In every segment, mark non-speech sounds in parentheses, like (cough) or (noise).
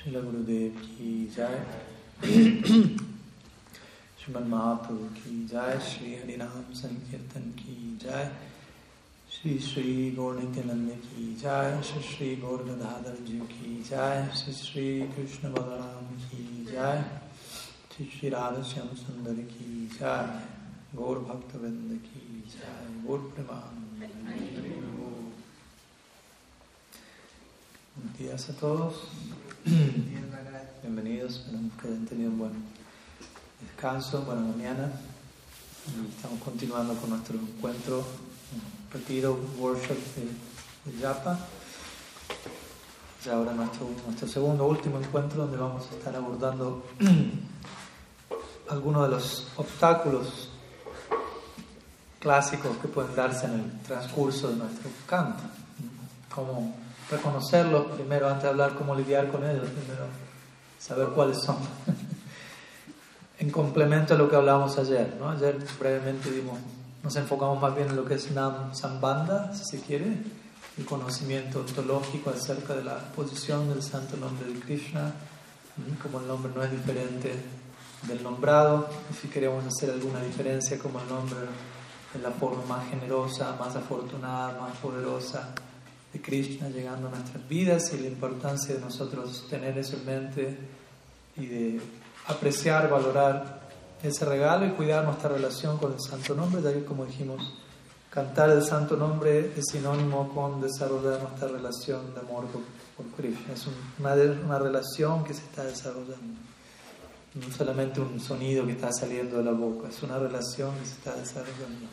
श्रील गुरुदेव की जय। श्रीमन महाप्रभु की जय। श्री हरिनाम संकीर्तन की जय। श्री श्री गौणित्यानंद की जय। श्री श्री गौर गदाधर जी की जय। श्री श्री कृष्ण बलराम की जय। श्री श्री राधश्याम सुंदर की जय। गौर भक्तवृंद की जय। गौर प्रमाण (clears throat) Bienvenidos. Esperamos que hayan tenido un buen descanso, buena mañana. Estamos continuando con nuestro encuentro, retiro, workshop de, de Yapa. Ya ahora nuestro, segundo, último encuentro donde vamos a estar abordando (clears throat) algunos de los obstáculos clásicos que pueden darse en el transcurso de nuestro canto. Cómo reconocerlos primero antes de hablar cómo lidiar con ellos, primero saber cuáles son. (laughs) en complemento a lo que hablábamos ayer, ¿no? Ayer brevemente dimos, nos enfocamos más bien en lo que es Nam Sambandha, si se quiere, el conocimiento ontológico acerca de la posición del santo nombre de Krishna, como el nombre no es diferente del nombrado, si queremos hacer alguna diferencia como el nombre es la forma más generosa, más afortunada, más poderosa de Krishna llegando a nuestras vidas y la importancia de nosotros tener eso en mente y de apreciar, valorar ese regalo y cuidar nuestra relación con el Santo Nombre, ya que como dijimos, cantar el Santo Nombre es sinónimo con desarrollar nuestra relación de amor con, Krishna. Es una, una relación que se está desarrollando. No solamente un sonido que está saliendo de la boca, es una relación que se está desarrollando.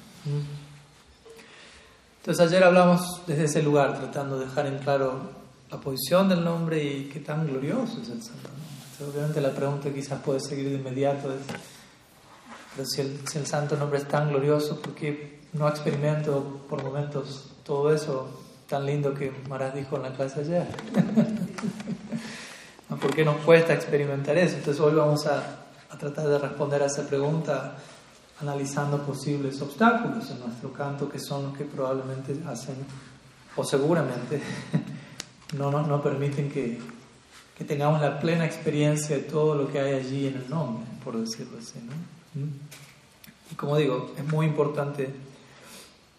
Entonces ayer hablamos desde ese lugar, tratando de dejar en claro la posición del nombre y qué tan glorioso es el santo nombre. obviamente la pregunta quizás puede seguir de inmediato es, pero si el, si el santo nombre es tan glorioso, ¿por qué no experimento por momentos todo eso tan lindo que Maras dijo en la clase ayer? (laughs) ¿Por qué nos cuesta experimentar eso? Entonces hoy vamos a, a tratar de responder a esa pregunta analizando posibles obstáculos en nuestro canto que son los que probablemente hacen o seguramente (laughs) no, no, no permiten que, que, tengamos la plena experiencia de todo lo que hay allí en el nombre, por decirlo así. ¿no? ¿Mm? Y como digo, es muy importante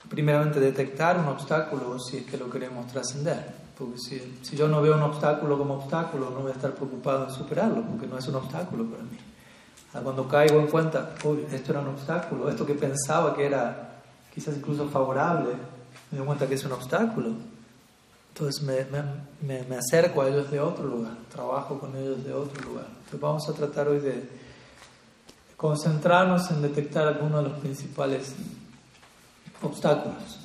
primeramente detectar un obstáculo si es que lo queremos trascender. Porque si, si yo no veo un obstáculo como obstáculo, no voy a estar preocupado en superarlo, porque no es un obstáculo para mí cuando caigo en cuenta, uy, esto era un obstáculo, esto que pensaba que era quizás incluso favorable, me doy cuenta que es un obstáculo. Entonces me, me, me, acerco a ellos de otro lugar, trabajo con ellos de otro lugar. Entonces vamos a tratar hoy de concentrarnos en detectar algunos de los principales obstáculos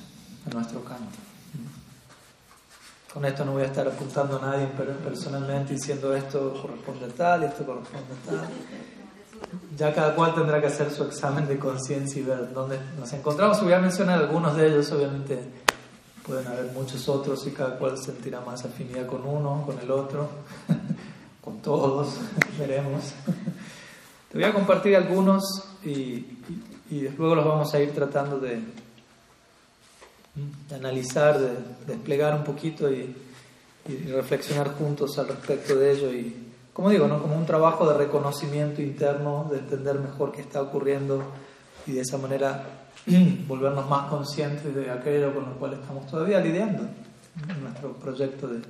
en nuestro canto. Con esto no voy a estar apuntando a nadie personalmente diciendo esto corresponde a tal esto corresponde a tal ya cada cual tendrá que hacer su examen de conciencia y ver dónde nos encontramos. Voy a mencionar algunos de ellos, obviamente pueden haber muchos otros y cada cual sentirá más afinidad con uno, con el otro, (laughs) con todos, (laughs) veremos. Te voy a compartir algunos y, y, luego los vamos a ir tratando de, de analizar, de, desplegar un poquito y, y reflexionar juntos al respecto de ello y como digo, ¿no? como un trabajo de reconocimiento interno, de entender mejor qué está ocurriendo y de esa manera (clears throat) volvernos más conscientes de aquello con lo cual estamos todavía lidiando en nuestro proyecto de,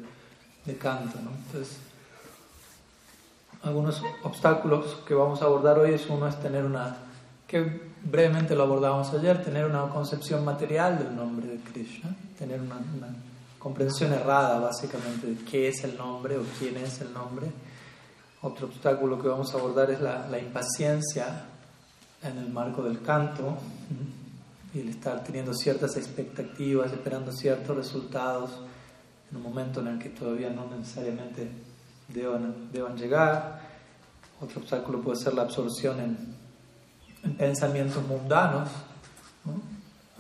de canto. ¿no? Entonces, algunos obstáculos que vamos a abordar hoy es uno es tener una, que brevemente lo abordamos ayer, tener una concepción material del nombre de Krishna, tener una, una comprensión errada básicamente de qué es el nombre o quién es el nombre otro obstáculo que vamos a abordar es la, impaciencia en el marco del canto y el estar teniendo ciertas expectativas, esperando ciertos resultados en un momento en el que todavía no necesariamente deban, deban llegar. Otro obstáculo puede ser la absorción en, pensamientos mundanos,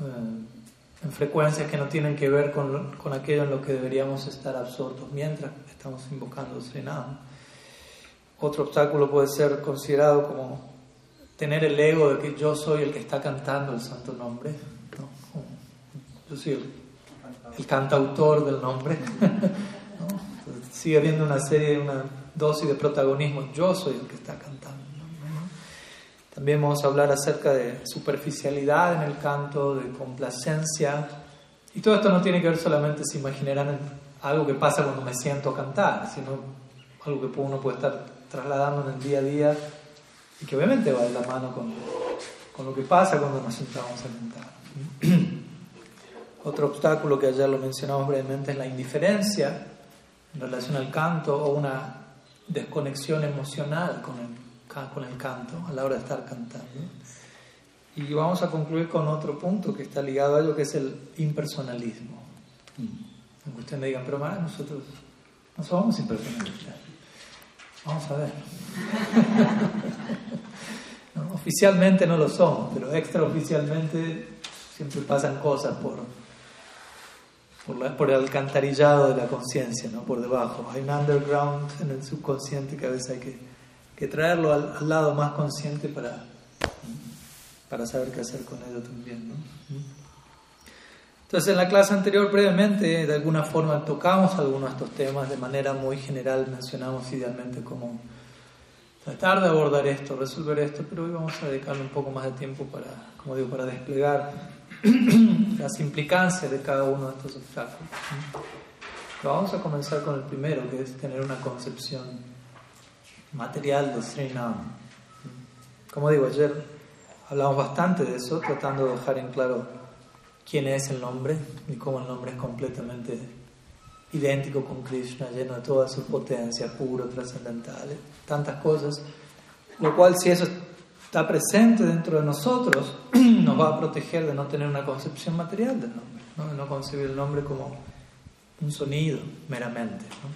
eh, en frecuencias que no tienen que ver con, con, aquello en lo que deberíamos estar absortos mientras estamos invocando Sri otro obstáculo puede ser considerado como tener el ego de que yo soy el que está cantando el santo nombre. Yo soy el, cantautor del nombre. (laughs) Sigue habiendo una serie, una dosis de protagonismo, yo soy el que está cantando. También vamos a hablar acerca de superficialidad en el canto, de complacencia. Y todo esto no tiene que ver solamente, se imaginarán, algo que pasa cuando me siento a cantar, sino algo que uno puede estar trasladando en el día a día y que obviamente va de la mano con, con lo que pasa cuando nos sentamos a cantar. (clears throat) Otro obstáculo que ayer lo mencionamos brevemente es la indiferencia en relación al canto o una desconexión emocional con el con el canto, a la hora de estar cantando. Y vamos a concluir con otro punto que está ligado a algo que es el impersonalismo. Aunque ustedes me digan, pero más nosotros no somos impersonalistas. Vamos a ver. (laughs) oficialmente no lo somos, pero extraoficialmente siempre pasan cosas por, por, el alcantarillado de la conciencia, ¿no? por debajo. Hay un underground en el subconsciente que a veces hay que que traerlo al, lado más consciente para, para saber qué hacer con ello también. ¿no? Entonces, en la clase anterior, brevemente, de alguna forma tocamos algunos de estos temas de manera muy general, mencionamos idealmente cómo tratar de abordar esto, resolver esto, pero hoy vamos a dedicarle un poco más de tiempo para, como digo, para desplegar (clears throat) las implicancias de cada uno de estos obstáculos. Pero vamos a comenzar con el primero, que es tener una concepción material de Srinam. Como digo, ayer hablamos bastante de eso, tratando de dejar en claro quién es el nombre y cómo el nombre es completamente idéntico con Krishna, lleno de toda su potencia, puro, trascendental, tantas cosas, lo cual si eso está presente dentro de nosotros, (clears throat) nos va a proteger de no tener una concepción material del nombre, ¿no? de no concebir el nombre como un sonido meramente. ¿no?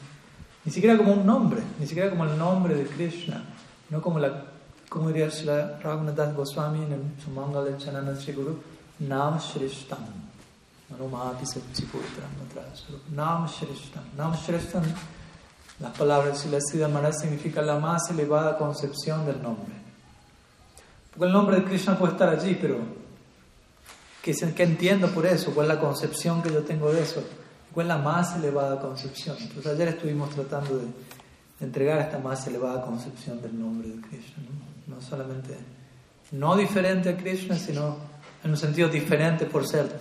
Ni siquiera como un nombre, ni siquiera como el nombre de Krishna, no como la, como diría Sri Raghunath Goswami en su manga de Chanana Guru, Nam Shrishtam. Nam Shrishtam. Nam Shrishtam, las palabras de Siddha Maharaj significa la más elevada concepción del nombre. Porque el nombre de Krishna puede estar allí, pero ¿qué, entiendo por eso? ¿Cuál es la concepción que yo tengo de eso? ¿Cuál es la más elevada concepción? Entonces ayer estuvimos tratando de, entregar esta más elevada concepción del nombre de Krishna. ¿no? solamente, no diferente a Krishna, sino en un sentido diferente por ser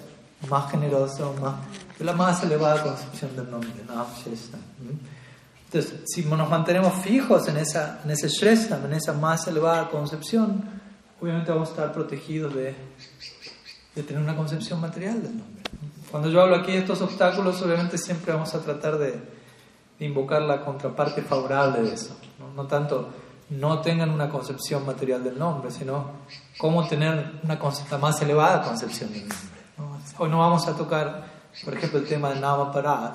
más generoso, más, la más elevada concepción del nombre, Entonces, si nos mantenemos fijos en, esa, en ese Shrestha, en esa más elevada concepción, obviamente vamos a estar protegidos de, de tener una concepción material del nombre. Cuando yo hablo aquí de estos obstáculos, obviamente siempre vamos a tratar de, invocar la contraparte favorable de eso. ¿no? tanto no tengan una concepción material del nombre, sino cómo tener una más elevada concepción del nombre. Hoy no vamos a tocar, por ejemplo, el tema de Nama Parad,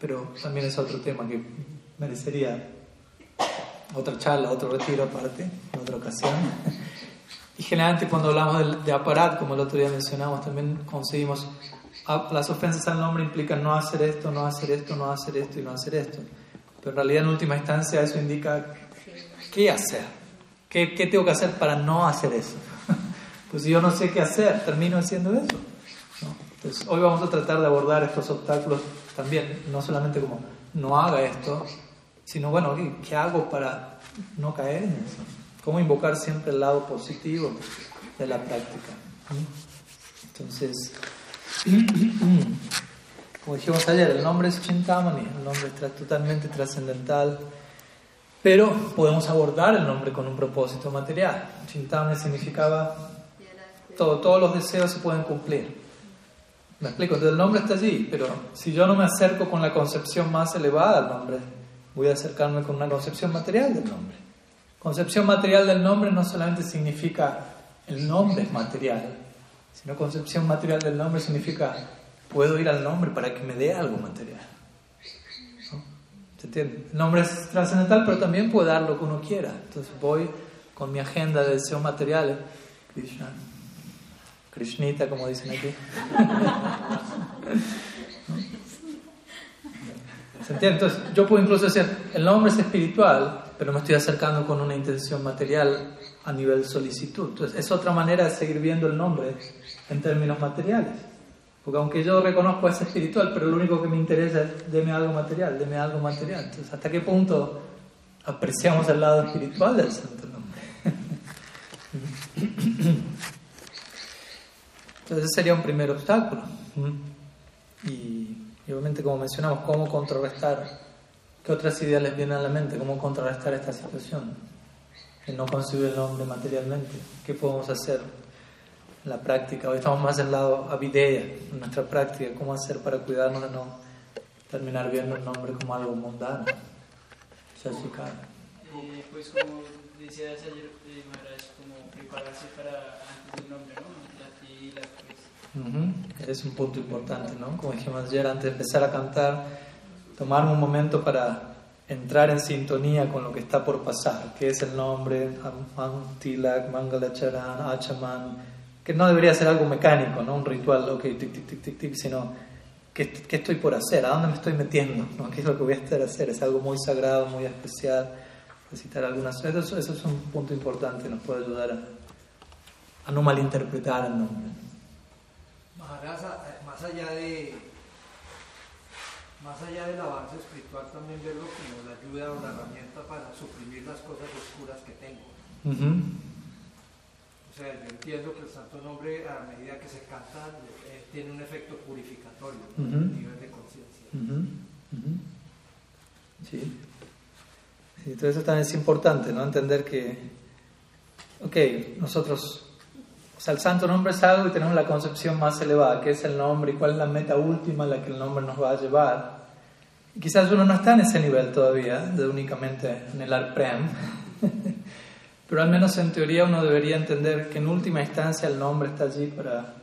pero también es otro tema que merecería otra charla, otro retiro aparte, en otra ocasión. (laughs) Y generalmente cuando hablamos de, de aparat, como el otro día mencionamos, también conseguimos Ah, las ofensas al nombre implican no hacer esto, no hacer esto, no hacer esto y no hacer esto. Pero en realidad en última instancia eso indica qué hacer, qué, tengo que hacer para no hacer eso. (laughs) pues si yo no sé qué hacer, termino haciendo eso. Entonces hoy vamos a tratar de abordar estos obstáculos también, no solamente como no haga esto, sino bueno, ¿qué, hago para no caer en eso? ¿Cómo invocar siempre el lado positivo de la práctica? Entonces, (clears throat) como dijimos ayer, el nombre es Chintamani, el nombre es totalmente trascendental, pero podemos abordar el nombre con un propósito material. Chintamani significaba todo, todos los deseos se pueden cumplir. Me explico, entonces el nombre está allí, pero si yo no me acerco con la concepción más elevada del nombre, voy a acercarme con una concepción material del nombre. Concepción material del nombre no solamente significa el nombre es material, sino concepción material del nombre significa, puedo ir al nombre para que me dé algo material. El nombre es trascendental, pero también puede dar lo que uno quiera. Entonces voy con mi agenda de deseos materiales, Krishna, Krishnita, como dicen aquí. ¿Se entiende? Entonces yo puedo incluso decir, el nombre es espiritual, pero me estoy acercando con una intención material a nivel solicitud. Entonces es otra manera de seguir viendo el nombre en términos materiales. Porque aunque yo reconozco ese espiritual, pero lo único que me interesa es deme algo material, deme algo material. Entonces, ¿hasta qué punto apreciamos el lado espiritual del santo nombre. Entonces ese sería un primer obstáculo. Y, obviamente, como mencionamos, cómo contrarrestar, qué otras ideas les vienen a la mente, cómo contrarrestar esta situación, el no conseguir el nombre materialmente, qué podemos hacer en la práctica. Hoy estamos más en lado avideya, en nuestra práctica, cómo hacer para cuidarnos de no terminar viendo el nombre como algo mundano. Eh, pues como decía ayer, eh, Maharaj, como prepararse para antes del nombre, ¿no? Es un punto importante, ¿no? Como dijimos ayer, antes de empezar a cantar, tomar un momento para entrar en sintonía con lo que está por pasar, que es el nombre, Tilak, Mangalacharan, Achaman, que no debería ser algo mecánico, ¿no? Un ritual, ok, tic, tic, tic, tic, tic, sino ¿qué, ¿qué, estoy por hacer? ¿A dónde me estoy metiendo? ¿no? ¿Qué es lo que voy a estar a hacer? Es algo muy sagrado, muy especial. Recitar algunas eso, eso es un punto importante, nos puede ayudar a, a no malinterpretar el nombre más allá de más allá del avance espiritual también verlo como la ayuda o la herramienta para suprimir las cosas oscuras que tengo. O sea, yo entiendo que el santo nombre a medida que se canta eh, tiene un efecto purificatorio a nivel de conciencia. Sí. sí. Entonces eso también es importante, ¿no? Entender que, ok, nosotros o sea, el santo nombre es algo y tenemos la concepción más elevada, que es el nombre y cuál es la meta última a la que el nombre nos va a llevar. Y quizás uno no está en ese nivel todavía, de únicamente en el Arprem, (laughs) pero al menos en teoría uno debería entender que en última instancia el nombre está allí para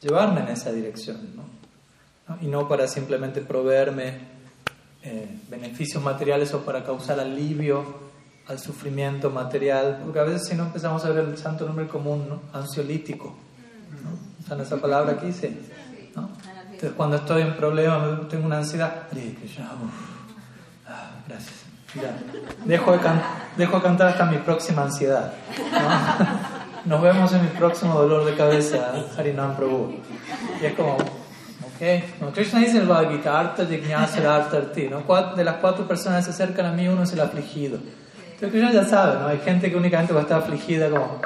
llevarme en esa dirección, ¿no? y no para simplemente proveerme eh, beneficios materiales o para causar alivio al sufrimiento material, porque a veces si no empezamos a ver el santo nombre como un ansiolítico, ¿no? esa palabra aquí dice, ¿no? Entonces cuando estoy en problema, tengo una ansiedad, ah, gracias, dejo, de dejo de cantar hasta mi próxima ansiedad, (laughs) nos vemos en mi próximo dolor de cabeza, Harinam Prabhu, y es como, ok, Krishna dice el Bhagavad Gita, Arta ¿no? de las cuatro personas que se acercan a mí, uno es el afligido, pero Krishna ya sabe, ¿no? Hay gente que únicamente va a estar afligida como...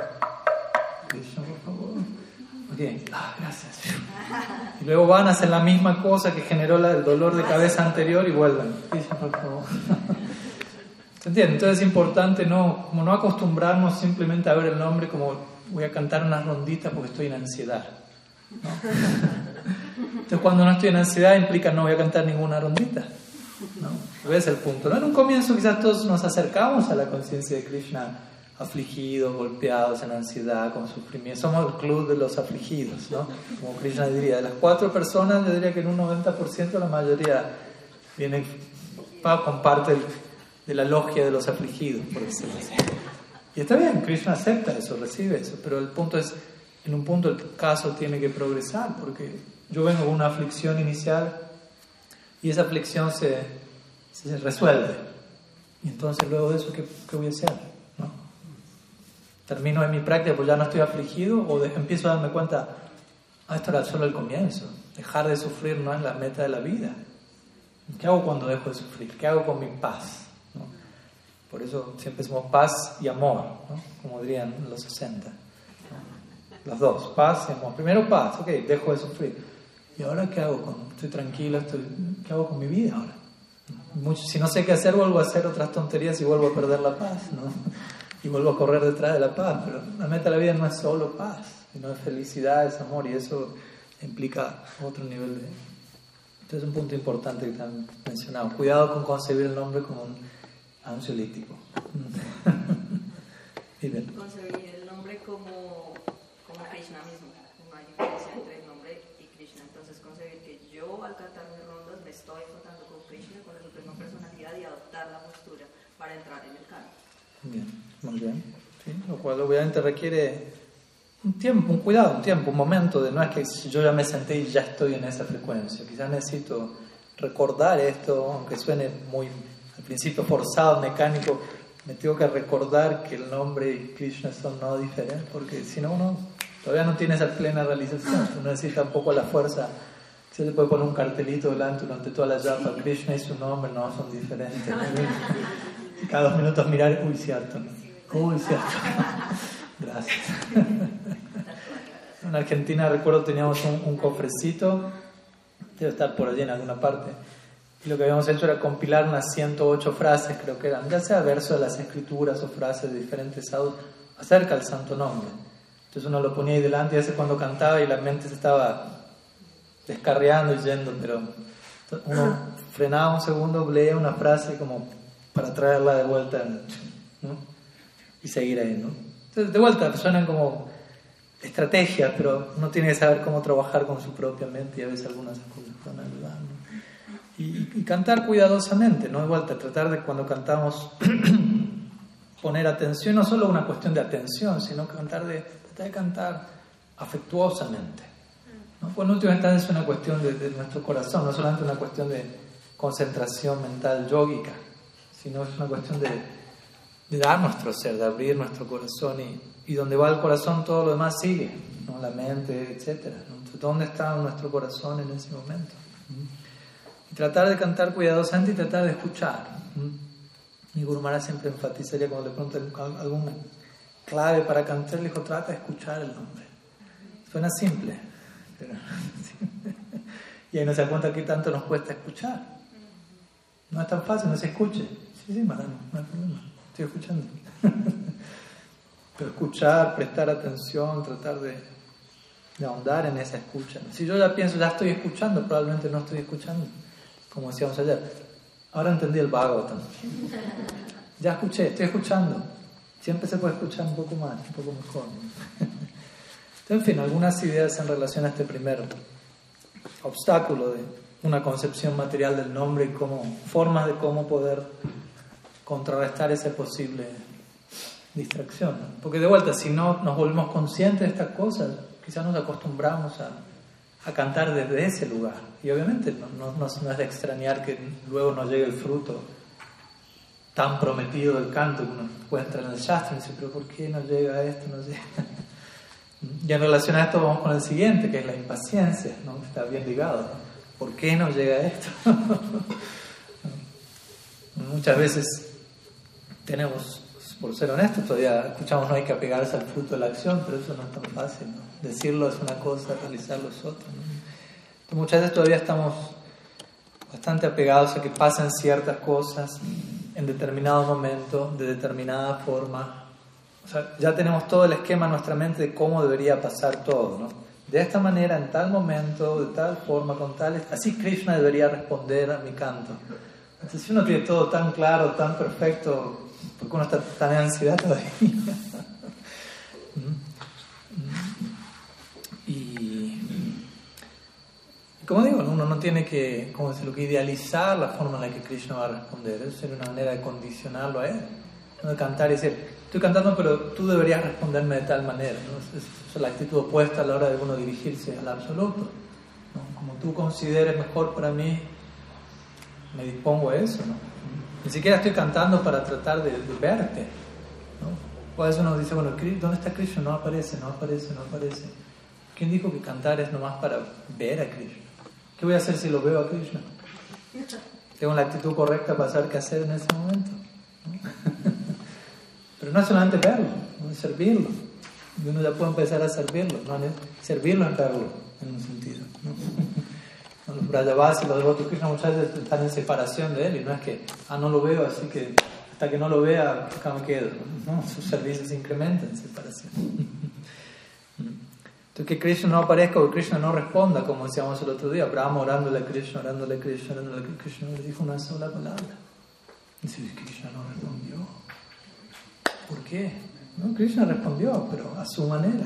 Krishna, por favor. Ok, ah, gracias. Y luego van a hacer la misma cosa que generó el dolor de cabeza anterior y vuelven. Krishna, por favor. (laughs) ¿Se entiende? Entonces es importante no, como no acostumbrarnos simplemente a ver el nombre como voy a cantar unas ronditas porque estoy en ansiedad. ¿no? Entonces cuando no estoy en ansiedad implica no voy a cantar ninguna rondita. ¿no? ¿Ves el punto? ¿no? En un comienzo quizás todos nos acercamos a la conciencia de Krishna afligidos, golpeados, en ansiedad, con sufrimiento. Somos el club de los afligidos, ¿no? Como Krishna diría. De las cuatro personas, yo diría que en un 90% la mayoría viene con parte de la logia de los afligidos, por decirlo así. Y está bien, Krishna acepta eso, recibe eso, pero el punto es, en un punto el caso tiene que progresar, porque yo vengo con una aflicción inicial y esa aflicción se, se resuelve. Y entonces luego de eso, ¿qué, qué voy a hacer? ¿No? Termino en mi práctica, pues ya no estoy afligido, o empiezo a darme cuenta, ah, esto era solo el comienzo. Dejar de sufrir no es la meta de la vida. ¿Qué hago cuando dejo de sufrir? ¿Qué hago con mi paz? Por eso siempre decimos paz y amor, ¿no? como dirían los 60. Las dos, paz y amor. Primero paz, ok, dejo de sufrir. ¿Y ahora qué hago? Estoy tranquilo, estoy, ¿qué hago con mi vida ahora? si no sé qué hacer, vuelvo a hacer otras tonterías y vuelvo a perder la paz, ¿no? Y vuelvo a correr detrás de la paz. Pero la meta de la vida no es solo paz, sino es felicidad, es amor, y eso implica otro nivel de... Este es un punto importante que te han mencionado. Cuidado con concebir el nombre como un ansiolítico. (laughs) concebir el nombre como, como Krishna mismo. No hay diferencia entre el nombre y Krishna. Entonces concebir que yo al cantar mis rondas me estoy contando con Krishna, con la suprema personalidad y adoptar la postura para entrar en el canto. Bien, muy bien. Sí, lo cual obviamente requiere un tiempo, un cuidado, un tiempo, un momento de no es que yo ya me senté y ya estoy en esa frecuencia. Quizás necesito recordar esto, aunque suene muy al principio forzado, mecánico, me tengo que recordar que el nombre y Krishna son no diferentes, porque si no uno todavía no tiene esa plena realización, uno necesita un poco la fuerza. Se le puede poner un cartelito delante durante toda la yapa, Krishna y su nombre no son diferentes. Y cada dos minutos mirar, uy, cierto. Uy, cierto. (laughs) Gracias. En Argentina recuerdo teníamos un, un cofrecito, debe estar por allí en alguna parte. Y lo que habíamos hecho era compilar unas 108 frases, creo que eran, ya sea versos de las escrituras o frases de diferentes autos, acerca del santo nombre. Entonces uno lo ponía ahí delante y a veces cuando cantaba y la mente se estaba descarriando y yendo, pero uno frenaba un segundo, leía una frase como para traerla de vuelta ¿no? y seguir ahí, ¿no? Entonces, de vuelta, suenan como estrategias, pero uno tiene que saber cómo trabajar con su propia mente y a veces algunas cosas. Y, y, cantar cuidadosamente, ¿no? Vuelta, tratar de cuando cantamos (clears throat) poner atención, no solo una cuestión de atención, sino cantar de, tratar de cantar afectuosamente. ¿no? Pues en última instancia es una cuestión de, nuestro corazón, no solamente una cuestión de concentración mental yógica, sino es una cuestión de, de dar nuestro ser, de abrir nuestro corazón y, y, donde va el corazón todo lo demás sigue, ¿no? la mente, etc. ¿dónde está nuestro corazón en ese momento? Tratar de cantar cuidadosamente y tratar de escuchar. Mi Guru Maharaj siempre enfatizaría cuando le preguntan algún clave para cantar, le dijo, trata de escuchar el nombre. Suena simple, pero... (laughs) y ahí no se da cuenta que tanto nos cuesta escuchar. No es tan fácil, no se escuche. Sí, sí, Maharaj, no hay problema, estoy escuchando. (laughs) pero escuchar, prestar atención, tratar de, de ahondar en esa escucha. Si yo ya pienso, ya estoy escuchando, probablemente no estoy escuchando, como decíamos ayer. Ahora entendí el Bhagavatam. Ya escuché, estoy escuchando. Siempre se puede escuchar un poco más, un poco mejor. Entonces, (laughs) en fin, algunas ideas en relación a este primer obstáculo de una concepción material del nombre y cómo, formas de cómo poder contrarrestar esa posible distracción. Porque de vuelta, si no nos volvemos conscientes de estas cosas, quizás nos acostumbramos a, a cantar desde ese lugar. Y obviamente no, no, es de extrañar que luego no llegue el fruto tan prometido del canto que uno encuentra en el Shastra y dice, pero ¿por qué no llega esto? No llega? (laughs) Y en relación a esto vamos con el siguiente, que es la impaciencia, ¿no? está bien ligado. ¿Por qué no llega esto? (laughs) Muchas veces tenemos, por ser honestos, todavía escuchamos no hay que apegarse al fruto de la acción, pero eso no es tan fácil. ¿no? Decirlo es una cosa, realizarlo es otra. Muchas veces todavía estamos bastante apegados a que pasen ciertas cosas en determinado momento, de determinada forma. O sea, ya tenemos todo el esquema en nuestra mente de cómo debería pasar todo, ¿no? De esta manera, en tal momento, de tal forma, con tal... Así Krishna debería responder a mi canto. Entonces, si uno tiene todo tan claro, tan perfecto, ¿por qué uno está tan en ansiedad todavía? (laughs) Como digo, uno no tiene que, como decirlo, que idealizar la forma en la que Krishna va a responder. Eso sería una manera de condicionarlo a él. No de cantar y decir, estoy cantando, pero tú deberías responderme de tal manera. ¿no? Esa es la actitud opuesta a la hora de uno dirigirse al absoluto. ¿no? Como tú consideres mejor para mí, me dispongo a eso. ¿no? Ni siquiera estoy cantando para tratar de, de verte. ¿no? O a veces uno dice, bueno, ¿dónde está Krishna? No aparece, no aparece, no aparece. ¿Quién dijo que cantar es nomás para ver a Krishna? ¿Qué voy a hacer si lo veo a Krishna? Tengo la actitud correcta para saber qué hacer en ese momento. Pero no es solamente verlo, no es servirlo. Y uno ya puede empezar a servirlo. No servirlo es verlo, en un sentido. ¿no? (laughs) Los Brajavas y los devotos Krishna muchas veces están en separación de él y no es que, ah, no lo veo, así que hasta que no lo vea, acá me quedo. No, sus servicios se incrementan en separación. (laughs) Entonces que Krishna no aparezca o que Krishna no responda, como decíamos el otro día, Brahma orándole a Krishna, orándole a Krishna, orándole a Krishna, Krishna no le dijo una sola palabra. Y dice, Krishna no respondió. ¿Por qué? No, Krishna respondió, pero a su manera,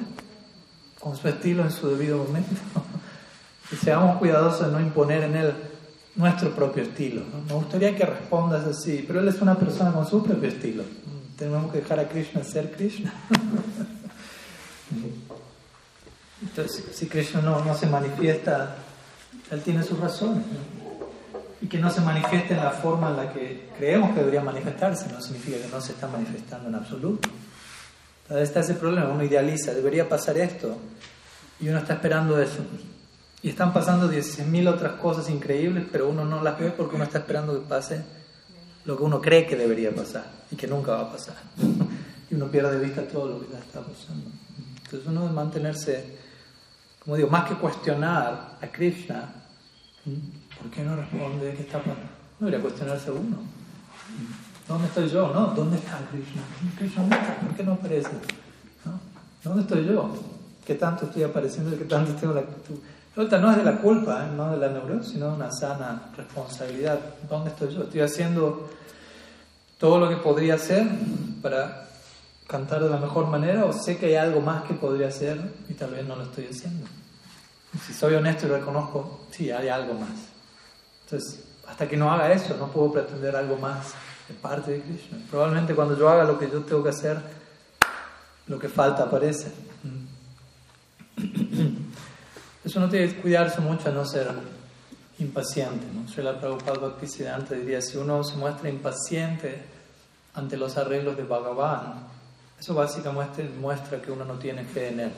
con su estilo en su debido momento. (laughs) y seamos cuidadosos de no imponer en él nuestro propio estilo. Me gustaría que respondas así, pero él es una persona con su propio estilo. Tenemos que dejar a Krishna ser Krishna. (laughs) Entonces, si Krishna no, no se manifiesta, él tiene sus razones. ¿no? Y que no se manifieste en la forma en la que creemos que debería manifestarse, no significa que no se está manifestando en absoluto. Entonces está ese problema, uno idealiza, debería pasar esto, y uno está esperando eso. Y están pasando 16.000 otras cosas increíbles, pero uno no las ve porque uno está esperando que pase lo que uno cree que debería pasar y que nunca va a pasar. (laughs) y uno pierde de vista todo lo que está pasando. Entonces uno debe mantenerse, como digo, más que cuestionar a Krishna, ¿por qué no responde? ¿Qué está pasando? No debería cuestionarse uno. ¿Dónde estoy yo? ¿No? ¿Dónde está Krishna? Krishna. ¿Por qué no aparece? ¿Dónde estoy yo? ¿Qué tanto estoy apareciendo? ¿Qué tanto tengo la actitud? no es de la culpa, ¿eh? no de la neurosis, sino de una sana responsabilidad. ¿Dónde estoy yo? Estoy haciendo todo lo que podría hacer para cantar de la mejor manera o sé que hay algo más que podría hacer y tal vez no lo estoy haciendo. Si soy honesto y reconozco, sí, hay algo más. Entonces, hasta que no haga eso, no puedo pretender algo más de parte de Krishna. Probablemente cuando yo haga lo que yo tengo que hacer, lo que falta aparece. Eso no tiene que cuidarse mucho a no ser impaciente. ¿no? Srila Prabhupada Bhaktisiddhanta diría, si uno se muestra impaciente ante los arreglos de Bhagavan, eso básicamente muestra que uno no tiene fe en él.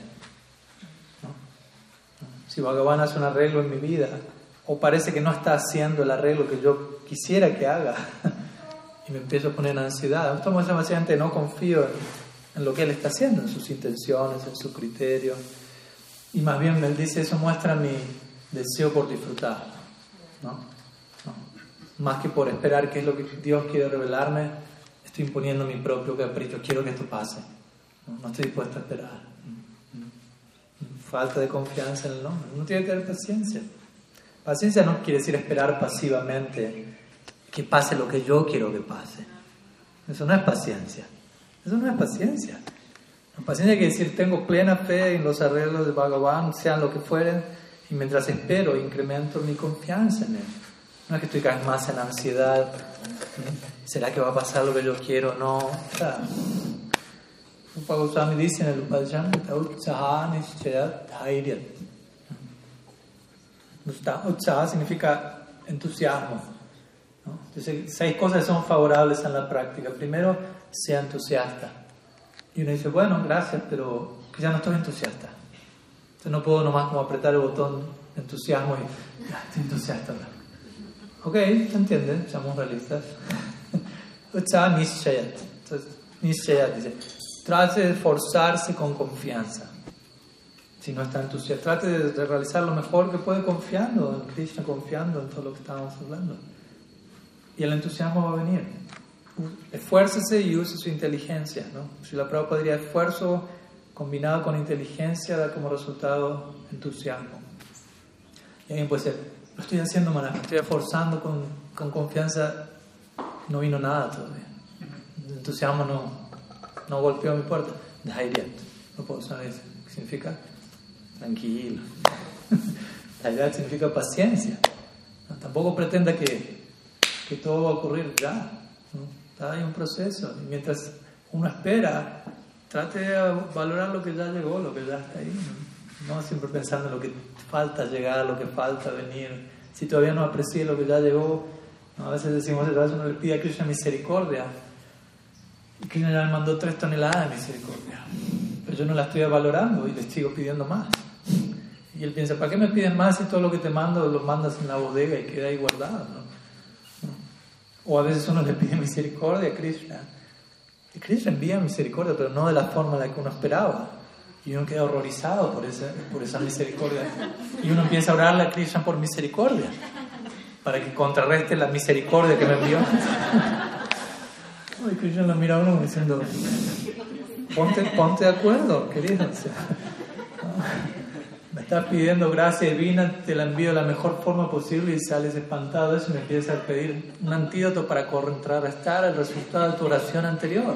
Si Bhagavan hace un arreglo en mi vida, o parece que no está haciendo el arreglo que yo quisiera que haga, (laughs) y me empiezo a poner ansiedad, esto muestra básicamente no confío en lo que él está haciendo, en sus intenciones, en su criterio. Y más bien él dice, eso muestra mi deseo por disfrutar. ¿no? Más que por esperar qué es lo que Dios quiere revelarme, estoy imponiendo mi propio capricho, quiero que esto pase. No, estoy dispuesto a esperar. Falta de confianza en el nombre. Uno tiene que tener paciencia. Paciencia no quiere decir esperar pasivamente que pase lo que yo quiero que pase. Eso no es paciencia. Eso no es paciencia. La paciencia quiere decir, tengo plena fe en los arreglos de Bhagavan, sean lo que fueren, y mientras espero, incremento mi confianza en él. No es que estoy cada vez más en ansiedad. ¿Será que va a pasar lo que yo quiero? No. Rupa Goswami dice en el Upadhyam, Utsaha significa entusiasmo. Entonces, seis cosas son favorables en la práctica. Primero, sea entusiasta. Y uno dice, bueno, gracias, pero ya no estoy entusiasta. Entonces no puedo nomás como apretar el botón entusiasmo y ya, estoy entusiasta. Ok, ¿se entiende? Somos realistas. Nishchayat. Entonces, Nishchayat dice, trate de esforzarse con confianza. Si no está entusiasta, trate de realizar lo mejor que puede confiando en Krishna, confiando en todo lo que estamos hablando. Y el entusiasmo va a venir esfuércese y use su inteligencia. ¿no? Si la prueba podría esfuerzo combinado con inteligencia da como resultado entusiasmo. Y alguien puede ser, lo estoy haciendo mal, me estoy esforzando con, con, confianza, no vino nada todavía. El entusiasmo no, no golpeó mi puerta. no puedo saber significa tranquilo. (laughs) Dhairya significa paciencia. tampoco pretenda que, que todo va a ocurrir ya. Hay un proceso. Y mientras uno espera, trate de valorar lo que ya llegó, lo que ya está ahí. No, siempre pensando en lo que falta llegar, lo que falta venir. Si todavía no aprecié lo que ya llegó, a veces decimos, a veces uno le pide a Krishna misericordia. Y Krishna ya me mandó tres toneladas de misericordia. Pero yo no la estoy valorando y le sigo pidiendo más. Y él piensa, ¿para qué me piden más si todo lo que te mando lo mandas en la bodega y queda ahí guardado? ¿no? O a veces uno le pide misericordia a Krishna. Y Krishna envía misericordia, pero no de la forma en la que uno esperaba. Y uno queda horrorizado por esa, por esa misericordia. Y uno empieza a orarle a Krishna por misericordia, para que contrarreste la misericordia que me envió. Y Krishna lo mira a uno diciendo, ponte, ponte de acuerdo, querido. Me estás pidiendo gracia divina, te la envío de la mejor forma posible y sales espantado eso y me empiezas a pedir un antídoto para contrarrestar el resultado de tu oración anterior.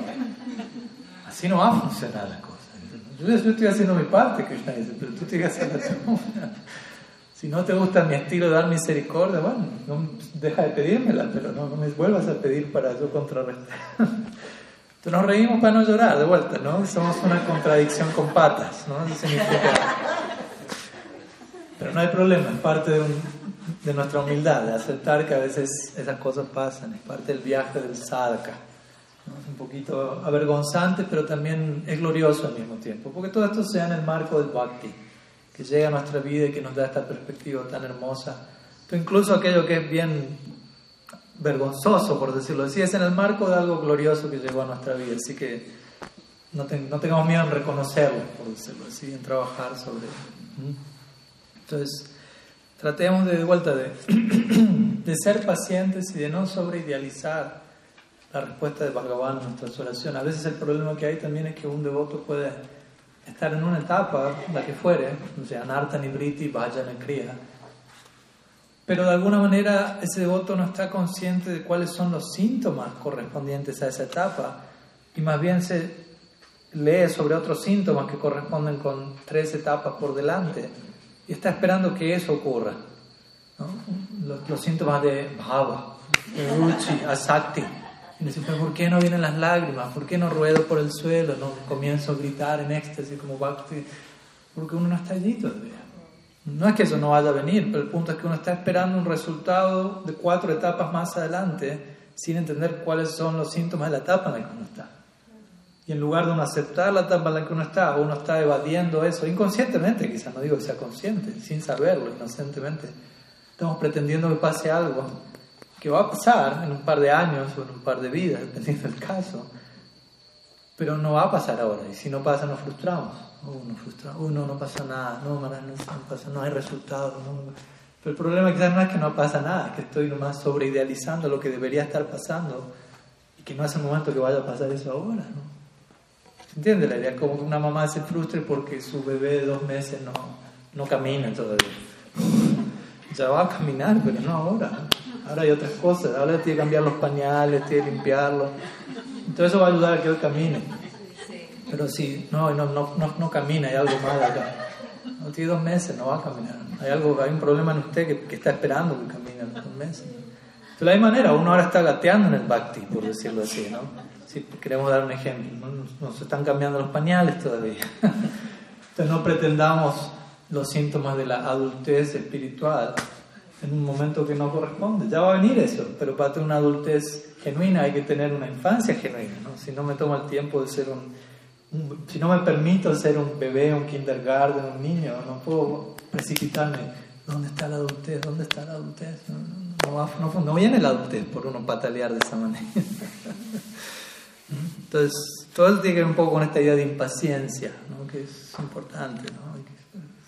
Así no va a funcionar la cosa. Yo, estoy haciendo mi parte, Krishna dice, pero tú tienes que hacer la Si no te gusta mi estilo de dar misericordia, bueno, no, deja de pedírmela, pero no, no me vuelvas a pedir para yo contrarrestar. (laughs) Entonces nos reímos para no llorar, de vuelta, ¿no? Somos una contradicción con patas, ¿no? Eso significa pero no hay problema, es parte de, de, nuestra humildad, de aceptar que a veces esas cosas pasan, es parte del viaje del sadhaka. Es un poquito avergonzante, pero también es glorioso al mismo tiempo, porque todo esto sea en el marco del bhakti, que llega a nuestra vida y que nos da esta perspectiva tan hermosa. Pero incluso aquello que es bien vergonzoso, por decirlo así, es en el marco de algo glorioso que llegó a nuestra vida. Así que no, tengamos miedo en reconocerlo, por decirlo así, en trabajar sobre él. Entonces, tratemos de, vuelta (clears throat) de, ser pacientes y de no sobreidealizar la respuesta de Bhagavan en nuestras oraciones. A veces el problema que hay también es que un devoto puede estar en una etapa, la que fuere, o sea, Narta, Nibriti, Vajana, Kriya, pero de alguna manera ese devoto no está consciente de cuáles son los síntomas correspondientes a esa etapa y más bien se lee sobre otros síntomas que corresponden con tres etapas por delante y está esperando que eso ocurra. Los, síntomas de bhava, ruchi, asakti. Dice, ¿por qué no vienen las lágrimas? ¿Por qué no ruedo por el suelo? No comienzo a gritar en éxtasis como bhakti. Porque uno no está allí todavía. No es que eso no vaya a venir, pero el punto es que uno está esperando un resultado de cuatro etapas más adelante sin entender cuáles son los síntomas de la etapa en la que uno está. Y en lugar de uno aceptar la etapa en la que uno está, uno está evadiendo eso inconscientemente, quizás no digo que sea consciente, sin saberlo, inocentemente. Estamos pretendiendo que pase algo que va a pasar en un par de años o en un par de vidas, dependiendo del caso, pero no va a pasar ahora. Y si no pasa, nos frustramos. Uno frustra, uno no pasa nada, no, no, pasa, no hay resultado. Pero el problema quizás no es que no pasa nada, es que estoy nomás sobreidealizando lo que debería estar pasando y que no es el momento que vaya a pasar eso ahora. ¿no? ¿Entiendes la idea? Como que una mamá se frustre porque su bebé de dos meses no, no camina todavía. Ya va a caminar, pero no ahora. Ahora hay otras cosas. Ahora tiene que cambiar los pañales, tiene que limpiarlo. Entonces eso va a ayudar a que él camine. Pero si no, no, no, no, camina, hay algo mal acá. No tiene dos meses, no va a caminar. Hay, algo, hay un problema en usted que, que está esperando que camine los dos meses. De la misma manera, uno ahora está gateando en el bhakti, por decirlo así, ¿no? Si queremos dar un ejemplo, ¿no? nos están cambiando los pañales todavía. (laughs) Entonces no pretendamos los síntomas de la adultez espiritual en un momento que no corresponde. Ya va a venir eso, pero para tener una adultez genuina hay que tener una infancia genuina. ¿no? Si no me tomo el tiempo de ser un, si no me permito ser un bebé, un kindergarten, un niño, no puedo precipitarme. ¿Dónde está la adultez? ¿Dónde está la adultez? No, no, no viene la adultez por uno patalear de esa manera. (laughs) Entonces, todo tiene que ver un poco con esta idea de impaciencia, ¿no? que es importante. ¿no?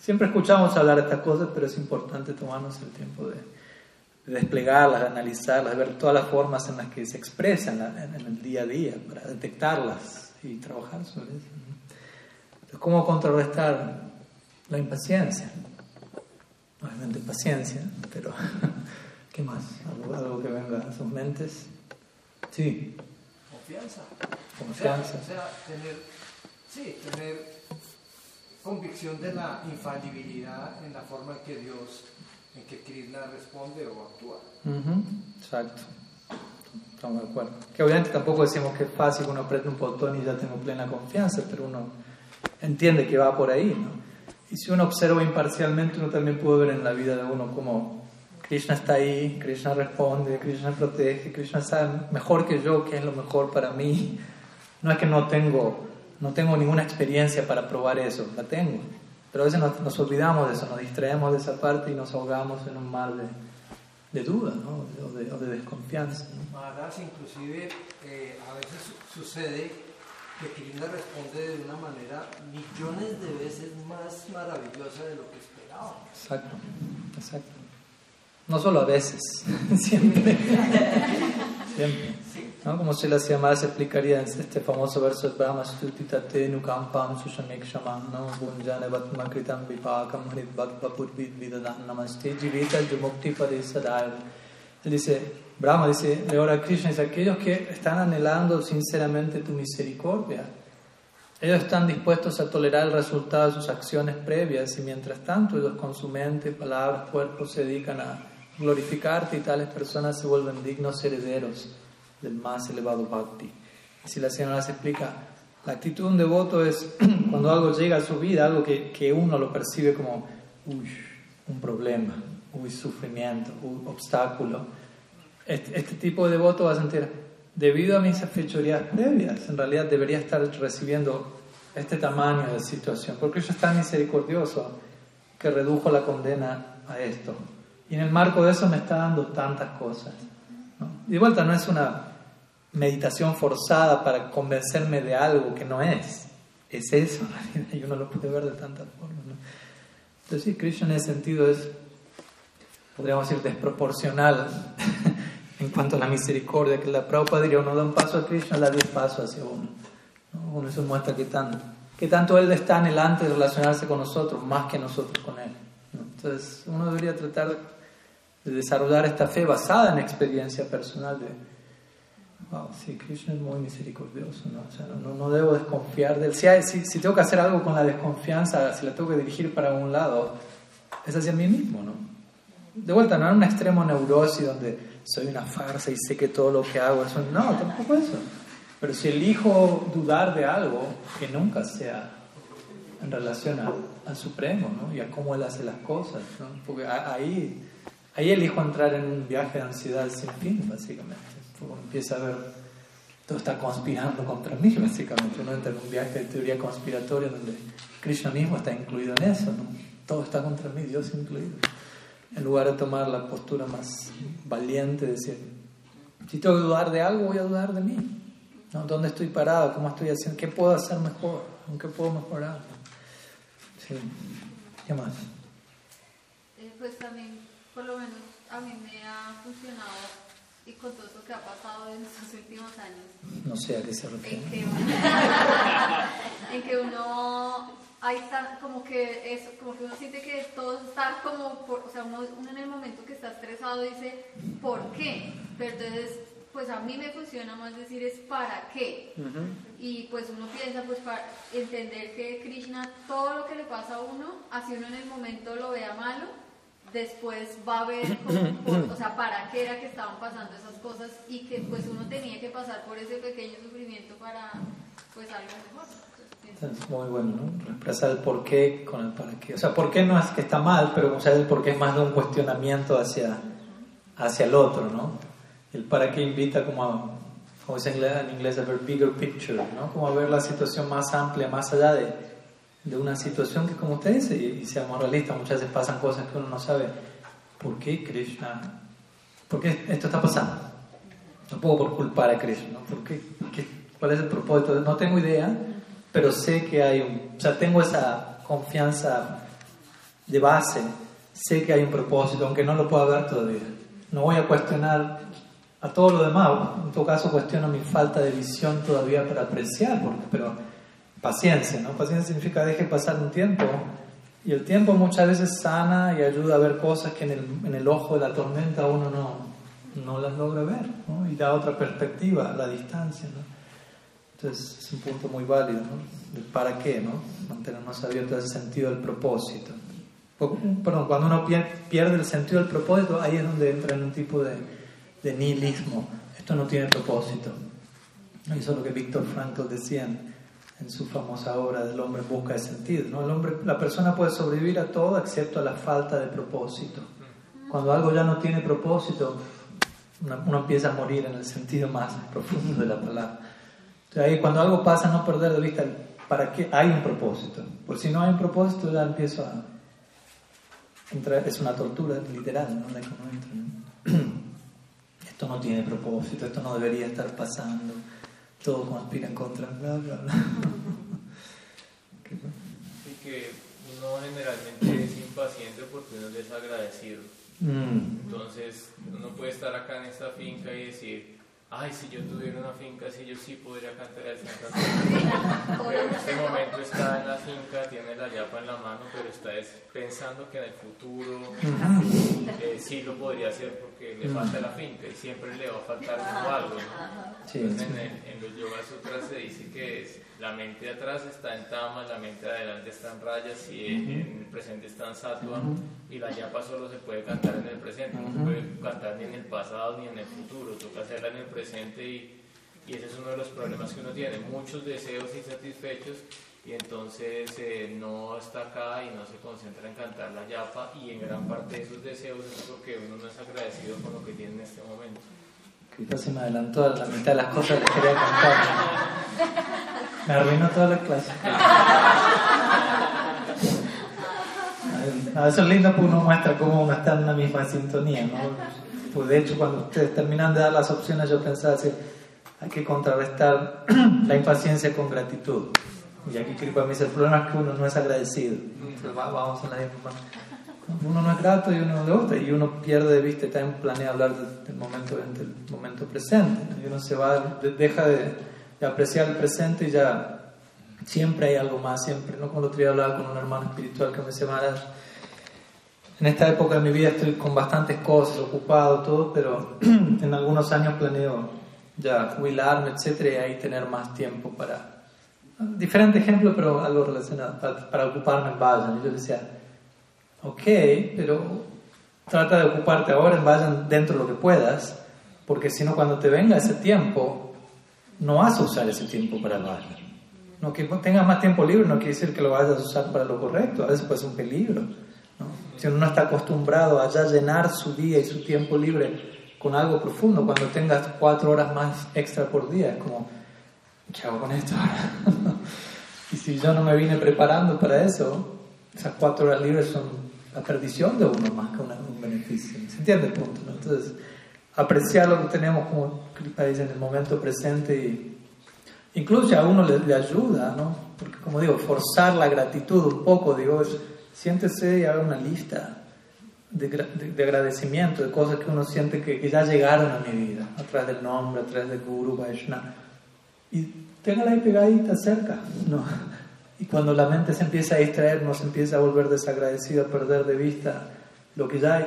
Siempre escuchamos hablar de estas cosas, pero es importante tomarnos el tiempo de, desplegarlas, de analizarlas, de ver todas las formas en las que se expresan en, el día a día, para detectarlas y trabajar sobre eso. Entonces, ¿cómo contrarrestar la impaciencia? Obviamente paciencia, pero (laughs) ¿qué más? ¿Algo, algo que venga a sus mentes? Sí confianza. Confianza. O sea, tener, sí, tener convicción de la infalibilidad en la forma en que Dios, en que Krishna responde o actúa. Exacto. Estamos de acuerdo. Que obviamente tampoco decimos que es fácil uno apriete un botón y ya tengo plena confianza, pero uno entiende que va por ahí, ¿no? Y si uno observa imparcialmente, uno también puede ver en la vida de uno cómo Krishna está ahí, Krishna responde, Krishna protege, Krishna sabe mejor que yo qué es lo mejor para mí. No es que no tengo, no tengo ninguna experiencia para probar eso, la tengo. Pero a veces nos, olvidamos de eso, nos distraemos de esa parte y nos ahogamos en un mar de, de duda ¿no? o, de, de, desconfianza. ¿no? inclusive eh, a veces sucede que Krishna responde de una manera millones de veces más maravillosa de lo que esperábamos. Exacto, exacto. No solo a veces, (laughs) siempre. siempre. ¿No? Como se las llamadas explicaría en este famoso verso de Brahma Stuti Nukampam Sushamik Shaman Bunjane Vatma Kritam Vipakam Hrit Bhakpa Purvid Vidadan Namaste Jivita Yumukti Parisadaya Él dice, Brahma dice, a Krishna, dice, aquellos que están anhelando sinceramente tu misericordia, ellos están dispuestos a tolerar el resultado de sus acciones previas y mientras tanto ellos con su mente, palabras, cuerpo se dedican a glorificarte y tales personas se vuelven dignos herederos del más elevado bhakti. Así la señora se explica, la actitud de un devoto es (clears throat) cuando algo llega a su vida, algo que, que uno lo percibe como uy, un problema, uy, sufrimiento, un obstáculo. Este, este, tipo de devoto va a sentir, debido a mis fechorías previas, en realidad debería estar recibiendo este tamaño de situación, porque yo es tan misericordioso que redujo la condena a esto. Y en el marco de eso me está dando tantas cosas. De vuelta, no es una meditación forzada para convencerme de algo que no es. Es eso, (laughs) y uno lo puede ver de tantas formas. Entonces, sí, Krishna en ese sentido es, podríamos decir, desproporcional (laughs) en cuanto a la misericordia, que la Prabhupada diría, uno da un paso a Krishna, da diez pasos hacia uno. Uno eso muestra que, tan, que tanto Él está anhelante de relacionarse con nosotros, más que nosotros con Él. Entonces, uno debería tratar de desarrollar esta fe basada en experiencia personal de, wow, sí, Krishna es muy misericordioso, ¿no? O sea, no, no debo desconfiar de él. Si, si, si, tengo que hacer algo con la desconfianza, si la tengo que dirigir para un lado, es hacia mí mismo, ¿no? De vuelta, no en un extremo neurosis donde soy una farsa y sé que todo lo que hago es un... No, tampoco eso. Pero si elijo dudar de algo, que nunca sea en relación al Supremo, ¿no? Y a cómo Él hace las cosas, ¿no? Porque ahí, ahí elijo entrar en un viaje de ansiedad sin fin, básicamente empieza a ver, todo está conspirando contra mí, (laughs) básicamente. Uno entra en un viaje de teoría conspiratoria donde Krishna mismo está incluido en eso, ¿no? Todo está contra mí, Dios incluido. En lugar de tomar la postura más valiente, de decir, si tengo que dudar de algo, voy a dudar de mí. ¿no? ¿Dónde estoy parado? ¿Cómo estoy haciendo? ¿Qué puedo hacer mejor? ¿En qué puedo mejorar? Sí. ¿Qué más? Eh, pues también, por lo menos, a mí me ha funcionado y con todo esto que ha pasado en estos últimos años. No sé a qué se refiere. En que uno, (laughs) en que uno hay como que es como que uno siente que todo está como por, o sea uno, uno, en el momento que está estresado dice ¿por qué? pero entonces pues a mí me funciona más decir es ¿para qué? y pues uno piensa pues para entender que Krishna todo lo que le pasa a uno así uno en el momento lo vea malo después va a ver, o sea, para qué era que estaban pasando esas cosas y que pues uno tenía que pasar por ese pequeño sufrimiento para pues algo mejor. Es muy bueno, ¿no? Expresar el por qué con el para qué. O sea, por qué no es que está mal, pero o sea, el por qué es más de un cuestionamiento hacia, hacia el otro, ¿no? El para qué invita como a, como dice en inglés, a ver bigger picture, ¿no? Como a ver la situación más amplia, más allá de de una situación que, como usted dice, y, seamos realistas, muchas veces pasan cosas que uno no sabe por qué Krishna, por qué esto está pasando. No puedo culpar a Krishna, ¿por qué? ¿Cuál es el propósito? No tengo idea, pero sé que hay un, o sea, tengo esa confianza de base, sé que hay un propósito, aunque no lo pueda ver todavía. No voy a cuestionar a todo lo demás, en todo caso cuestiono mi falta de visión todavía para apreciar, porque, pero paciencia, ¿no? Paciencia significa deje pasar un tiempo y el tiempo muchas veces sana y ayuda a ver cosas que en el, en el ojo de la tormenta uno no, no las logra ver, ¿no? Y da otra perspectiva, la distancia, ¿no? Entonces es un punto muy válido, ¿no? para qué, ¿no? Mantenernos abiertos a ese sentido del propósito. Perdón, cuando uno pierde el sentido del propósito, ahí es donde entra en un tipo de, de nihilismo. Esto no tiene propósito. Eso es lo que Víctor Frankl decía en su famosa obra del hombre busca de sentido. ¿no? El hombre, la persona puede sobrevivir a todo excepto a la falta de propósito. Cuando algo ya no tiene propósito, uno, empieza a morir en el sentido más (laughs) profundo de la palabra. Entonces ahí cuando algo pasa, no perder de vista para qué hay un propósito. Porque si no hay un propósito, ya empiezo a entrar, es una tortura literal, ¿no? (clears throat) Esto no tiene propósito, esto no debería estar pasando todo conspira en contra, bla, bla, bla. (laughs) y que uno generalmente es impaciente porque uno es desagradecido. Mm. Entonces, uno puede estar acá en esta finca y decir, ay, si yo tuviera una finca, si yo sí podría cantar el Santa (laughs) Pero en este momento está en la finca, tiene la yapa en la mano, pero está pensando que en el futuro (laughs) eh, sí lo podría hacer porque le falta la finca y siempre le va a faltar algo. Entonces, en, los Yoga Sutras se dice que la mente de atrás está en Tama, la mente de adelante está en Rayas y en, el presente está en Sattva y la yapa solo se puede cantar en el presente, no se puede cantar ni en el pasado ni en el futuro, toca hacerla en el presente y, y ese es uno de los problemas que uno tiene, muchos deseos insatisfechos y entonces eh, no está acá y no se concentra en cantar la yapa y en gran parte de esos deseos es porque uno no es agradecido con lo que tiene en este momento. Quizás se me adelantó la mitad de las cosas que quería contar. Me arruinó toda la clase. A eso es lindo porque uno muestra cómo uno está en la misma sintonía, ¿no? Pues de hecho, cuando ustedes terminan de dar las opciones, yo pensaba así, hay que contrarrestar (clears throat) la impaciencia con gratitud. Y aquí Kripa me dice, el problema es que uno no es agradecido. Vamos a la misma uno no es grato y uno le gusta y uno pierde de vista y también planea hablar del momento, del momento presente y uno se va, deja de, apreciar el presente y ya siempre hay algo más, siempre, ¿no? Como lo otro día hablaba con un hermano espiritual que me decía, en esta época de mi vida estoy con bastantes cosas, ocupado, todo, pero (clears throat) en algunos años planeo ya jubilarme, etcétera, y ahí tener más tiempo para... Diferente ejemplo, pero algo relacionado, para, ocuparme en Vayan. Y yo decía, ok, pero trata de ocuparte ahora Vayan dentro de lo que puedas, porque si no, cuando te venga ese tiempo, no vas a usar ese tiempo para Vayan. No, que tengas más tiempo libre no quiere decir que lo vayas a usar para lo correcto, a veces puede ser un peligro. Si uno no está acostumbrado a ya llenar su día y su tiempo libre con algo profundo, cuando tengas cuatro horas más extra por día, es como, ¿qué hago con esto ahora? (laughs) y si yo no me vine preparando para eso, esas cuatro horas libres son la perdición de uno más que un beneficio. ¿Se entiende el punto? Entonces, apreciar lo que tenemos, como Kripa dice, en el momento presente y incluso a uno le, ayuda, ¿no? Porque como digo, forzar la gratitud un poco, digo, siéntese y haga una lista de, de, agradecimiento, de cosas que uno siente que, ya llegaron a mi vida, a través del nombre, a través del Guru, Vaishnava. Y téngala ahí pegadita cerca, ¿no? Y cuando la mente se empieza a distraer, se empieza a volver desagradecido, a perder de vista lo que ya hay,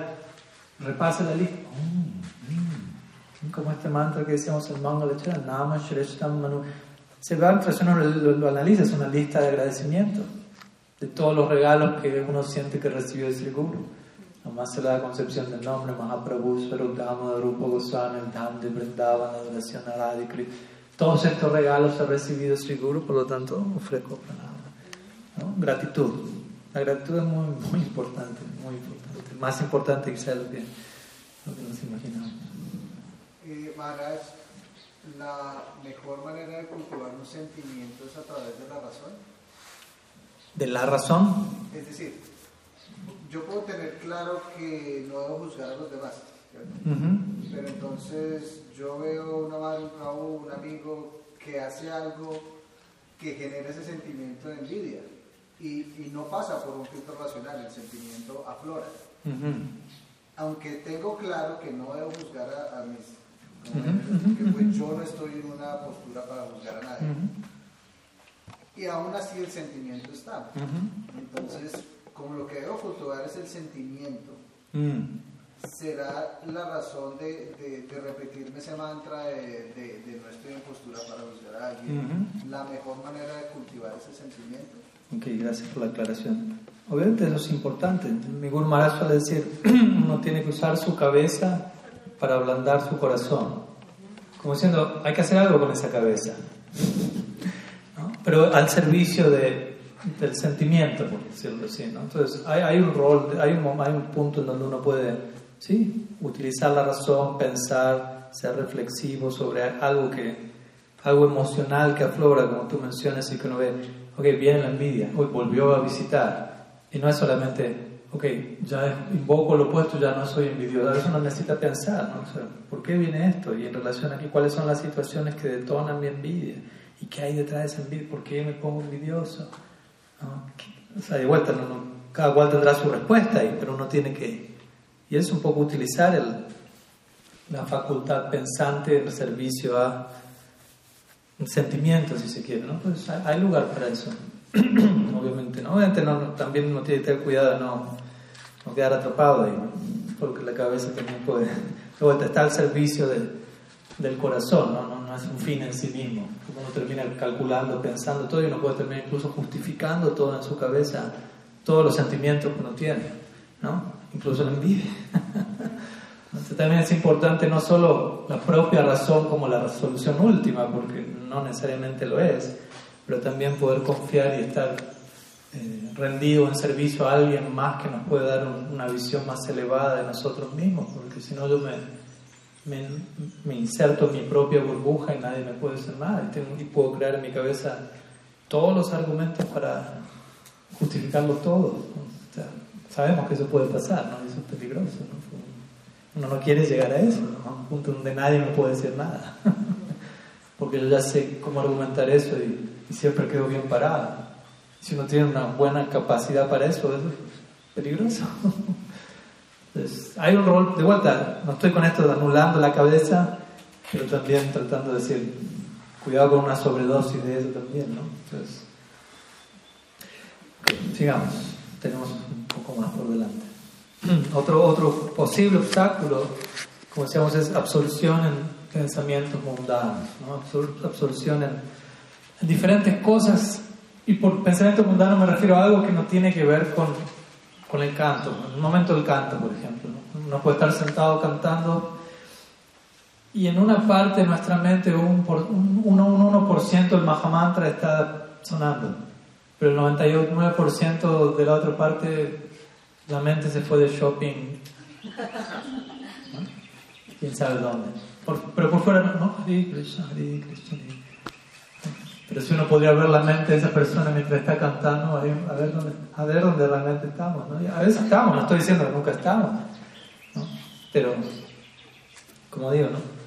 repase la lista. Mm, mm. Como este mantra que decíamos en Mangalachara, Nama Shreshtam Manu. Se va, pues uno lo, lo, analiza, es una lista de agradecimiento de todos los regalos que uno siente que recibió de Sri Guru. Nomás se da concepción del nombre, Mahaprabhu, Swarudama, Rupa Goswami, el Dham de Vrindavan, adoración a Radhikri. Todos estos regalos ha recibido Sri Guru, por lo tanto ofrezco para Gratitud. La gratitud es muy, muy importante, muy importante. Más importante sea lo que, lo que nos imaginamos. Eh, Maharaj, la mejor manera de cultivar un sentimiento es a través de la razón. ¿De la razón? Es decir, yo puedo tener claro que no debo juzgar a los demás, pero entonces yo veo una madre, un amigo que hace algo que genera ese sentimiento de envidia y, no pasa por un filtro racional, el sentimiento aflora. Aunque tengo claro que no debo juzgar a, mis... que pues yo no estoy en una postura para juzgar a nadie. Y aún así el sentimiento está. Entonces, como lo que debo cultivar es el sentimiento, mm. será la razón de, de, repetirme ese mantra de, de, no estoy en postura para juzgar a alguien, la mejor manera de cultivar ese sentimiento Ok, gracias por la aclaración. Obviamente eso es importante. Mi Guru suele decir, (clears throat) uno tiene que usar su cabeza para ablandar su corazón. Como diciendo, hay que hacer algo con esa cabeza. Pero al servicio de, del sentimiento, por decirlo así. ¿no? Entonces, hay, hay, un rol, hay un, hay un punto en donde uno puede ¿sí? utilizar la razón, pensar, ser reflexivo sobre algo, que, algo emocional que aflora, como tú mencionas, y que uno ve ok, viene la envidia, hoy volvió a visitar. Y no es solamente, ok, ya invoco lo opuesto, ya no soy envidioso. A veces uno necesita pensar, ¿no? O sea, ¿por qué viene esto? Y en relación aquí, ¿cuáles son las situaciones que detonan mi envidia? ¿Y qué hay detrás de esa envidia? ¿Por qué me pongo envidioso? O sea, de vuelta, cada cual tendrá su respuesta, ahí, pero uno tiene que... Y es un poco utilizar el, la facultad pensante en servicio a sentimientos, si se quiere, ¿no? Pues hay lugar para eso, (clears throat) obviamente, ¿no? Obviamente no, también uno tiene que tener cuidado de no, no quedar atrapado ahí, porque la cabeza también puede, (laughs) luego está al servicio del corazón, ¿no? ¿no? No, es un fin en sí mismo, uno termina calculando, pensando todo y uno puede terminar incluso justificando todo en su cabeza, todos los sentimientos que uno tiene, ¿no? Incluso la envidia. (laughs) Entonces también es importante no solo la propia razón como la resolución última, porque no necesariamente lo es, pero también poder confiar y estar eh, rendido en servicio a alguien más que nos puede dar una visión más elevada de nosotros mismos, porque si no yo me, inserto en mi propia burbuja y nadie me puede hacer nada y, puedo crear en mi cabeza todos los argumentos para justificarlo todo. sabemos que eso puede pasar, ¿no? eso es peligroso. ¿no? Uno no quiere llegar a eso, a un punto donde nadie me puede decir nada. (laughs) Porque yo ya sé cómo argumentar eso y, siempre quedo bien parado. Si uno tiene una buena capacidad para eso, es peligroso. (laughs) Entonces, hay un rol, de vuelta, no estoy con esto de anulando la cabeza, pero también tratando de decir, cuidado con una sobredosis de eso también, ¿no? Entonces, sigamos, tenemos un poco más por delante. Otro, otro posible obstáculo, como decíamos, es absorción en pensamientos mundanos, ¿no? absorción en, diferentes cosas. Y por pensamiento mundano me refiero a algo que no tiene que ver con, con el canto, en el momento del canto, por ejemplo. ¿no? Uno puede estar sentado cantando y en una parte de nuestra mente un, un, un 1% del Mahamantra está sonando, pero el 99% de la otra parte la mente se fue de shopping. ¿Quién sabe dónde? pero por fuera no, Pero si uno podría ver la mente de esa persona mientras está cantando, a ver dónde, a ver dónde realmente estamos. ¿no? A veces estamos, no estoy diciendo que nunca estamos. ¿no? Pero, como digo, ¿no?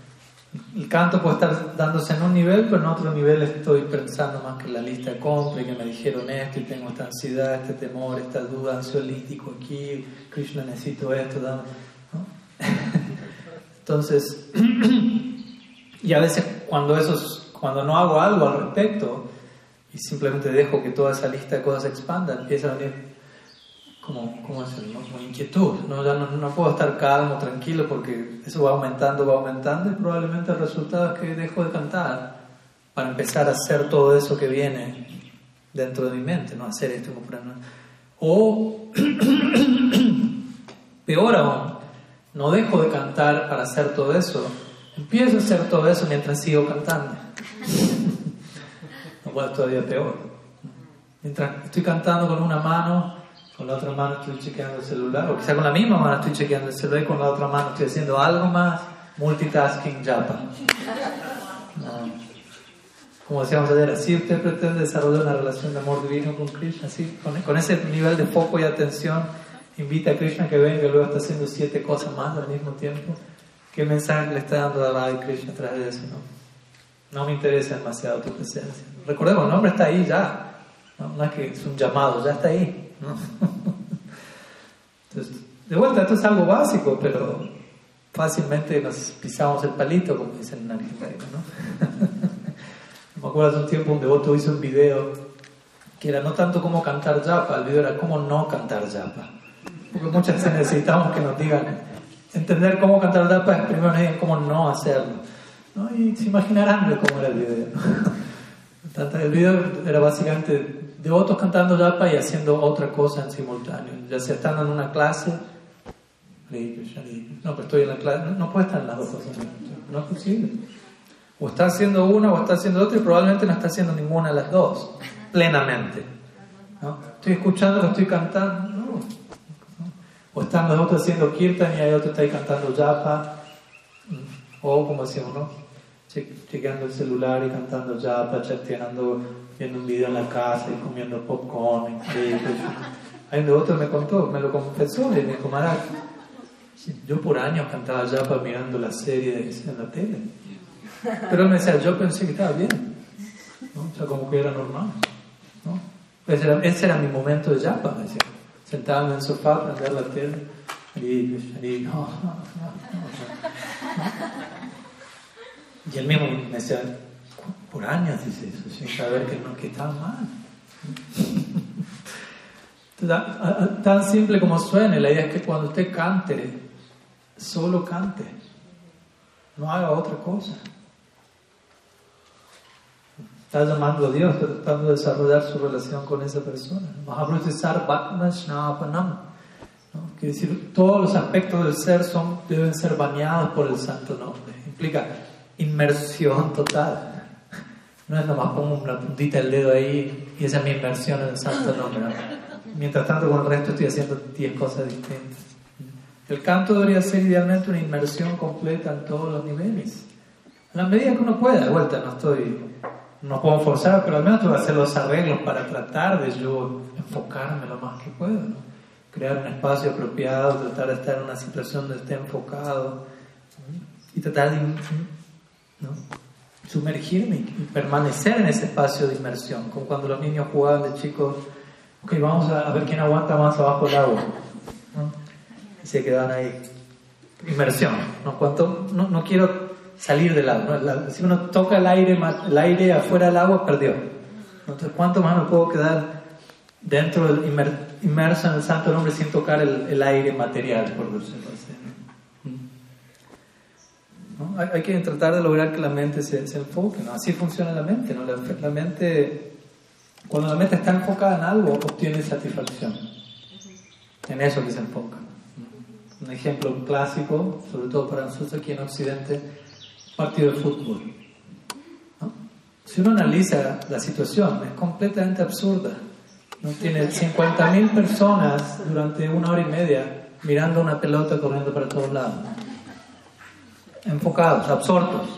El canto puede estar dándose en un nivel, pero en otro nivel estoy pensando más que la lista de compra y que me dijeron esto y tengo esta ansiedad, este temor, esta duda, ansiolítico aquí, Krishna necesito esto, ¿no? (laughs) Entonces, (clears throat) y a veces cuando, esos, cuando no hago algo al respecto y simplemente dejo que toda esa lista de cosas expanda, empieza a venir como, como, como inquietud, ¿no? Ya no, puedo estar calmo, tranquilo, porque eso va aumentando, va aumentando y probablemente el resultado es que dejo de cantar para empezar a hacer todo eso que viene dentro de mi mente, ¿no? Hacer esto, O, (coughs) peor aún, no dejo de cantar para hacer todo eso, empiezo a hacer todo eso mientras sigo cantando. (laughs) no, todavía peor. Mientras estoy cantando con una mano, con la otra mano estoy chequeando el celular, o quizá con la misma mano estoy chequeando el celular y con la otra mano estoy haciendo algo más, multitasking japa. Como decíamos ayer, así usted pretende desarrollar una relación de amor divino con Krishna, así, con, ese nivel de foco y atención, invita a Krishna que venga y luego está haciendo siete cosas más al mismo tiempo. ¿Qué mensaje le está dando a la Krishna a través de eso? No? no me interesa demasiado tu presencia. Recordemos, el nombre está ahí ya. No, no que es un llamado, ya está ahí. Entonces, de vuelta, esto es algo básico, pero fácilmente nos pisamos el palito, como dicen en Argentina, ¿no? (laughs) Me acuerdo hace un tiempo un devoto hizo un video que era no tanto cómo cantar japa, el video era cómo no cantar japa. Porque muchas veces necesitamos que nos digan, entender cómo cantar japa es primero nos digan cómo no hacerlo. ¿no? Y se imaginarán de cómo era el video. (laughs) El video era básicamente devotos cantando japa y haciendo otra cosa en simultáneo, ya sea estando en una clase, no, pero estoy en la clase, no, puede estar en las dos cosas, no es posible. O está haciendo una o está haciendo otra y probablemente no está haciendo ninguna de las dos, plenamente. ¿no? Estoy escuchando que estoy cantando, no. O están los otros haciendo kirtan y hay otro está ahí cantando japa, o como decíamos, ¿no? chequeando el celular y cantando japa, chateando viendo un video en la casa y comiendo popcorn. Hay un devoto me contó, me lo confesó y me dijo, Marak, yo por años cantaba japa mirando la serie en la tele. Pero él me decía, yo pensé que estaba bien. ¿no? O sea, como que era normal. ¿no? Ese, era, ese era mi momento de japa, me decía. Sentarme en el sofá, prender la tele. Y, y él mismo me decía, por años dice eso, sin saber que, no, que está mal. (laughs) Tan simple como suene, la idea es que cuando usted cante, solo cante, no haga otra cosa. Está llamando a Dios, está tratando de desarrollar su relación con esa persona. ¿no? Quiere decir, todos los aspectos del ser son, deben ser bañados por el santo nombre. Implica inmersión total. No es nomás pongo una puntita del dedo ahí y esa es mi inversión en el santo nombre. Mientras tanto, con el resto estoy haciendo 10 cosas distintas. El canto debería ser idealmente una inmersión completa en todos los niveles. En la medida que uno pueda, de vuelta, no estoy, no puedo forzar, pero al menos tengo que hacer los arreglos para tratar de yo enfocarme lo más que puedo. crear un espacio apropiado, tratar de estar en una situación donde esté enfocado y tratar de sumergirme y permanecer en ese espacio de inmersión, como cuando los niños jugaban de chicos, ok, vamos a, ver quién aguanta más abajo del agua. Y se quedan ahí. Inmersión. ¿no? ¿Cuánto? No, no quiero salir del agua. Si uno toca el aire, el aire afuera del agua, perdió. Entonces, ¿cuánto más me puedo quedar dentro, del, inmerso en el santo nombre sin tocar el, aire material, por decirlo así? ¿No? Hay, que tratar de lograr que la mente se, se enfoque. ¿no? Así funciona la mente. ¿no? La, mente, cuando la mente está enfocada en algo, obtiene satisfacción. En eso que se enfoca. Un ejemplo clásico, sobre todo para nosotros aquí en Occidente, partido de fútbol. Si uno analiza la situación, es completamente absurda. ¿no? Tiene 50.000 personas durante una hora y media mirando una pelota corriendo para todos lados. Enfocados, absortos.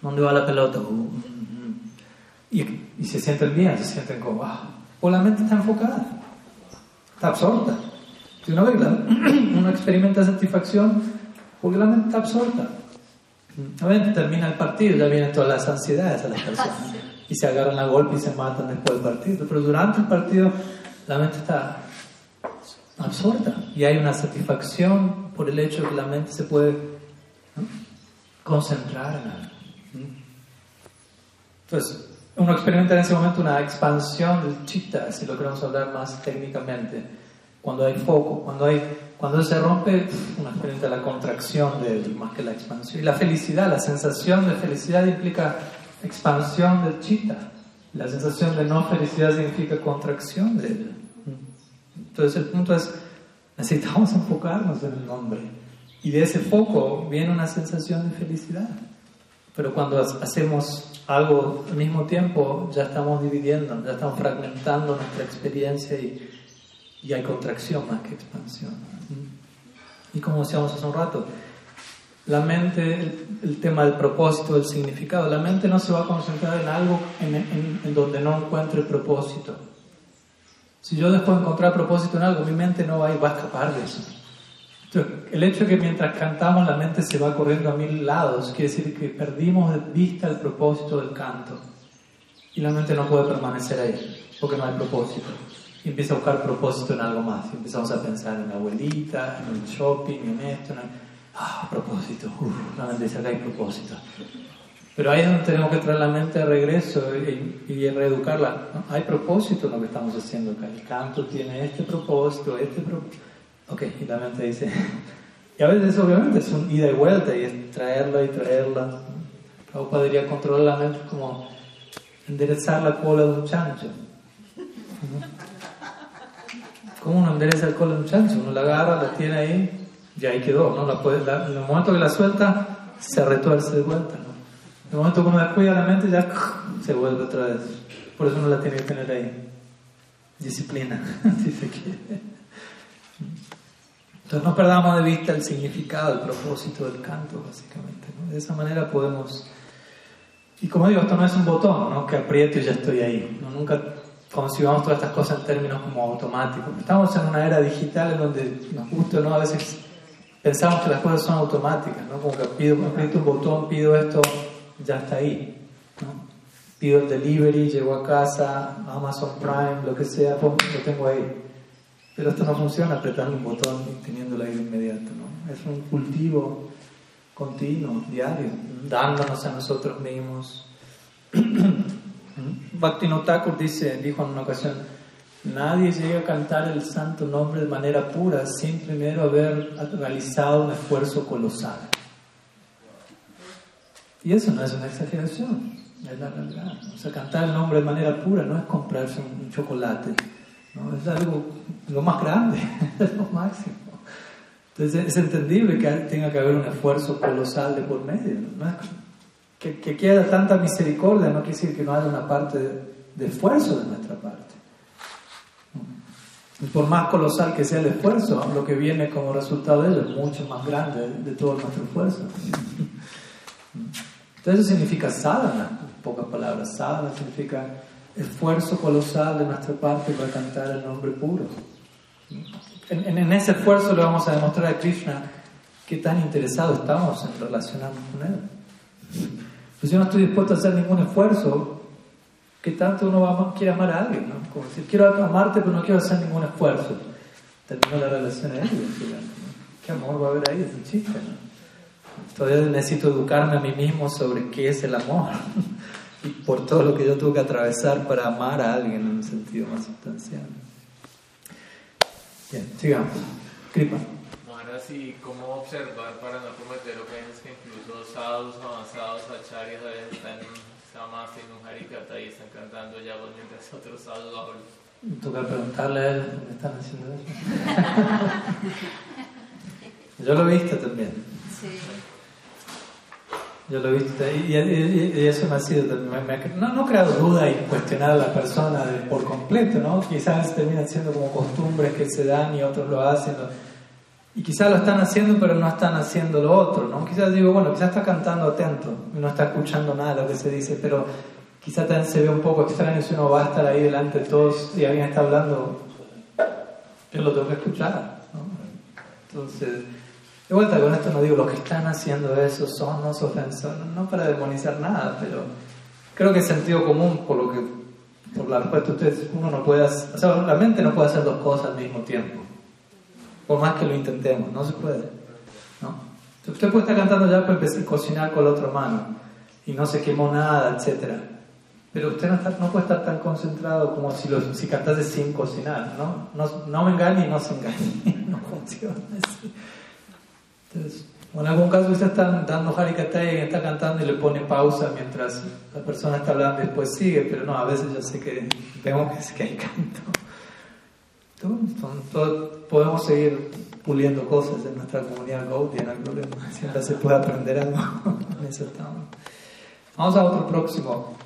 ¿Dónde va la pelota? Uh, uh, uh. y, se sienten bien, se sienten como, ah, o la mente está enfocada, está absorta. Si uno, ve, uno experimenta satisfacción porque la mente está absorta. Obviamente termina el partido, ya vienen todas las ansiedades a las personas (laughs) y se agarran a golpe y se matan después del partido. Pero durante el partido la mente está absorta y hay una satisfacción por el hecho de que la mente se puede en algo. Entonces, uno experimenta en ese momento una expansión del chitta, si lo queremos hablar más técnicamente, cuando hay foco, cuando hay cuando se rompe, una experiencia de la contracción de más que la expansión. Y la felicidad, la sensación de felicidad implica expansión del chitta. La sensación de no felicidad significa contracción de él. Entonces el punto es, necesitamos enfocarnos en el nombre. Y de ese foco viene una sensación de felicidad. Pero cuando hacemos algo al mismo tiempo, ya estamos dividiendo, ya estamos fragmentando nuestra experiencia y, y hay contracción más que expansión. Y como decíamos hace un rato, la mente, el, tema del propósito, del significado, la mente no se va a concentrar en algo en, donde no encuentre propósito. Si yo después de encontrar propósito en algo, mi mente no va a, va a escapar de eso. El hecho de que mientras cantamos la mente se va corriendo a mil lados, quiere decir que perdimos de vista el propósito del canto. Y la mente no puede permanecer ahí, porque no hay propósito y empieza a buscar propósito en algo más. Y empezamos a pensar en la abuelita, en el shopping, en esto, en el... Ah, propósito, la mente dice, acá hay propósito. Pero ahí es donde tenemos que traer la mente de regreso y, reeducarla. Hay propósito en lo que estamos haciendo acá. El canto tiene este propósito, este propósito. Ok, y la mente dice... (laughs) y a veces obviamente es un ida y vuelta y es traerla y traerla. Luego podría controlar la mente como enderezar la cola de un chancho. ¿Cómo uno endereza el cola de un chancho? Uno la agarra, la tiene ahí y ahí quedó, ¿no? La puede, en el momento que la suelta, se retuerce de vuelta, ¿no? En el momento que uno descuida la mente, ya se vuelve otra vez. Por eso uno la tiene que tener ahí. Disciplina, (laughs) si se quiere. Entonces no perdamos de vista el significado, el propósito del canto, básicamente. ¿no? De esa manera podemos... Y como digo, esto no es un botón, ¿no? Que aprieto y ya estoy ahí. ¿no? Nunca concibamos todas estas cosas en términos como automáticos. Estamos en una era digital en donde nos gusta no a veces pensamos que las cosas son automáticas, ¿no? Como que pido, un botón, pido esto, ya está ahí. ¿no? Pido el delivery, llego a casa, Amazon Prime, lo que sea, lo tengo ahí. Pero esto no funciona apretando un botón y teniéndolo ahí de inmediato, ¿no? Es un cultivo continuo, diario, dándonos a nosotros mismos. (clears throat) Bhaktivinoda Thakur dice, dijo en una ocasión, nadie llega a cantar el santo nombre de manera pura sin primero haber realizado un esfuerzo colosal. Y eso no es una exageración, es la realidad. O sea, cantar el nombre de manera pura no es comprarse un chocolate, ¿no? es algo lo más grande, (laughs) es lo máximo. Entonces es entendible que tenga que haber un esfuerzo colosal de por medio. ¿no? que, que quiera tanta misericordia no quiere decir que no haya una parte de, esfuerzo de nuestra parte. Y por más colosal que sea el esfuerzo, lo que viene como resultado de ello es mucho más grande de, todo nuestro esfuerzo. Entonces eso significa sadhana, en pocas palabras. Sadhana significa esfuerzo colosal de nuestra parte para cantar el nombre puro. en, en, ese esfuerzo le vamos a demostrar a Krishna qué tan interesados estamos en relacionarnos con Él. Pues yo no estoy dispuesto a hacer ningún esfuerzo, ¿qué tanto uno va quiere amar a alguien? ¿no? Como decir, quiero amarte, pero no quiero hacer ningún esfuerzo. Termino la relación a él. ¿Qué amor va a haber ahí? Es un chiste, ¿no? Todavía necesito educarme a mí mismo sobre qué es el amor por todo lo que yo tuve que atravesar para amar a alguien en un sentido más sustancial. Bien, sigamos. Kripa. Ahora sí, ¿cómo observar para no cometer ofensas que incluso sadhus avanzados, acharyas, están en Samadhi, en un harikata y están cantando ya mientras otros sadhus hablan? Toca preguntarle a él, ¿me están haciendo eso? (laughs) Yo lo he visto también. Sí. Yo lo he visto y, eso me ha sido, no, no he creado duda y cuestionar a la persona por completo, ¿no? Quizás terminan siendo como costumbres que se dan y otros lo hacen. Y quizás lo están haciendo, pero no están haciendo lo otro, ¿no? Quizás digo, bueno, quizás está cantando atento y no está escuchando nada de lo que se dice, pero quizás también se ve un poco extraño si uno va a estar ahí delante de todos y alguien está hablando, yo lo tengo que escuchar, ¿no? Entonces de vuelta con esto no digo los que están haciendo eso son los ofensores, no para demonizar nada, pero creo que es sentido común por lo que, por la respuesta de ustedes, uno no puede, hacer, o sea, la mente no puede hacer dos cosas al mismo tiempo, por más que lo intentemos, no se puede, ¿no? Usted puede estar cantando ya para empezar a cocinar con la otra mano y no se quemó nada, etcétera. Pero usted no, puede estar tan concentrado como si, lo, si cantase sin cocinar, ¿no? No, no me engañe y no se engañe, (laughs) no funciona así. Entonces, en algún caso usted está dando Harikata y está cantando y le pone pausa mientras la persona está hablando y después sigue, pero no, a veces yo sé que vemos que, que hay canto. Entonces, podemos seguir puliendo cosas en nuestra comunidad Gaudiya, no hay problema. Siempre se puede aprender algo. (laughs) Vamos a otro próximo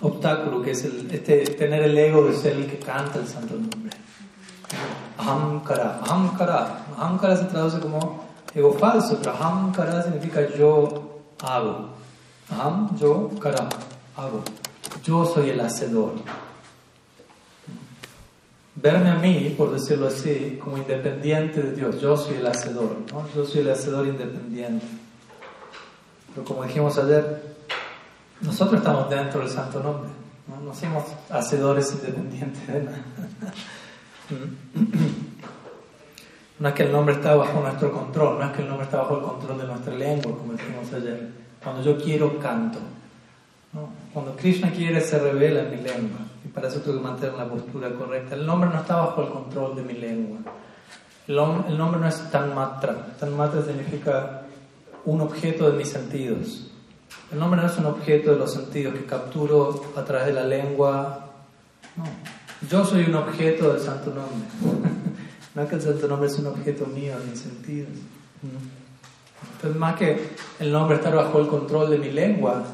obstáculo, que es el, este, tener el ego de ser el que canta el santo nombre. Ahamkara. Ahamkara. Ahamkara se traduce como ego falso, pero aham kara significa yo hago. Aham, yo, kara, hago. Yo soy el hacedor. Verme a mí, por decirlo así, como independiente de Dios. Yo soy el hacedor, ¿no? Yo soy el hacedor independiente. Pero como dijimos ayer, nosotros estamos dentro del santo nombre. No, no somos hacedores independientes de nada. (laughs) No es que el nombre está bajo nuestro control, no es que el nombre está bajo el control de nuestra lengua, como dijimos ayer. Cuando yo quiero, canto. Cuando Krishna quiere, se revela en mi lengua. Y para eso tengo que mantener la postura correcta. El nombre no está bajo el control de mi lengua. El, nombre no es tan matra. Tan matra significa un objeto de mis sentidos. El nombre no es un objeto de los sentidos que capturo a través de la lengua. No. Yo soy un objeto del santo nombre. No es que el santo nombre es un objeto mío en mis sentidos. Entonces, más que el nombre estar bajo el control de mi lengua,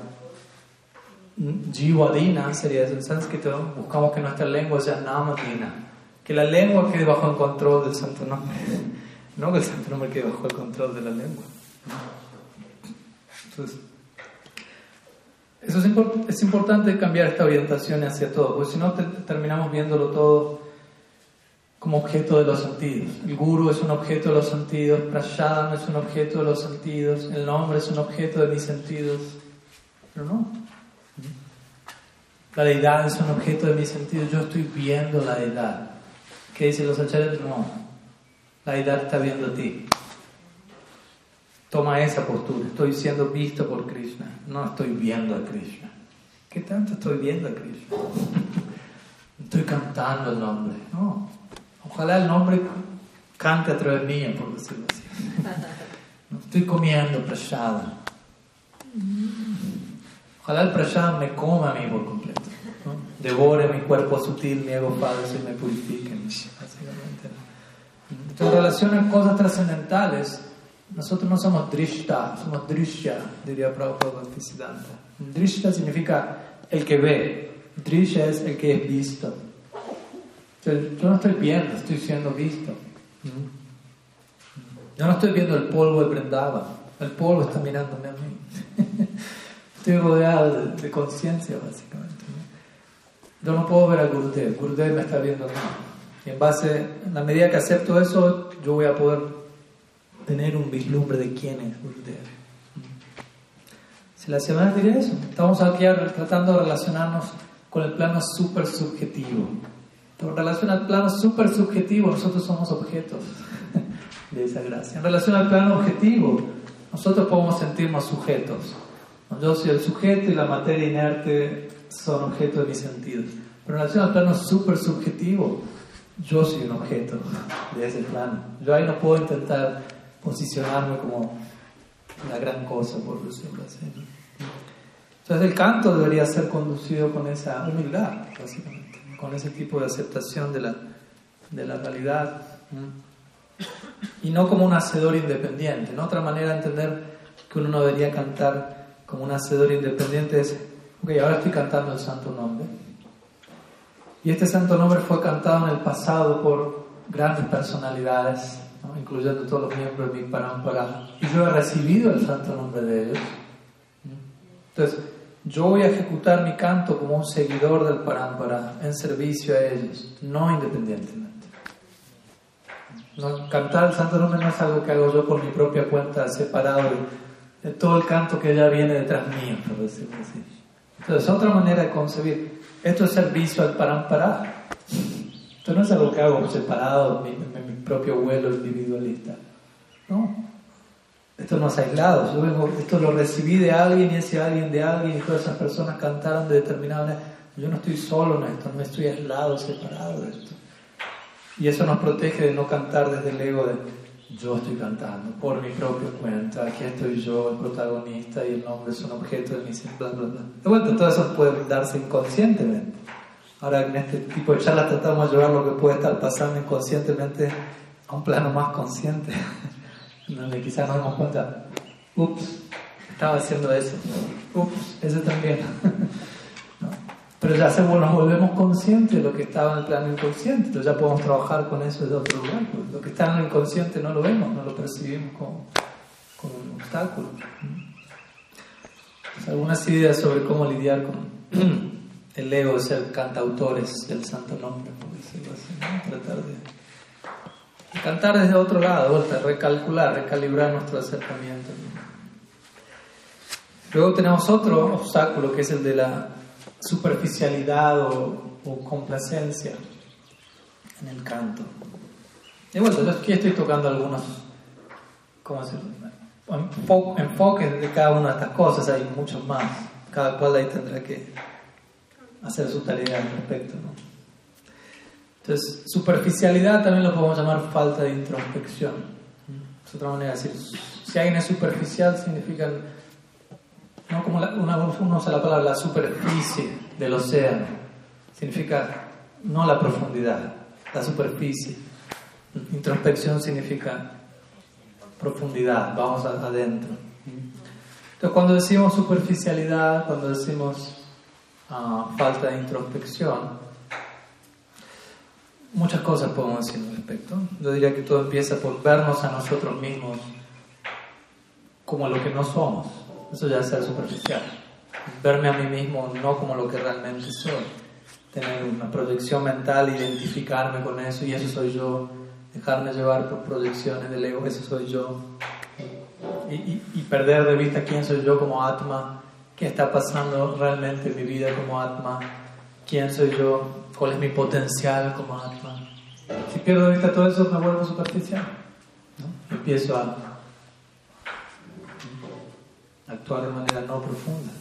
Jivadina sería eso. En sánscrito, buscamos que nuestra lengua sea Namadina, que la lengua quede bajo el control del santo nombre, no que el santo nombre quede bajo el control de la lengua. Entonces, eso es, es importante cambiar esta orientación hacia todo, porque si no terminamos viéndolo todo como objeto de los sentidos. El guru es un objeto de los sentidos, Prashadam es un objeto de los sentidos, el nombre es un objeto de mis sentidos. Pero no. La deidad es un objeto de mis sentidos, yo estoy viendo la deidad. ¿Qué dicen los acharyas? No. La deidad está viendo a ti. Toma esa postura. Estoy siendo visto por Krishna. No estoy viendo a Krishna. ¿Qué tanto estoy viendo a Krishna? Estoy cantando el nombre. No. Ojalá el nombre cante a través mío, por decirlo así. No (laughs) estoy comiendo prashada. Ojalá el prashada me coma a mí por completo. Devore mi cuerpo sutil, mi ego falso y me purifique. Básicamente. Entonces, en relación a cosas trascendentales, nosotros no somos drishta, somos drishya, diría Prabhupada Bhaktisiddhanta. Drishta significa el que ve, drishya es el que es visto yo no estoy viendo, estoy siendo visto. Yo no estoy viendo el polvo de Brendava, el polvo está mirándome a mí. (laughs) estoy rodeado de, conciencia, básicamente. Yo no puedo ver a Gurudev, Gurudev me está viendo a mí. Y en base, en la medida que acepto eso, yo voy a poder tener un vislumbre de quién es Si la semana diría eso, estamos aquí tratando de relacionarnos con el plano super subjetivo. En relación al plano super subjetivo, nosotros somos objetos (laughs) de esa gracia. En relación al plano objetivo, nosotros podemos sentirnos sujetos. Yo soy el sujeto y la materia inerte son objetos de mis sentidos. Pero en relación al plano super subjetivo, yo soy un objeto de ese plano. Yo ahí no puedo intentar posicionarme como la gran cosa, por decirlo así. Entonces el canto debería ser conducido con esa humildad, básicamente, con ese tipo de aceptación de la, de la realidad. Y no como un hacedor independiente. ¿no? Otra manera de entender que uno no debería cantar como un hacedor independiente es, ok, ahora estoy cantando el santo nombre. Y este santo nombre fue cantado en el pasado por grandes personalidades, incluyendo todos los miembros de mi parampara. Y yo he recibido el santo nombre de ellos. Entonces, yo voy a ejecutar mi canto como un seguidor del parampara en servicio a ellos, no independientemente. cantar el santo nombre no es algo que hago yo por mi propia cuenta, separado de, todo el canto que ya viene detrás mío, por decirlo así. Entonces, otra manera de concebir, esto es servicio al parampara. Esto no es algo que hago separado en mi, mi propio vuelo individualista. No, esto no es aislado, yo esto lo recibí de alguien y ese alguien de alguien y todas esas personas cantaron de determinada manera. Yo no estoy solo en esto, no estoy aislado, separado de esto. Y eso nos protege de no cantar desde el ego de yo estoy cantando por mi propia cuenta, aquí estoy yo, el protagonista y el nombre es un objeto de mi bla, bla, bla. De vuelta, todo eso puede darse inconscientemente. Ahora en este tipo de charlas tratamos de llevar lo que puede estar pasando inconscientemente a un plano más consciente (laughs) donde quizás nos damos cuenta, ups, estaba haciendo eso, ups, ese también. (laughs) Pero ya según nos volvemos conscientes de lo que estaba en el plano inconsciente, entonces ya podemos trabajar con eso desde otro lugar. Lo que está en el inconsciente no lo vemos, no lo percibimos como, como un obstáculo. algunas ideas sobre cómo lidiar con (clears throat) el ego de ser cantautores del santo nombre, por decirlo así, tratar de Cantar desde otro lado, vuelta, recalcular, recalibrar nuestro acercamiento. Luego tenemos otro obstáculo que es el de la superficialidad o, complacencia en el canto. Y bueno, yo aquí estoy tocando algunos ¿cómo enfoques de cada una de estas cosas, hay muchos más. Cada cual ahí tendrá que hacer su tarea al respecto. ¿no? Entonces, superficialidad también lo podemos llamar falta de introspección. Es otra manera de decir, si alguien es superficial, significa, no como uno usa la palabra la superficie del océano, significa no la profundidad, la superficie. Introspección significa profundidad, vamos adentro. Entonces, cuando decimos superficialidad, cuando decimos ah, falta de introspección, Muchas cosas podemos decir al respecto. Yo diría que todo empieza por vernos a nosotros mismos como lo que no somos. Eso ya ser superficial. Verme a mí mismo no como lo que realmente soy. Tener una proyección mental, identificarme con eso y eso soy yo. Dejarme llevar por proyecciones del ego, eso soy yo. Y, y perder de vista quién soy yo como Atma, qué está pasando realmente en mi vida como Atma, quién soy yo, cuál es mi potencial como Atma. Si pierdo vista todo eso, me vuelvo superficial. Empiezo a actuar de manera no profunda.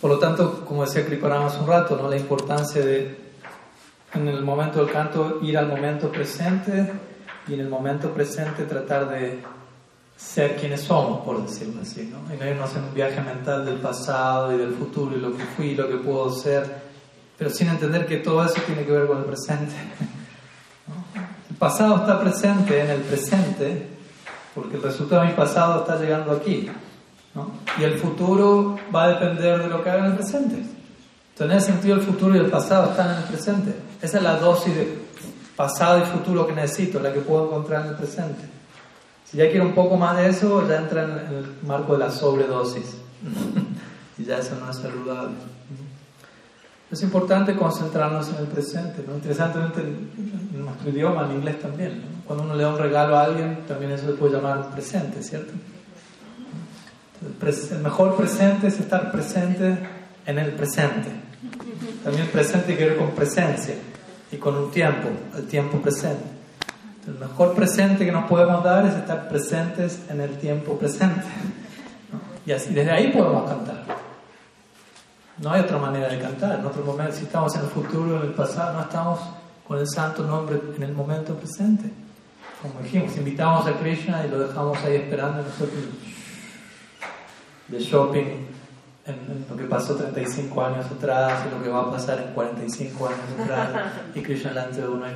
Por lo tanto, como decía Kriparama hace un rato, ¿no? la importancia de, en el momento del canto, ir al momento presente y en el momento presente tratar de ser quienes somos, por decirlo así, ¿no? y no irnos en un viaje mental del pasado y del futuro y lo que fui lo que puedo ser pero sin entender que todo eso tiene que ver con el presente. El pasado está presente en el presente, porque el resultado de mi pasado está llegando aquí. Y el futuro va a depender de lo que haga en el presente. Entonces, en ese sentido, el futuro y el pasado están en el presente. Esa es la dosis de pasado y futuro que necesito, la que puedo encontrar en el presente. Si ya quiero un poco más de eso, ya entra en el marco de la sobredosis. (laughs) y ya eso no es saludable. Es importante concentrarnos en el presente. ¿no? Interesantemente, en nuestro idioma, en inglés también, cuando uno le da un regalo a alguien, también eso se puede llamar presente, ¿cierto? El mejor presente es estar presente en el presente. También presente ver con presencia y con un tiempo, el tiempo presente. El mejor presente que nos podemos dar es estar presentes en el tiempo presente. Y así, desde ahí podemos cantar. No hay otra manera de cantar. En otro momento, si estamos en el futuro, en el pasado, no estamos con el santo nombre en el momento presente. Como dijimos, invitamos a Krishna y lo dejamos ahí esperando nosotros de shopping en, lo que pasó 35 años atrás y lo que va a pasar en 45 años atrás y Krishna delante de uno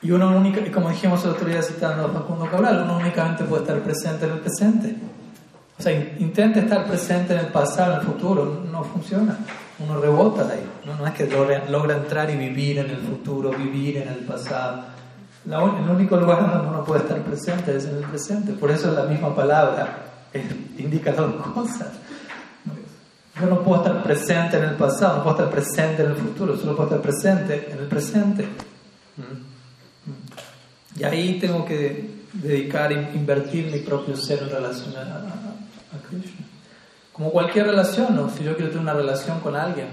y uno única, como dijimos el otro día citando a Facundo Cabral, uno únicamente puede estar presente en el presente. O sea, intenta estar presente en el pasado, en el futuro, no funciona. Uno rebota de ahí. No, no es que logra, entrar y vivir en el futuro, vivir en el pasado. el único lugar donde uno puede estar presente es en el presente. Por eso la misma palabra indica dos cosas. Yo no puedo estar presente en el pasado, no puedo estar presente en el futuro, solo puedo estar presente en el presente. Y ahí tengo que dedicar, invertir mi propio ser en relación a, Krishna. Como cualquier relación, ¿no? si yo quiero tener una relación con alguien,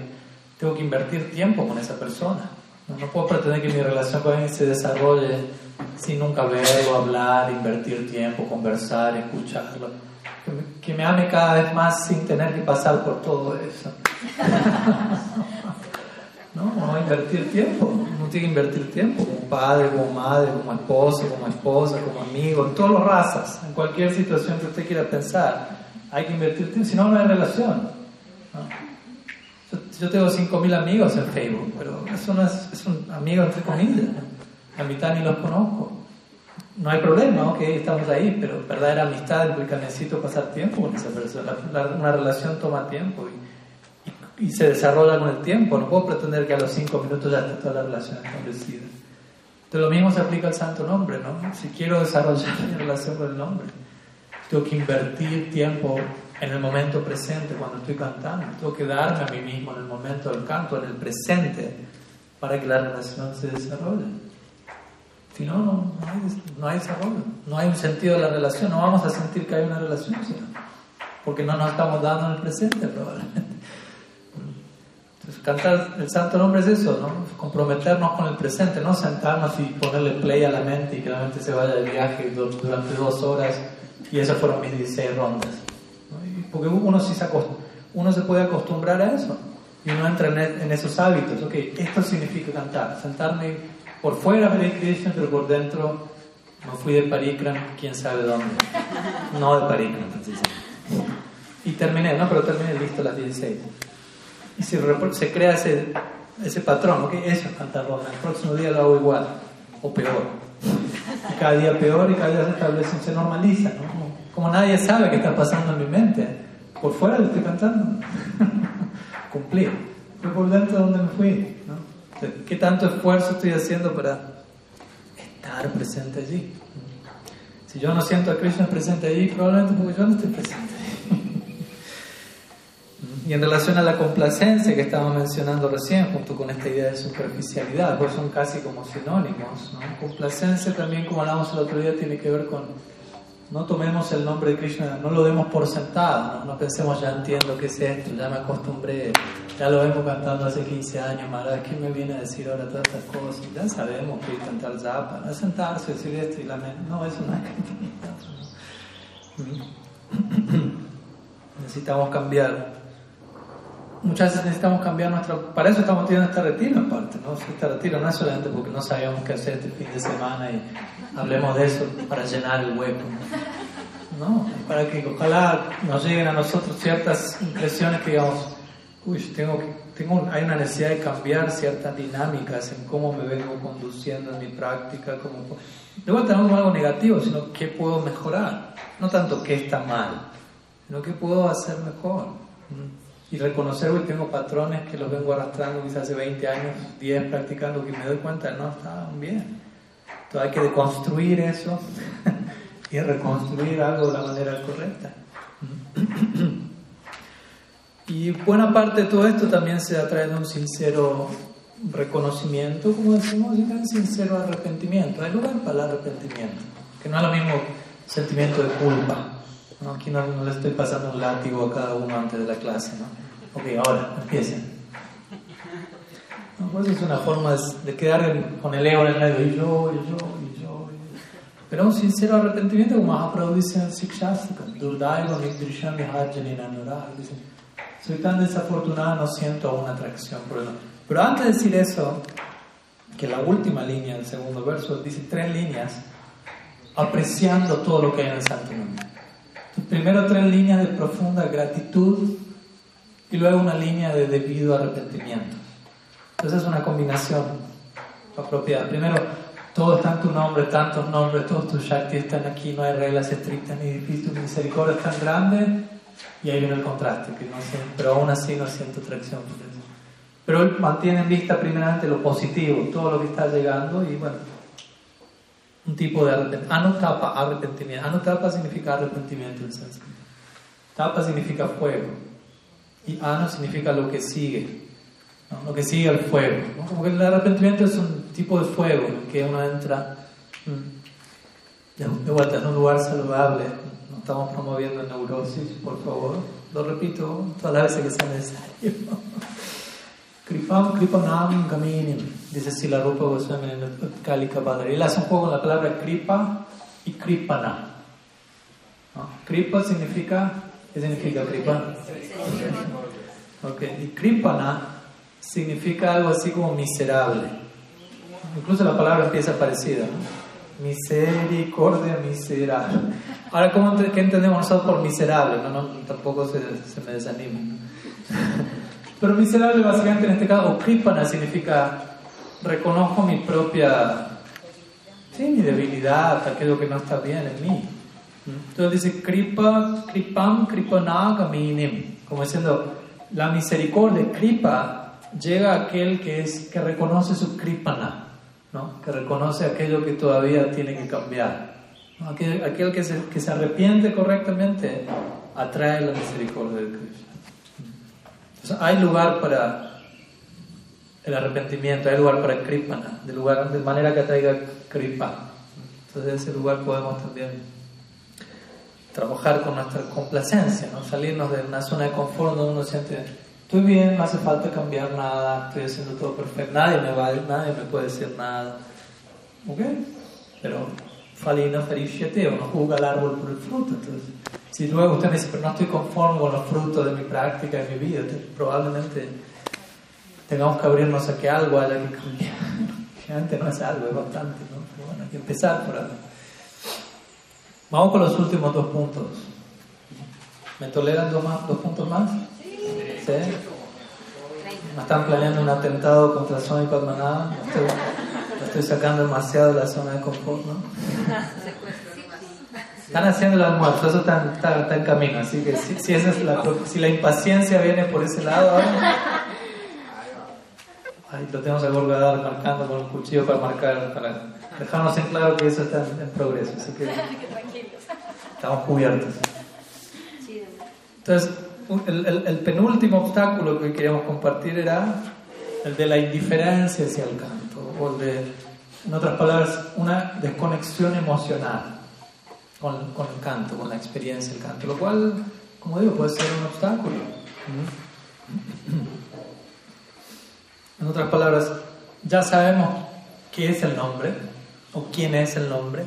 tengo que invertir tiempo con esa persona. No, no puedo pretender que mi relación con alguien se desarrolle sin nunca verlo, hablar, invertir tiempo, conversar, escucharlo. Que me, ame cada vez más sin tener que pasar por todo eso. (laughs) ¿no? A invertir tiempo, uno tiene que invertir tiempo como padre, como madre, como esposo, como esposa, como amigo, en todas las razas, en cualquier situación que usted quiera pensar, hay que invertir tiempo, si no, no hay relación. Yo, tengo 5.000 amigos en Facebook, pero eso no es, es un amigo entre comillas, a mitad ni los conozco. No hay problema, ok, estamos ahí, pero verdadera amistad implica necesito pasar tiempo con esa persona. una relación toma tiempo y y se desarrolla con el tiempo. No puedo pretender que a los cinco minutos ya esté toda la relación establecida. Entonces lo mismo se aplica al santo nombre, ¿no? Si quiero desarrollar (laughs) mi relación con el nombre, tengo que invertir tiempo en el momento presente cuando estoy cantando. Tengo que darme a mí mismo en el momento del canto, en el presente, para que la relación se desarrolle. Si no, no, hay, no hay desarrollo, no hay un sentido de la relación, no vamos a sentir que hay una relación, porque no nos estamos dando en el presente probablemente. Cantar el santo nombre es eso, ¿no? Comprometernos con el presente, no sentarnos y ponerle play a la mente y que la mente se vaya de viaje durante dos horas y esas fueron mis 16 rondas. Porque uno, sí se uno se puede acostumbrar a eso y uno entra en, esos hábitos. Ok, esto significa cantar, sentarme por fuera de Krishna, pero por dentro no fui de Parikram, quién sabe dónde. No de Parikram, Y terminé, no, pero terminé listo las 16 y se, se crea ese, ese patrón, ¿ok? Eso es cantar el próximo día lo hago igual, o peor. Cada día peor y cada día se establece, se normaliza, ¿no? Como, nadie sabe qué está pasando en mi mente, por fuera lo estoy cantando. (laughs) Cumplí. Fue por dentro donde me fui, ¿no? ¿Qué tanto esfuerzo estoy haciendo para estar presente allí? Si yo no siento a Krishna presente allí, probablemente porque yo no estoy presente. Y en relación a la complacencia que estábamos mencionando recién, junto con esta idea de superficialidad, pues son casi como sinónimos. ¿no? Complacencia también, como hablamos el otro día, tiene que ver con no tomemos el nombre de Krishna, no lo demos por sentado, no, pensemos ya entiendo qué es esto, ya me acostumbré, ya lo vengo cantando hace 15 años, Maharaj, ¿quién me viene a decir ahora todas estas cosas? Ya sabemos que cantar zapa, no sentarse, decir esto y la no, eso no es. (clears throat) Necesitamos cambiar muchas veces necesitamos cambiar nuestro... Para eso estamos teniendo esta retiro aparte, ¿no? Esta retiro no es solamente porque no sabíamos qué hacer este fin de semana y hablemos de eso para llenar el hueco. No, para que ojalá nos lleguen a nosotros ciertas impresiones que digamos, uy, tengo tengo, hay una necesidad de cambiar ciertas dinámicas en cómo me vengo conduciendo en mi práctica, como... De vuelta no algo negativo, sino qué puedo mejorar. No tanto qué está mal, sino qué puedo hacer mejor y reconocer que tengo patrones que los vengo arrastrando quizás hace 20 años, 10 practicando, que me doy cuenta, no estaban bien. Entonces hay que deconstruir eso (laughs) y reconstruir algo de la manera correcta. (clears throat) y, buena parte de todo esto también se atrae de un sincero reconocimiento, como decimos, y también sincero arrepentimiento. Hay lugar para el arrepentimiento, que no es lo mismo sentimiento de culpa. Aquí no, le estoy pasando un látigo a cada uno antes de la clase. ¿no? Ok, ahora, empiecen. pues es una forma de quedar con el ego en el medio, y yo, y yo, y yo. Pero un sincero arrepentimiento, como Mahaprabhu dice en Sikshastika, Durdaiva Mikdrisham Dice, soy tan desafortunada, no siento una atracción por Pero antes de decir eso, que la última línea del segundo verso dice tres líneas, apreciando todo lo que hay en el Santo. Primero tres líneas de profunda gratitud y luego una línea de debido arrepentimiento. Entonces es una combinación apropiada. Primero, todo está en tu nombre, tantos nombres, todos tus shakti están aquí, no hay reglas estrictas ni difíciles, tu misericordia es tan grande y ahí viene el contraste, que no pero aún así no siento atracción Pero él mantiene en vista primeramente lo positivo, todo lo que está llegando y bueno, un tipo de arrepentimiento. Anutapa, arrepentimiento. Anutapa significa arrepentimiento en sánscrito. Tapa significa fuego. Y anu significa lo que sigue. Lo que sigue el fuego. Como que el arrepentimiento es un tipo de fuego en que uno entra. Mm, de vuelta, es un lugar saludable. No estamos promoviendo neurosis, por favor. Lo repito todas las veces que sea necesario. (laughs) Kripam Kripanam Gaminim, dice Sila Rupa Goswami en el Kalika Padre. Él hace un poco con la palabra Kripa y Kripana. Kripa significa, ¿qué significa Kripa? Okay. Y Kripana significa algo así como miserable. Incluso la palabra empieza parecida. ¿no? Misericordia, miserable. Ahora, ¿cómo, ¿qué entendemos nosotros por miserable? No, no, tampoco se, se me desanima. (laughs) Pero miserable básicamente en este caso, kripana significa reconozco mi propia, sí, mi debilidad, aquello que no está bien en mí. Entonces dice kripa, kripam, kripanagaminim, como diciendo, la misericordia, kripa, llega a aquel que, es, que reconoce su kripana, ¿no? que reconoce aquello que todavía tiene que cambiar. Aquel, aquel que, se, que se arrepiente correctamente atrae la misericordia de Krishna hay lugar para el arrepentimiento, hay lugar para kripana, de, lugar, de manera que traiga kripa. Entonces, en ese lugar podemos también trabajar con nuestra complacencia, ¿no? salirnos de una zona de confort donde uno siente, estoy bien, no hace falta cambiar nada, estoy haciendo todo perfecto, nadie me va, nadie me puede decir nada. ¿Ok? Pero falina ferishyate, uno juzga el árbol por el fruto. Entonces, si luego usted me dice, pero no estoy conforme con los frutos de mi práctica, de mi vida, probablemente tengamos que abrirnos a que algo haya que cambiar. (laughs) Generalmente no es algo, es bastante, ¿no? Pero bueno, hay que empezar por algo. Vamos con los últimos dos puntos. ¿Me toleran dos, más, dos puntos más? Sí. ¿Sí? ¿Me están planeando un atentado contra Sony Padmanabha? estoy sacando demasiado de la zona de confort, ¿no? (laughs) (laughs) Están haciendo el almuerzo, eso está, está, en camino, así que si, si, esa es la, si la impaciencia viene por ese lado ahora, ahí lo tenemos a Golgadar marcando con el cuchillo para marcar, para dejarnos en claro que eso está en, progreso, así que (laughs) estamos cubiertos. Entonces, el, el, el penúltimo obstáculo que queríamos compartir era el de la indiferencia hacia el canto, o el de en otras palabras, una desconexión emocional con, el canto, con la experiencia del canto, lo cual, como digo, puede ser un obstáculo. (clears throat) En otras palabras, ya sabemos qué es el nombre o quién es el nombre,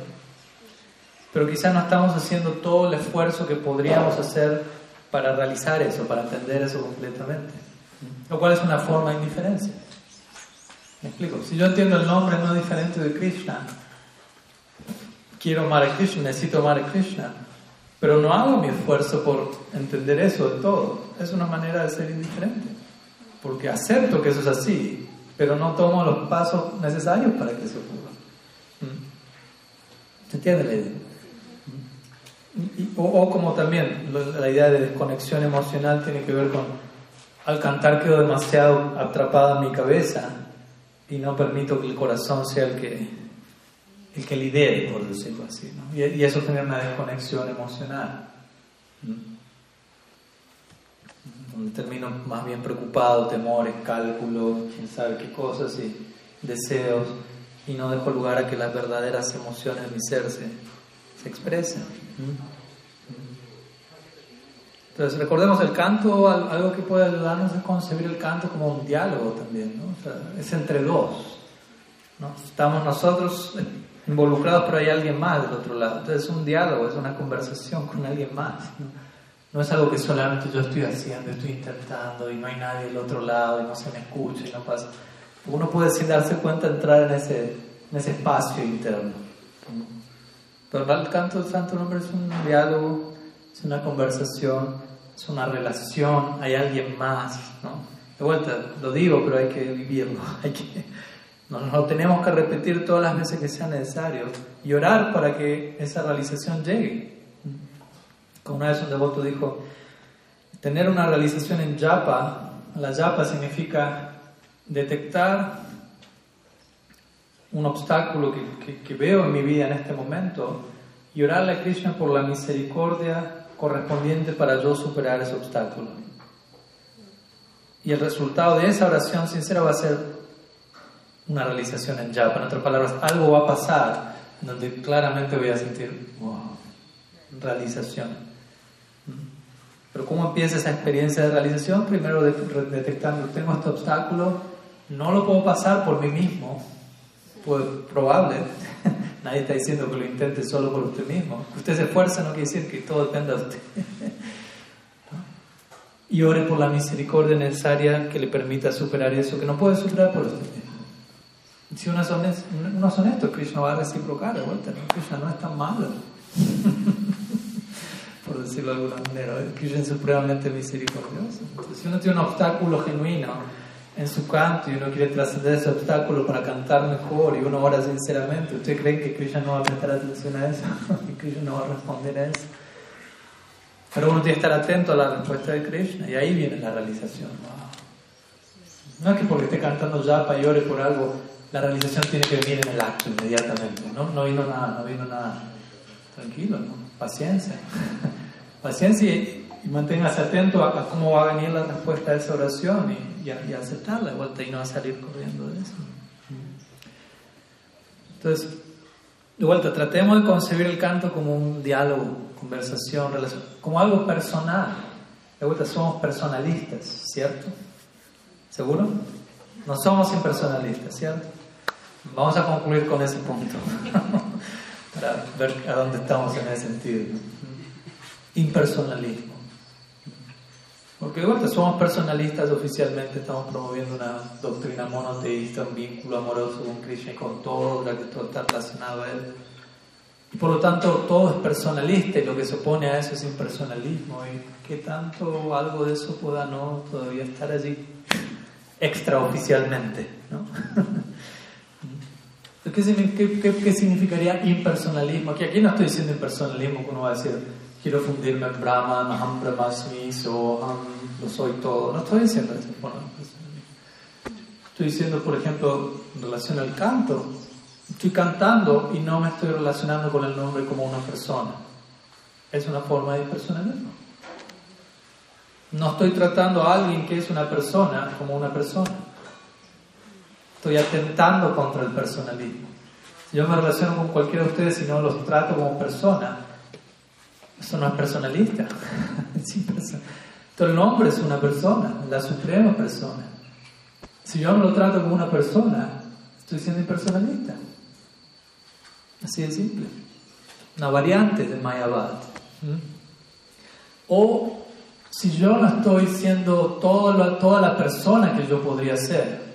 pero quizás no estamos haciendo todo el esfuerzo que podríamos hacer para realizar eso, para entender eso completamente, lo cual es una forma de indiferencia. ¿Me explico? Si yo entiendo el nombre no diferente de Krishna, quiero amar a Krishna, necesito amar a Krishna, pero no hago mi esfuerzo por entender eso de todo. Es una manera de ser indiferente, porque acepto que eso es así, pero no tomo los pasos necesarios para que eso ocurra. ¿Mm? ¿Se entiende la idea? O, o, como también la idea de desconexión emocional tiene que ver con al cantar quedo demasiado atrapada en mi cabeza y no permito que el corazón sea el que, el que lidere, por decirlo así. ¿no? Y, eso genera una desconexión emocional. me termino más bien preocupado, temores, cálculos, quién sabe qué cosas y deseos, y no dejo lugar a que las verdaderas emociones de mi ser se, se expresen. Entonces, recordemos el canto, algo que puede ayudarnos es concebir el canto como un diálogo también, ¿no? Es entre dos. ¿no? Estamos nosotros involucrados, pero hay alguien más del otro lado. Entonces, es un diálogo, es una conversación con alguien más. ¿no? no es algo que solamente yo estoy haciendo, estoy intentando y no hay nadie del otro lado y no se me escucha y no pasa. Uno puede sin darse cuenta entrar en ese, en ese espacio interno. Pero el canto del Santo Nombre es un diálogo, es una conversación, es una relación, hay alguien más, ¿no? De vuelta, lo digo, pero hay que vivirlo, (laughs) hay que, no, lo tenemos que repetir todas las veces que sea necesario y orar para que esa realización llegue. Como una vez un devoto dijo, tener una realización en japa, la japa significa detectar un obstáculo que, veo en mi vida en este momento y orarle a Krishna por la misericordia correspondiente para yo superar ese obstáculo. Y el resultado de esa oración sincera va a ser una realización en japa. En otras palabras, algo va a pasar donde claramente voy a sentir realización. Pero ¿cómo empieza esa experiencia de realización? Primero detectando, tengo este obstáculo, no lo puedo pasar por mí mismo, pues probable, (laughs) nadie está diciendo que lo intente solo por usted mismo, usted se esfuerza no quiere decir que todo dependa de usted. (laughs) Y ore por la misericordia necesaria que le permita superar eso, que no puede superar por usted mismo. Si uno es honesto, uno es honesto Krishna va a reciprocar de vuelta, Krishna no es tan malo. (laughs) por decirlo de alguna manera. Krishna es supremamente misericordioso. Si uno tiene un obstáculo genuino en su canto y uno quiere trascender ese obstáculo para cantar mejor y uno ora sinceramente, ¿usted cree que Krishna no va a prestar atención a eso? (laughs) ¿Que Krishna no va a responder a eso? Pero uno tiene que estar atento a la respuesta de Krishna y ahí viene la realización. No es que porque esté cantando japa y ore por algo, la realización tiene que venir en el acto inmediatamente. No, no vino nada, no vino nada. Tranquilo, ¿no? Paciencia. (laughs) Paciencia y, manténgase atento a, cómo va a venir la respuesta a esa oración y, y, aceptarla de vuelta y no a salir corriendo de eso. Entonces, de vuelta, tratemos de concebir el canto como un diálogo, conversación, relación, como algo personal. De vuelta, somos personalistas, ¿cierto? ¿Seguro? No somos impersonalistas, ¿cierto? Vamos a concluir con ese punto (laughs) para ver a dónde estamos en ese sentido impersonalismo. Porque de somos personalistas oficialmente, estamos promoviendo una doctrina monoteísta, un vínculo amoroso con Krishna y con todo, que todo está relacionado a Él. Y por lo tanto todo es personalista y lo que se opone a eso es impersonalismo. Y que tanto algo de eso pueda no todavía estar allí extraoficialmente. ¿no? (laughs) ¿Qué, qué, qué, significaría impersonalismo? Aquí, aquí no estoy diciendo impersonalismo, que uno va a decir quiero fundirme en Brahman, Aham Brahmasmi, Soham, lo soy todo. No estoy diciendo eso. Bueno, estoy diciendo, por ejemplo, en relación al canto, estoy cantando y no me estoy relacionando con el nombre como una persona. Es una forma de personalismo. No estoy tratando a alguien que es una persona como una persona. Estoy atentando contra el personalismo. Si yo me relaciono con cualquiera de ustedes y no los trato como persona, eso no es personalista. (laughs) Entonces el nombre es una persona, la suprema persona. Si yo no lo trato como una persona, estoy siendo impersonalista. Así de simple. Una variante de Mayavad. O si yo no estoy siendo todo toda la persona que yo podría ser,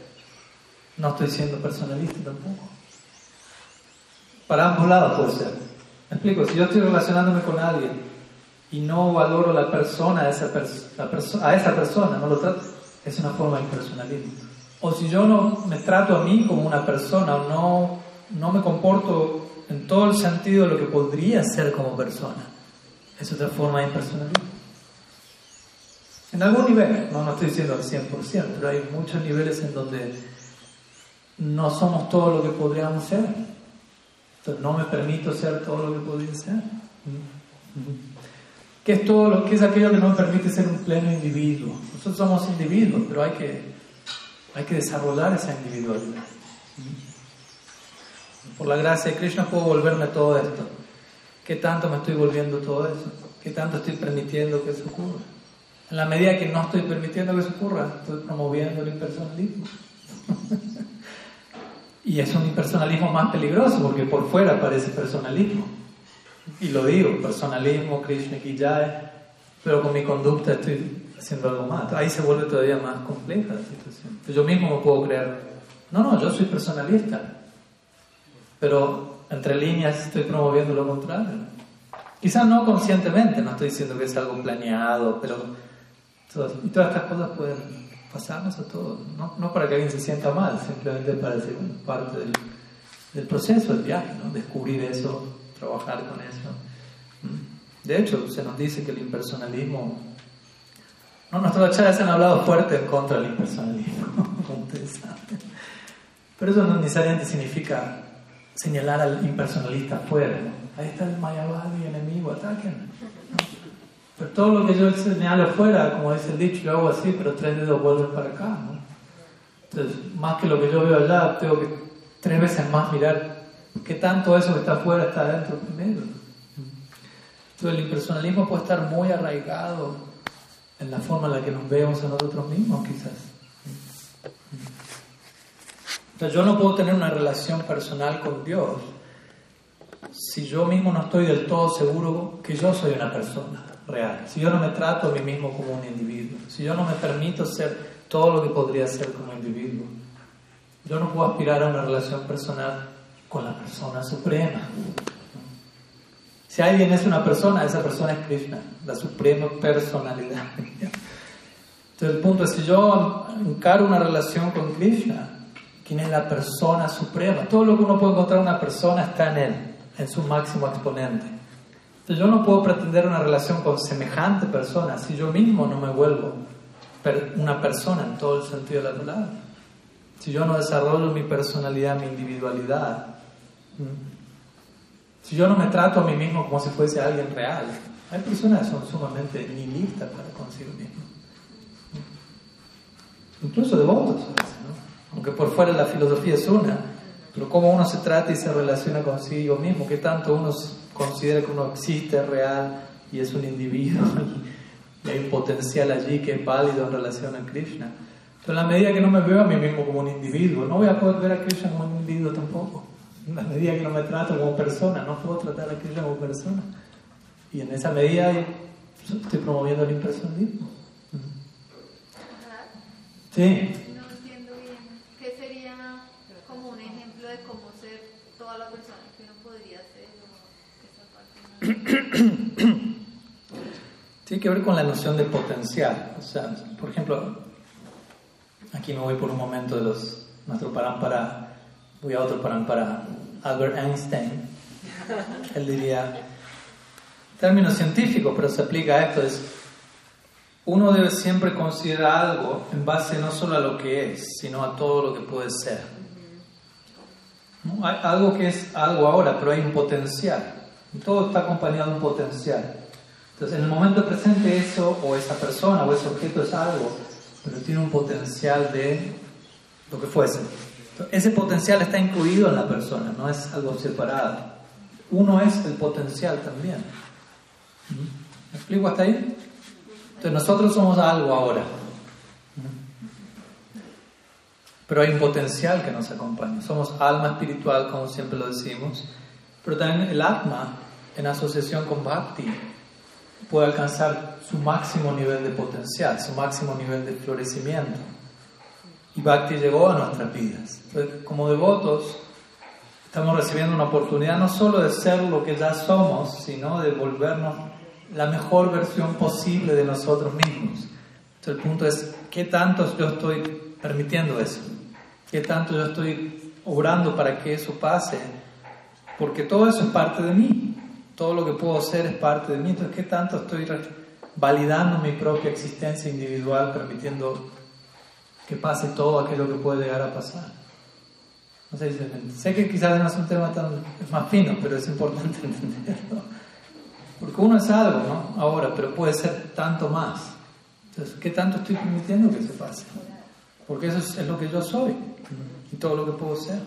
no estoy siendo personalista tampoco. Para ambos lados puede ser. Me explico, si yo estoy relacionándome con alguien y no valoro la persona a esa, persona, no lo trato, es una forma de impersonalismo. O si yo no me trato a mí como una persona o no, no me comporto en todo el sentido de lo que podría ser como persona, es otra forma de impersonalismo. En algún nivel, no, no estoy diciendo al 100%, pero hay muchos niveles en donde no somos todo lo que podríamos ser no me permito ser todo lo que podría ser. ¿Qué es todo lo que es aquello que nos permite ser un pleno individuo? Nosotros somos individuos, pero hay que, hay que desarrollar esa individualidad. Por la gracia de Krishna puedo volverme todo esto. ¿Qué tanto me estoy volviendo todo eso? ¿Qué tanto estoy permitiendo que eso ocurra? En la medida que no estoy permitiendo que eso ocurra, estoy promoviendo el impersonalismo. (laughs) y es un impersonalismo más peligroso porque por fuera parece personalismo. Y lo digo, personalismo, Krishna Kijay, pero con mi conducta estoy haciendo algo más. Ahí se vuelve todavía más compleja la situación. Yo mismo me puedo creer, no, no, yo soy personalista, pero entre líneas estoy promoviendo lo contrario. Quizás no conscientemente, no estoy diciendo que es algo planeado, pero y todas estas cosas pueden pasarnos a todos, no, para que alguien se sienta mal, simplemente para ser parte del, del proceso del viaje, ¿no? descubrir eso, trabajar con eso. ¿Mm? De hecho, se nos dice que el impersonalismo... No, nuestros acharyas han hablado fuerte contra del impersonalismo, como ustedes saben. Pero eso no necesariamente significa señalar al impersonalista fuera. Ahí está el Mayavadi enemigo, ataquen. Pero todo lo que yo señalo fuera, como dice el dicho, yo hago así, pero tres dedos vuelven para acá. Entonces, más que lo que yo veo allá, tengo que tres veces más mirar qué tanto eso que está afuera está adentro primero. Entonces, el impersonalismo puede estar muy arraigado en la forma en la que nos vemos a nosotros mismos, quizás. Entonces, yo no puedo tener una relación personal con Dios si yo mismo no estoy del todo seguro que yo soy una persona real, si yo no me trato a mí mismo como un individuo, si yo no me permito ser todo lo que podría ser como individuo, yo no puedo aspirar a una relación personal con la persona suprema. Si alguien es una persona, esa persona es Krishna, la suprema personalidad. Entonces el punto es, si yo encaro una relación con Krishna, ¿quién es la persona suprema? Todo lo que uno puede encontrar en una persona está en él, en su máximo exponente. Yo no puedo pretender una relación con semejante persona si yo mismo no me vuelvo una persona en todo el sentido de la palabra. Si yo no desarrollo mi personalidad, mi individualidad, si yo no me trato a mí mismo como si fuese alguien real, hay personas que son sumamente nihilistas para consigo mismo. Incluso devotos ¿no? Aunque por fuera la filosofía es una, pero cómo uno se trata y se relaciona consigo mismo, qué tanto uno considera que uno existe, real y es un individuo (laughs) y hay un potencial allí que es válido en relación a Krishna. Pero en la medida que no me veo a mí mismo como un individuo, no voy a poder ver a Krishna como un individuo tampoco. En la medida que no me trato como persona, no puedo tratar a Krishna como persona. Y en esa medida estoy promoviendo el impersonalismo. Sí. No entiendo bien. ¿Qué sería como un ejemplo de cómo ser toda la persona que uno podría ser? (clears throat) Tiene que ver con la noción de potencial. O sea, por ejemplo, aquí me voy por un momento de los nuestro para voy a otro para Albert Einstein. Él diría, término científico, pero se aplica a esto, es, uno debe siempre considerar algo en base no solo a lo que es, sino a todo lo que puede ser. Hay algo que es algo ahora, pero hay un potencial. Todo está acompañado de un potencial. Entonces, en el momento presente eso, o esa persona, o ese objeto es algo, pero tiene un potencial de lo que fuese. Ese potencial está incluido en la persona, no es algo separado. Uno es el potencial también. ¿Me explico hasta ahí? Entonces nosotros somos algo ahora. Pero hay un potencial que nos acompaña. Somos alma espiritual, como siempre lo decimos. Pero también el atma, en asociación con Bhakti, puede alcanzar su máximo nivel de potencial, su máximo nivel de florecimiento. Y Bhakti llegó a nuestras vidas. Entonces, como devotos, estamos recibiendo una oportunidad no solo de ser lo que ya somos, sino de volvernos la mejor versión posible de nosotros mismos. Entonces, el punto es, ¿qué tanto yo estoy permitiendo eso? ¿Qué tanto yo estoy obrando para que eso pase? Porque todo eso es parte de mí. Todo lo que puedo ser es parte de mí. Entonces, ¿qué tanto estoy validando mi propia existencia individual, permitiendo que pase todo aquello que puede llegar a pasar. No sé, sé que quizás no es un tema tan más fino, pero es importante (laughs) entenderlo. Porque uno es algo, ¿no? Ahora, pero puede ser tanto más. Entonces, ¿qué tanto estoy permitiendo que se pase? Porque eso es, lo que yo soy y todo lo que puedo ser.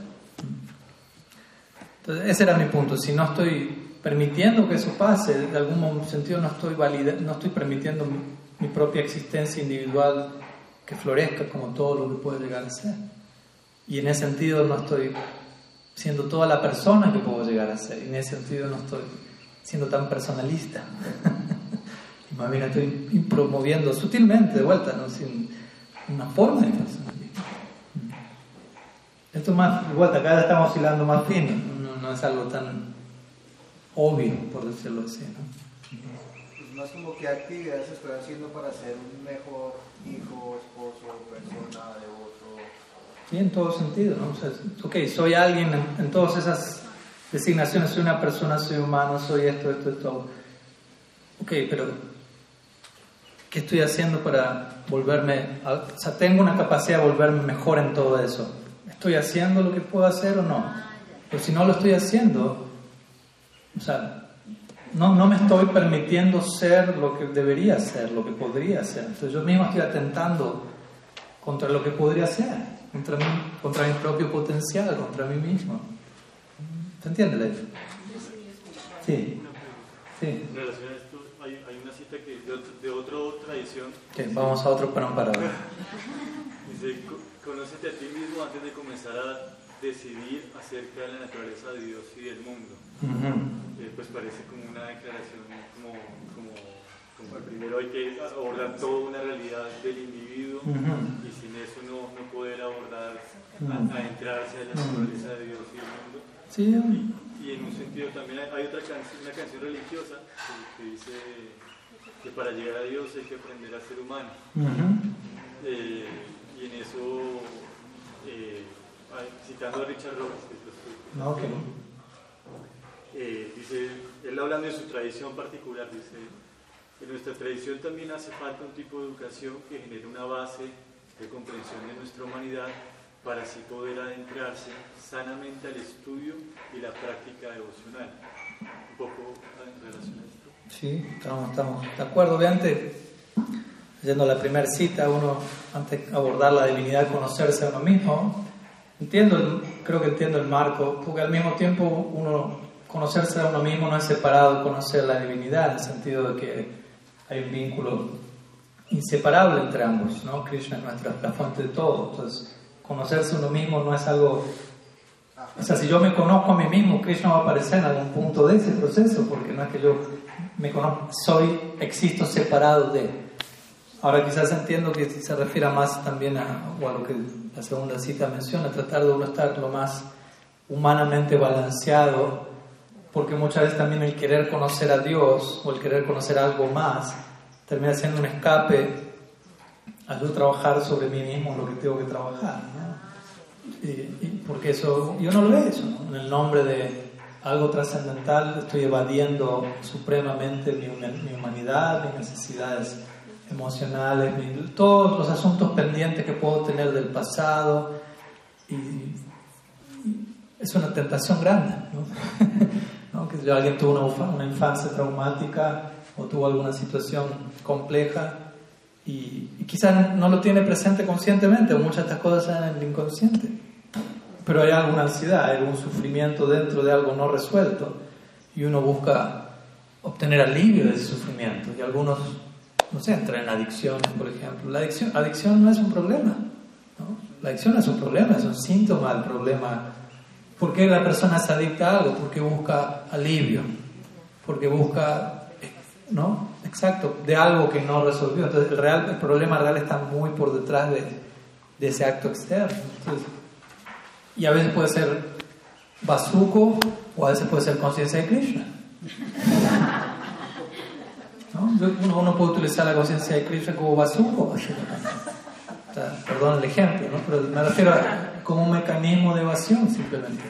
Entonces, ese era mi punto. Si no estoy permitiendo que eso pase, de algún sentido no estoy, valida, no estoy permitiendo mi, propia existencia individual que florezca como todo lo que puede llegar a ser. Y en ese sentido no estoy siendo toda la persona que puedo llegar a ser. Y en ese sentido no estoy siendo tan personalista. (laughs) y más bien estoy promoviendo sutilmente, de vuelta, ¿no? Sin una forma de personalismo. Esto más, de vuelta, acá estamos hilando más fino, no, no, es algo tan obvio, por decirlo así. ¿no? Pues más como qué actividades estoy haciendo para ser un mejor hijo, esposo, persona, devoto. Sí, en todo sentido, ¿no? O sea, ok, soy alguien en, en todas esas designaciones, soy una persona, soy humano, soy esto, esto, esto. Ok, pero ¿qué estoy haciendo para volverme, o sea, tengo una capacidad de volverme mejor en todo eso? ¿Estoy haciendo lo que puedo hacer o no? Pero si no lo estoy haciendo, o sea, no, no me estoy permitiendo ser lo que debería ser, lo que podría ser. Entonces yo mismo estoy atentando contra lo que podría ser, contra mi, contra mi propio potencial, contra mí mismo. ¿Se entiende, Leif? Sí. Sí. En relación a esto, hay, hay una cita que de, de otra tradición. Okay, vamos a otro para para (laughs) Dice, conócete a ti mismo antes de comenzar a decidir acerca de la naturaleza de Dios y del mundo. Eh, pues parece como una declaración, como, como, como primero hay que abordar toda una realidad del individuo y sin eso no, no poder abordar, a, entrarse a la naturaleza de Dios y del mundo. Sí. Y, en un sentido también hay, otra canción, una canción religiosa que, dice que para llegar a Dios hay que aprender a ser humano. eh, y en eso, eh, citando a Richard Roberts, que ah, okay. Eh, dice, él hablando de su tradición particular, dice, en nuestra tradición también hace falta un tipo de educación que genere una base de comprensión de nuestra humanidad para así poder adentrarse sanamente al estudio y la práctica devocional. Un poco en relación a esto. Sí, estamos, estamos de acuerdo. Obviamente, yendo a la primera cita, uno, antes de abordar la divinidad, conocerse a uno mismo, entiendo, creo que entiendo el marco, porque al mismo tiempo uno, conocerse a uno mismo no es separado de conocer la divinidad, en el sentido de que hay un vínculo inseparable entre ambos, ¿no? Krishna es nuestra, la fuente de todo, entonces conocerse uno mismo no es algo... O sea, si yo me conozco a mí mismo, Krishna va a aparecer en algún punto de ese proceso, porque no es que yo me conozco, soy, existo separado de... Ahora quizás entiendo que se refiere más también a, a lo que la segunda cita menciona, tratar de uno estar lo más humanamente balanceado, porque muchas veces también el querer conocer a Dios o el querer conocer algo más termina siendo un escape a yo trabajar sobre mí mismo lo que tengo que trabajar. ¿no? Y, porque eso, yo no lo veo eso, ¿no? en el nombre de algo trascendental estoy evadiendo supremamente mi, mi, humanidad, mis necesidades emocionales, todos los asuntos pendientes que puedo tener del pasado. Y, es una tentación grande. ¿no? (laughs) ¿no? Que alguien tuvo una, infancia traumática o tuvo alguna situación compleja, y, quizás no lo tiene presente conscientemente, muchas de estas cosas están en el inconsciente. Pero hay alguna ansiedad, hay algún sufrimiento dentro de algo no resuelto y uno busca obtener alivio de ese sufrimiento. Y algunos, no sé, entran en adicciones, por ejemplo. La adicción, adicción no es un problema. ¿no? La adicción es un problema, es un síntoma del problema. ¿Por qué la persona se adicta a algo? Porque busca alivio, porque busca, ¿no? Exacto, de algo que no resolvió. Entonces, el, real, el problema real está muy por detrás de, ese acto externo. y a veces puede ser bazuco o a veces puede ser conciencia de Krishna. ¿No? Uno, puede utilizar la conciencia de Krishna como bazuco. perdón el ejemplo, ¿no? pero me refiero a como un mecanismo de evasión simplemente.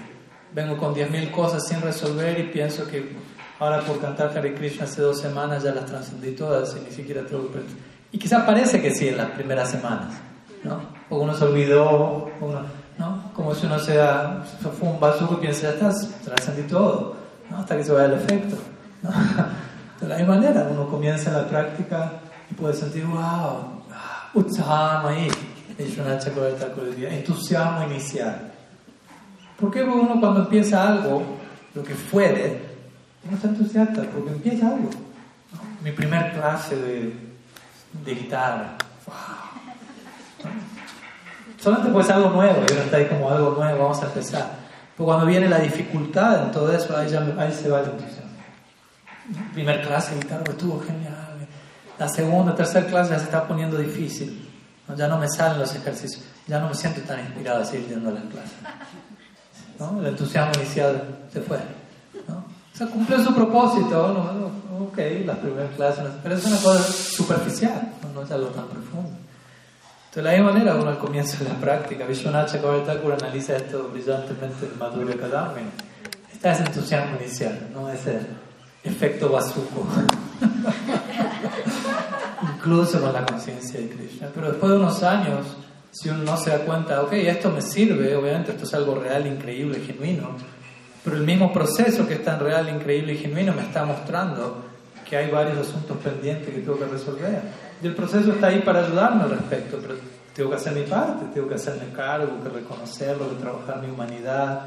Vengo con 10.000 cosas sin resolver y pienso que Ahora por cantar Hare Krishna hace dos semanas ya las trascendí todas y ni siquiera tengo que... Y quizás parece que sí en las primeras semanas, ¿no? O uno se olvidó, uno, ¿no? Como si uno sea, se fue un bazuco y piensa, ya estás, trascendí todo, ¿no? Hasta que se vaya el efecto, ¿no? (laughs) De la misma manera, uno comienza la práctica y puede sentir, wow, utsaham ahí, entusiasmo inicial. ¿Por qué uno cuando empieza algo, lo que fuere, no está entusiasta? Porque empieza algo. Mi primer clase de, de guitarra. Wow. Solamente puede ser algo nuevo, y está ahí como algo nuevo, vamos a empezar. Pero cuando viene la dificultad en todo eso, ahí, ya, ahí se va el entusiasmo. Primer clase de guitarra estuvo genial. La segunda, tercera clase ya se está poniendo difícil. Ya no me salen los ejercicios. Ya no me siento tan inspirado a seguir yendo a la clase. ¿no? El entusiasmo inicial se fue. ¿no? O sea, cumplió su propósito. ¿no? Ok, las primeras clases. Pero es una cosa superficial, no, es algo tan profundo. De la misma manera, uno al comienzo de la práctica, Vishwanath Chakravarti analiza esto brillantemente en Madhurya Kadamini. Está ese entusiasmo inicial, ¿no? ese efecto bazuco. (laughs) Incluso con la conciencia de Krishna. Pero después de unos años, si uno no se da cuenta, ok, esto me sirve, obviamente esto es algo real, increíble, genuino, pero el mismo proceso que es tan real, increíble y genuino me está mostrando que hay varios asuntos pendientes que tengo que resolver. Y el proceso está ahí para ayudarme al respecto, pero tengo que hacer mi parte, tengo que hacerme cargo, que reconocerlo, que trabajar mi humanidad.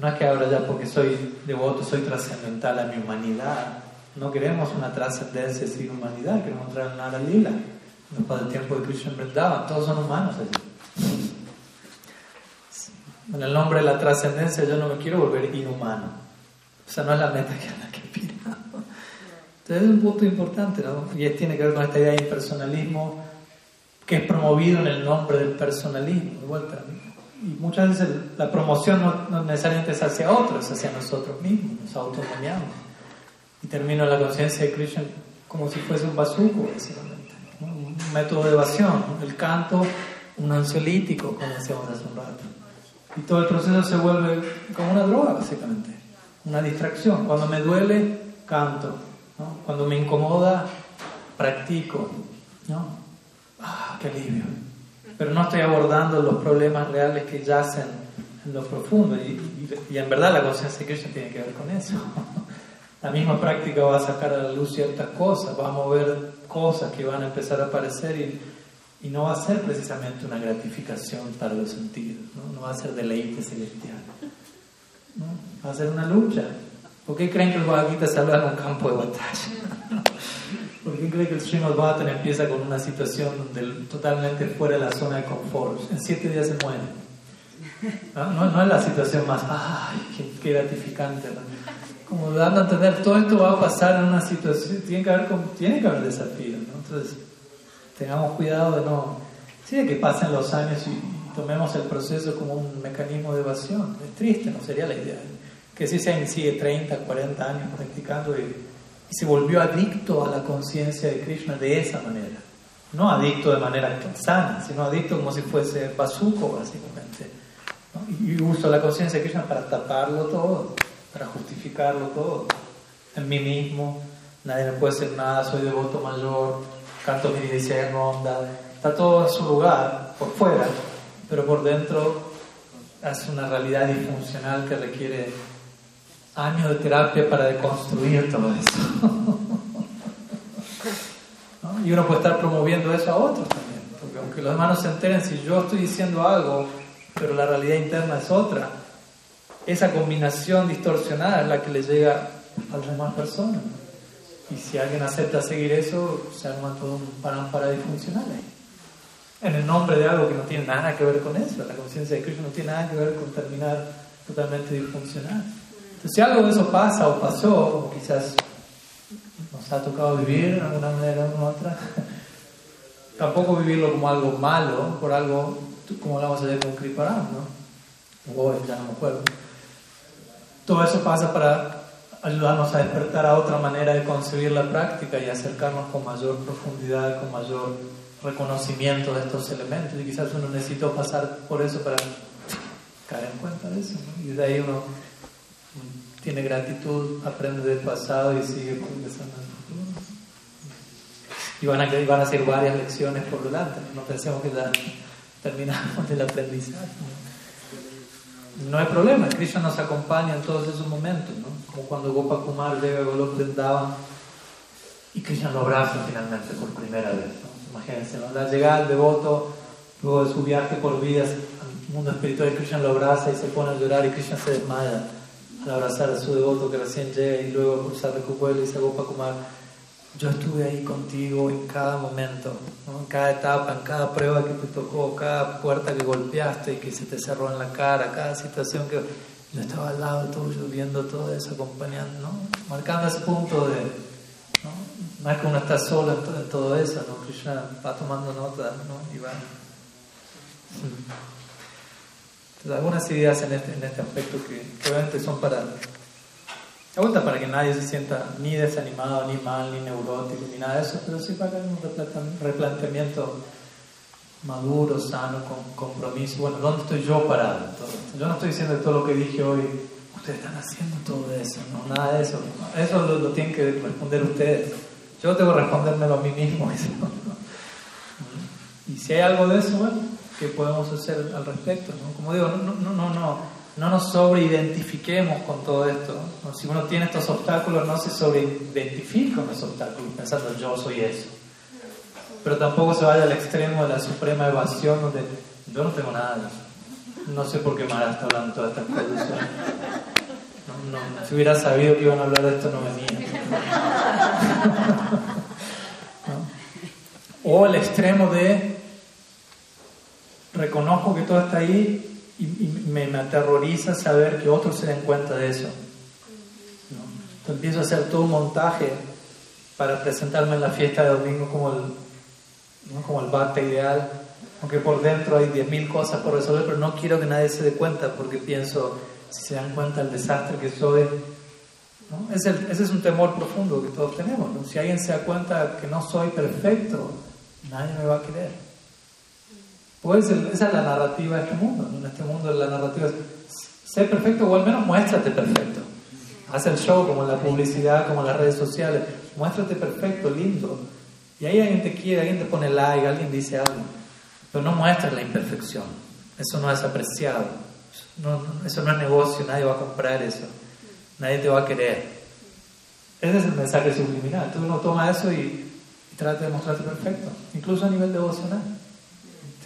No es que ahora ya porque soy devoto soy trascendental a mi humanidad. No queremos una trascendencia sin humanidad, queremos entrar en Nara Lila. Después del tiempo de Krishna Vrindavan, todos son humanos allí. En el nombre de la trascendencia yo no me quiero volver inhumano. O sea, no es la meta que a la que aspiramos. Entonces es un punto importante, ¿no? Y tiene que ver con esta idea de impersonalismo que es promovido en el nombre del personalismo, para mí. Y muchas veces la promoción no, necesariamente es hacia otros, es hacia nosotros mismos, nos autonomiamos. Y termino la conciencia de Krishna como si fuese un bazuco, básicamente. Un método de evasión, el canto, un ansiolítico, como decíamos hace un rato. Y todo el proceso se vuelve como una droga, básicamente. Una distracción. Cuando me duele, canto. Cuando me incomoda, practico. ¿no? ¡Ah, qué alivio! Pero no estoy abordando los problemas reales que yacen en lo profundo. Y, y, en verdad la conciencia de Krishna tiene que ver con eso. La misma práctica va a sacar a la luz ciertas cosas, va a mover cosas que van a empezar a aparecer y, no va a ser precisamente una gratificación para los sentidos, no, va a ser deleite celestial, va a ser una lucha. ¿Por qué creen que el Bhagavad se habla en un campo de batalla? (laughs) ¿Por qué creen que el Srimad Bhattan empieza con una situación totalmente fuera de la zona de confort? En siete días se muere. No, es la situación más, ¡ay, qué, gratificante! Como dando a entender, todo esto va a pasar en una situación, tiene que haber, tiene que haber desafíos, ¿no? Entonces, tengamos cuidado de no, sí, de que pasen los años y tomemos el proceso como un mecanismo de evasión. Es triste, no sería la idea que si se sigue 30, 40 años practicando y, se volvió adicto a la conciencia de Krishna de esa manera. No adicto de manera sana, sino adicto como si fuese bazuco, básicamente. Y uso la conciencia de Krishna para taparlo todo, para justificarlo todo. En mí mismo, nadie me puede hacer nada, soy devoto mayor, canto mi en ronda, está todo en su lugar, por fuera, pero por dentro es una realidad disfuncional que requiere años de terapia para deconstruir todo eso. (laughs) Y uno puede estar promoviendo eso a otros también, porque aunque los hermanos se enteren si yo estoy diciendo algo, pero la realidad interna es otra, esa combinación distorsionada es la que le llega a las demás personas. Y si alguien acepta seguir eso, se arma todo un para disfuncional En el nombre de algo que no tiene nada que ver con eso, la conciencia de Cristo no tiene nada que ver con terminar totalmente disfuncional si algo de eso pasa o pasó, o quizás nos ha tocado vivir de alguna manera u otra, (laughs) tampoco vivirlo como algo malo, por algo como lo vamos a hacer con Kriparam, ¿no? O ya no me acuerdo. Todo eso pasa para ayudarnos a despertar a otra manera de concebir la práctica y acercarnos con mayor profundidad, con mayor reconocimiento de estos elementos. Y quizás uno necesitó pasar por eso para caer en cuenta de eso. ¿no? Y de ahí uno tiene gratitud, aprende del pasado y sigue progresando en. Y van a, van a ser varias lecciones por delante, no pensemos que ya terminamos el aprendizaje. Hay problema, Krishna nos acompaña en todos esos momentos, ¿no? como cuando Gopa Kumar llega a Golok y Krishna lo abraza finalmente por primera vez. Imagínense, la llegada devoto, luego de su viaje por vidas al mundo espiritual, Krishna lo abraza y se pone a llorar y Krishna se desmaya al abrazar a su devoto que recién llega y luego cruzar de y dice Gopa Kumar, yo estuve ahí contigo en cada momento, en cada etapa, en cada prueba que te tocó, cada puerta que golpeaste y que se te cerró en la cara, cada situación que yo estaba al lado tuyo viendo todo eso, acompañando, ¿no? marcando ese punto de, ¿no? no es que uno está solo en, todo eso, ¿no? Krishna va tomando nota ¿no? y va. Entonces, algunas ideas en este, en este aspecto que, que obviamente son para la vuelta para que nadie se sienta ni desanimado, ni mal, ni neurótico, ni nada de eso, pero sí para un replanteamiento maduro, sano, con compromiso. Bueno, ¿dónde estoy yo parado? Yo no estoy diciendo todo lo que dije hoy, ustedes están haciendo todo eso, no, nada de eso. Eso lo, tienen que responder ustedes. Yo tengo que respondérmelo a mí mismo. (laughs) Y si hay algo de eso, bueno, ¿qué podemos hacer al respecto? Como digo, no, no, no, no no nos sobreidentifiquemos con todo esto. Si uno tiene estos obstáculos, no se sobreidentifica con esos obstáculos pensando yo soy eso. Pero tampoco se vaya al extremo de la suprema evasión donde yo no tengo nada. No sé por qué Mara está hablando todas estas cosas. si hubiera sabido que iban a hablar de esto, no venía. (laughs) O el extremo de reconozco que todo está ahí y, me, aterroriza saber que otros se den cuenta de eso. Entonces empiezo a hacer todo un montaje para presentarme en la fiesta de domingo como el, como el bate ideal, aunque por dentro hay 10.000 cosas por resolver, pero no quiero que nadie se dé cuenta porque pienso, si se dan cuenta del desastre que soy, ese, ese, es un temor profundo que todos tenemos. Si alguien se da cuenta que no soy perfecto, nadie me va a querer. Pues esa es la narrativa de este mundo. En este mundo la narrativa es sé perfecto o al menos muéstrate perfecto. Haz el show como en la publicidad, como en las redes sociales. Muéstrate perfecto, lindo. Y ahí alguien te quiere, alguien te pone like, alguien dice algo. Pero no muestres la imperfección. Eso no es apreciado. eso no es negocio, nadie va a comprar eso. Nadie te va a querer. Ese es el mensaje subliminal. Tú uno toma eso y, y trata de mostrarte perfecto, incluso a nivel devocional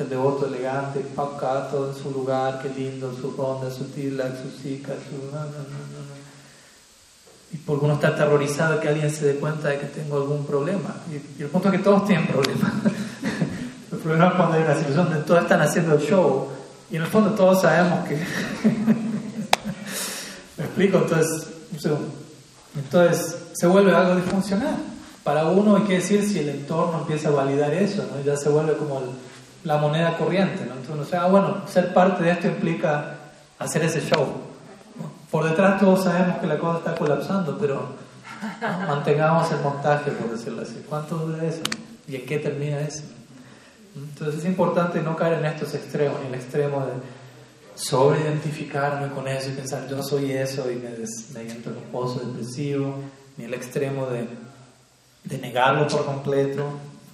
el devoto elegante, pacato en su lugar, qué lindo, su ronda, su tilak, su zika, su... No, no, no, y porque uno está aterrorizado que alguien se dé cuenta de que tengo algún problema. Y, el punto es que todos tienen problemas. (laughs) el problema es cuando hay una situación donde todos están haciendo el show y en el fondo todos sabemos que... (laughs) ¿Me explico? Entonces, entonces se vuelve algo disfuncional. Para uno hay que decir si el entorno empieza a validar eso, ¿no? ya se vuelve como el la moneda corriente. ¿no? Entonces, o sea, bueno, ser parte de esto implica hacer ese show. Por detrás todos sabemos que la cosa está colapsando, pero mantengamos el montaje, por decirlo así. ¿Cuánto dura eso? ¿Y en qué termina eso? Entonces es importante no caer en estos extremos, ni el extremo de sobreidentificarme con eso y pensar yo soy eso y me, me entro en un pozo depresivo, ni el extremo de, de negarlo por completo,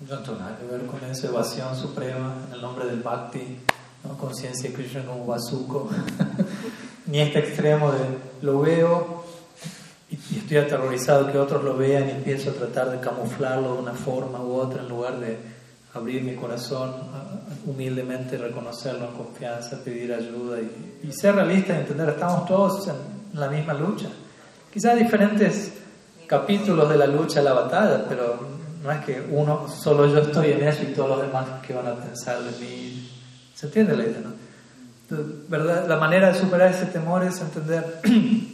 no tengo nada que ver con eso, evasión suprema en el nombre del Bhakti, ¿no? conciencia de Krishna como Vasuko, (laughs) ni este extremo de lo veo y, estoy aterrorizado que otros lo vean y empiezo a tratar de camuflarlo de una forma u otra en lugar de abrir mi corazón humildemente, reconocerlo en confianza, pedir ayuda y, y ser realista y entender, estamos todos en la misma lucha. Quizás diferentes capítulos de la lucha, la batalla, pero no es que uno, solo yo estoy en eso y todos los demás que van a pensar de mí. ¿Se entiende la idea, no? ¿verdad? La manera de superar ese temor es entender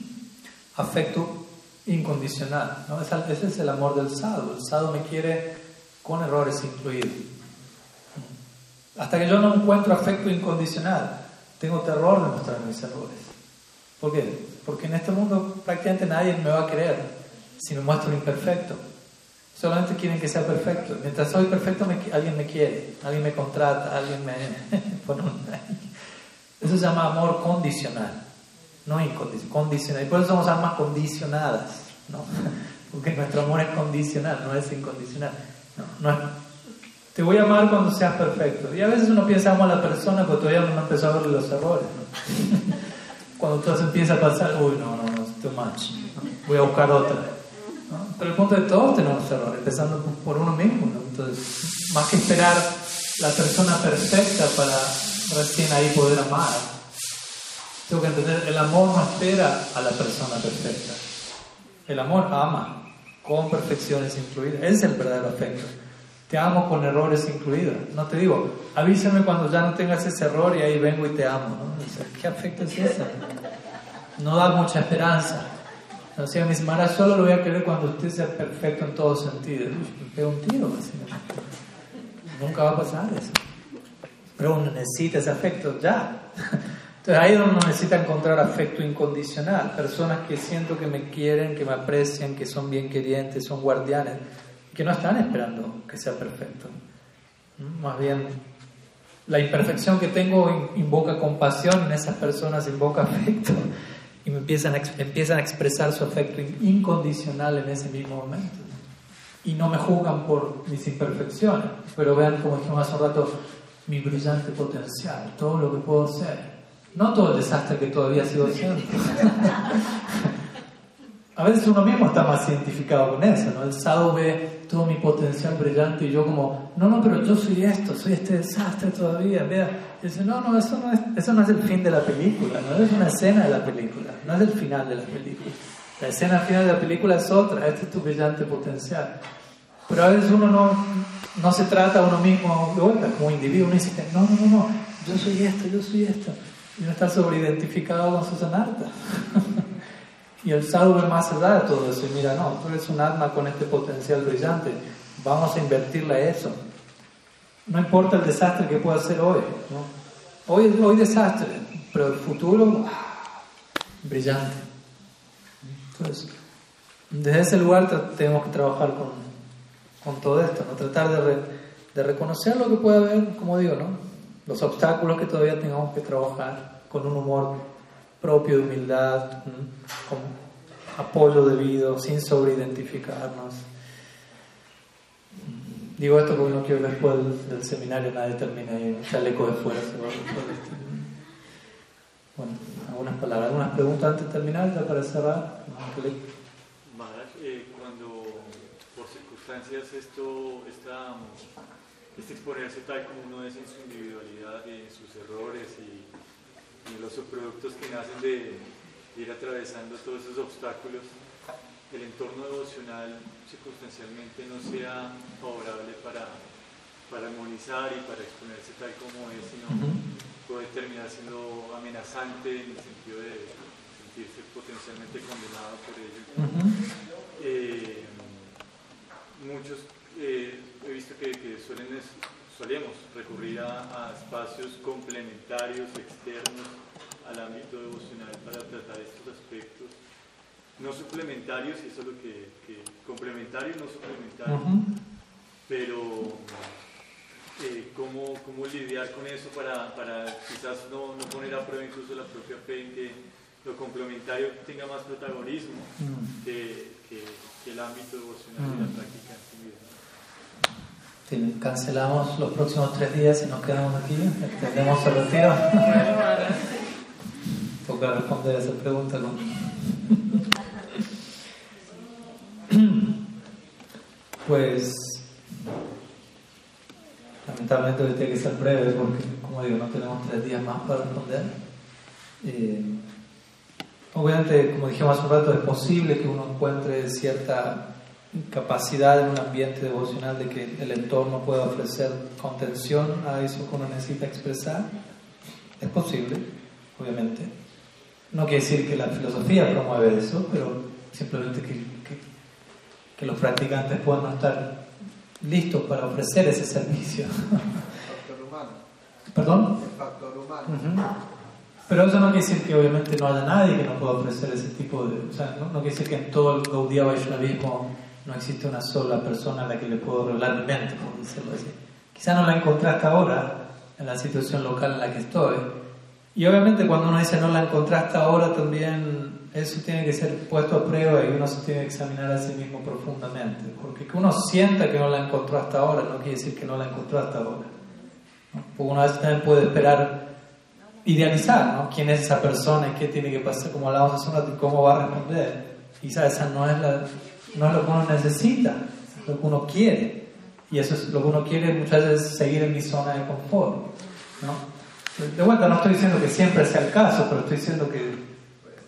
(clears throat) afecto incondicional. ¿no? Ese es el amor del sadhu. El sadhu me quiere con errores incluidos. Hasta que yo no encuentro afecto incondicional, tengo terror de mostrar mis errores. ¿Por qué? Porque en este mundo prácticamente nadie me va a querer si me muestro imperfecto. Solamente quieren que sea perfecto. Mientras soy perfecto, alguien me quiere, alguien me contrata, alguien me (laughs) pone un... (laughs) Eso se llama amor condicional, no incondicional, condicional. Y por eso somos almas condicionadas, ¿no? (laughs) Porque nuestro amor es condicional, no es incondicional. No, no te voy a amar cuando seas perfecto. Y a veces uno piensa amo a la persona, pero todavía no empezó a verle los errores. cuando todo se empieza a pasar, uy, no, no, no, es too much. Voy a buscar otra. Pero el punto de todos tenemos errores, empezando por uno mismo. Entonces, más que esperar la persona perfecta para recién ahí poder amar, tengo que entender, el amor no espera a la persona perfecta. El amor ama, con perfecciones incluidas. Ese es el verdadero afecto. Te amo con errores incluidos. No te digo, avísame cuando ya no tengas ese error y ahí vengo y te amo. ¿no? ¿Qué afecto es ese? No da mucha esperanza. O sea, mis maras solo lo voy a querer cuando usted sea perfecto en todos sentidos. Me pego un tiro, Nunca va a pasar eso. Pero uno necesita ese afecto ya. Entonces ahí uno necesita encontrar afecto incondicional. Personas que siento que me quieren, que me aprecian, que son bien querientes, son guardianes que no están esperando que sea perfecto. Más bien, la imperfección que tengo invoca compasión, en esas personas invoca afecto y me empiezan a, empiezan a expresar su afecto incondicional en ese mismo momento. Y no me juzgan por mis imperfecciones, pero vean, como dijimos hace un rato, mi brillante potencial, todo lo que puedo ser. No todo el desastre que todavía sigo haciendo. (laughs) A veces uno mismo está más identificado con eso, ¿no? El sadhu ve todo mi potencial brillante y yo como, no, no, pero yo soy esto, soy este desastre todavía, vea. Y dice, no, no, eso no, es, eso no es el fin de la película, no es una escena de la película, no es el final de la película. La escena final de la película es otra, este es tu brillante potencial. Pero a veces uno no, no se trata a uno mismo de vuelta como individuo, uno dice, no, no, no, no, yo soy esto, yo soy esto. Y uno está sobreidentificado con su sanarta. (laughs) Y el sadhu más allá de todo eso y mira, no, tú eres un alma con este potencial brillante, vamos a invertirle a eso. No importa el desastre que pueda ser hoy, ¿no? Hoy es hoy desastre, pero el futuro, brillante. Entonces, desde ese lugar tenemos que trabajar con, con todo esto, ¿no? tratar de, de reconocer lo que puede haber, como digo, ¿no? los obstáculos que todavía tengamos que trabajar con un humor propio de humildad, con apoyo debido, sin sobreidentificarnos. Digo esto porque no quiero que después del, seminario nadie termine ahí un chaleco de fuerza. Bueno, algunas palabras, algunas preguntas antes de terminar, ya para cerrar. Eh, cuando por circunstancias esto, esta, este exponerse tal como uno es en su individualidad en sus errores y los subproductos que nacen de ir atravesando todos esos obstáculos, el entorno devocional circunstancialmente no sea favorable para, para armonizar y para exponerse tal como es, sino puede terminar siendo amenazante en el sentido de sentirse potencialmente condenado por ello. Eh, muchos eh, he visto que, que suelen solemos recurrir a, espacios complementarios, externos al ámbito devocional para tratar estos aspectos, no suplementarios, eso es lo que, que complementario, no suplementario, pero eh, ¿cómo, ¿cómo, lidiar con eso para, para quizás no, no, poner a prueba incluso la propia fe en que lo complementario tenga más protagonismo que, que, el ámbito devocional y la práctica en sí misma cancelamos los próximos tres días y nos quedamos aquí, extendemos el retiro. (laughs) Toca responder esa pregunta. ¿no? (coughs) Pues lamentablemente hoy tiene que ser breve porque, como digo, no tenemos tres días más para responder. Eh, obviamente, como dijimos hace un rato, es posible que uno encuentre cierta capacidad en un ambiente devocional de que el entorno pueda ofrecer contención a eso que uno necesita expresar. Es posible, obviamente. No quiere decir que la filosofía promueve eso, pero simplemente que, que, los practicantes puedan estar listos para ofrecer ese servicio. El factor humano. ¿Perdón? El factor humano. Pero eso no quiere decir que obviamente no haya nadie que nos pueda ofrecer ese tipo de... O sea, no, quiere decir que en todo el Gaudiya Vaishnavismo no existe una sola persona a la que le puedo revelar mi mente, por decirlo así. Quizá no la encontré hasta ahora, en la situación local en la que estoy. Y obviamente cuando uno dice no la encontré hasta ahora, también eso tiene que ser puesto a prueba y uno se tiene que examinar a sí mismo profundamente. Porque que uno sienta que no la encontró hasta ahora, no quiere decir que no la encontró hasta ahora. Porque uno a veces también puede esperar idealizar ¿no? quién es esa persona y qué tiene que pasar, como hablábamos hace un rato, y cómo va a responder. Quizá esa no es la, no es lo que uno necesita, es lo que uno quiere. Y eso es lo que uno quiere muchas veces seguir en mi zona de confort. ¿no? De vuelta, no estoy diciendo que siempre sea el caso, pero estoy diciendo que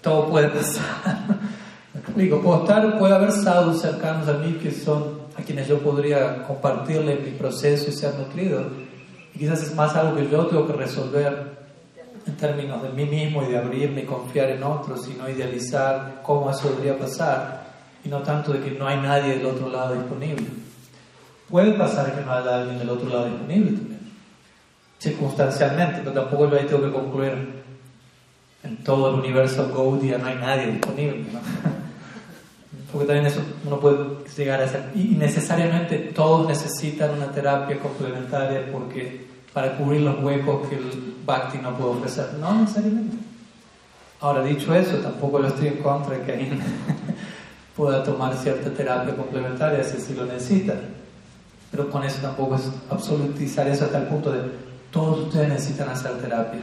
todo puede pasar. (laughs) Explico, puedo estar, puede haber sadhus cercanos a mí que son a quienes yo podría compartirle mi proceso y ser nutrido. Y quizás es más algo que yo tengo que resolver en términos de mí mismo y de abrirme y confiar en otros y no idealizar cómo eso debería pasar y no tanto de que no hay nadie del otro lado disponible. Puede pasar que no haya alguien del otro lado disponible también, circunstancialmente, pero tampoco yo ahí tengo que concluir en todo el universo Gaudia no hay nadie disponible. ¿no? (laughs) Porque también eso uno puede llegar a ser. Y necesariamente todos necesitan una terapia complementaria porque para cubrir los huecos que el Bhakti no puede ofrecer. No necesariamente. Ahora, dicho eso, tampoco lo estoy en contra de que alguien pueda tomar cierta terapia complementaria si así lo necesita. Pero con eso tampoco es absolutizar eso hasta el punto de todos ustedes necesitan hacer terapia.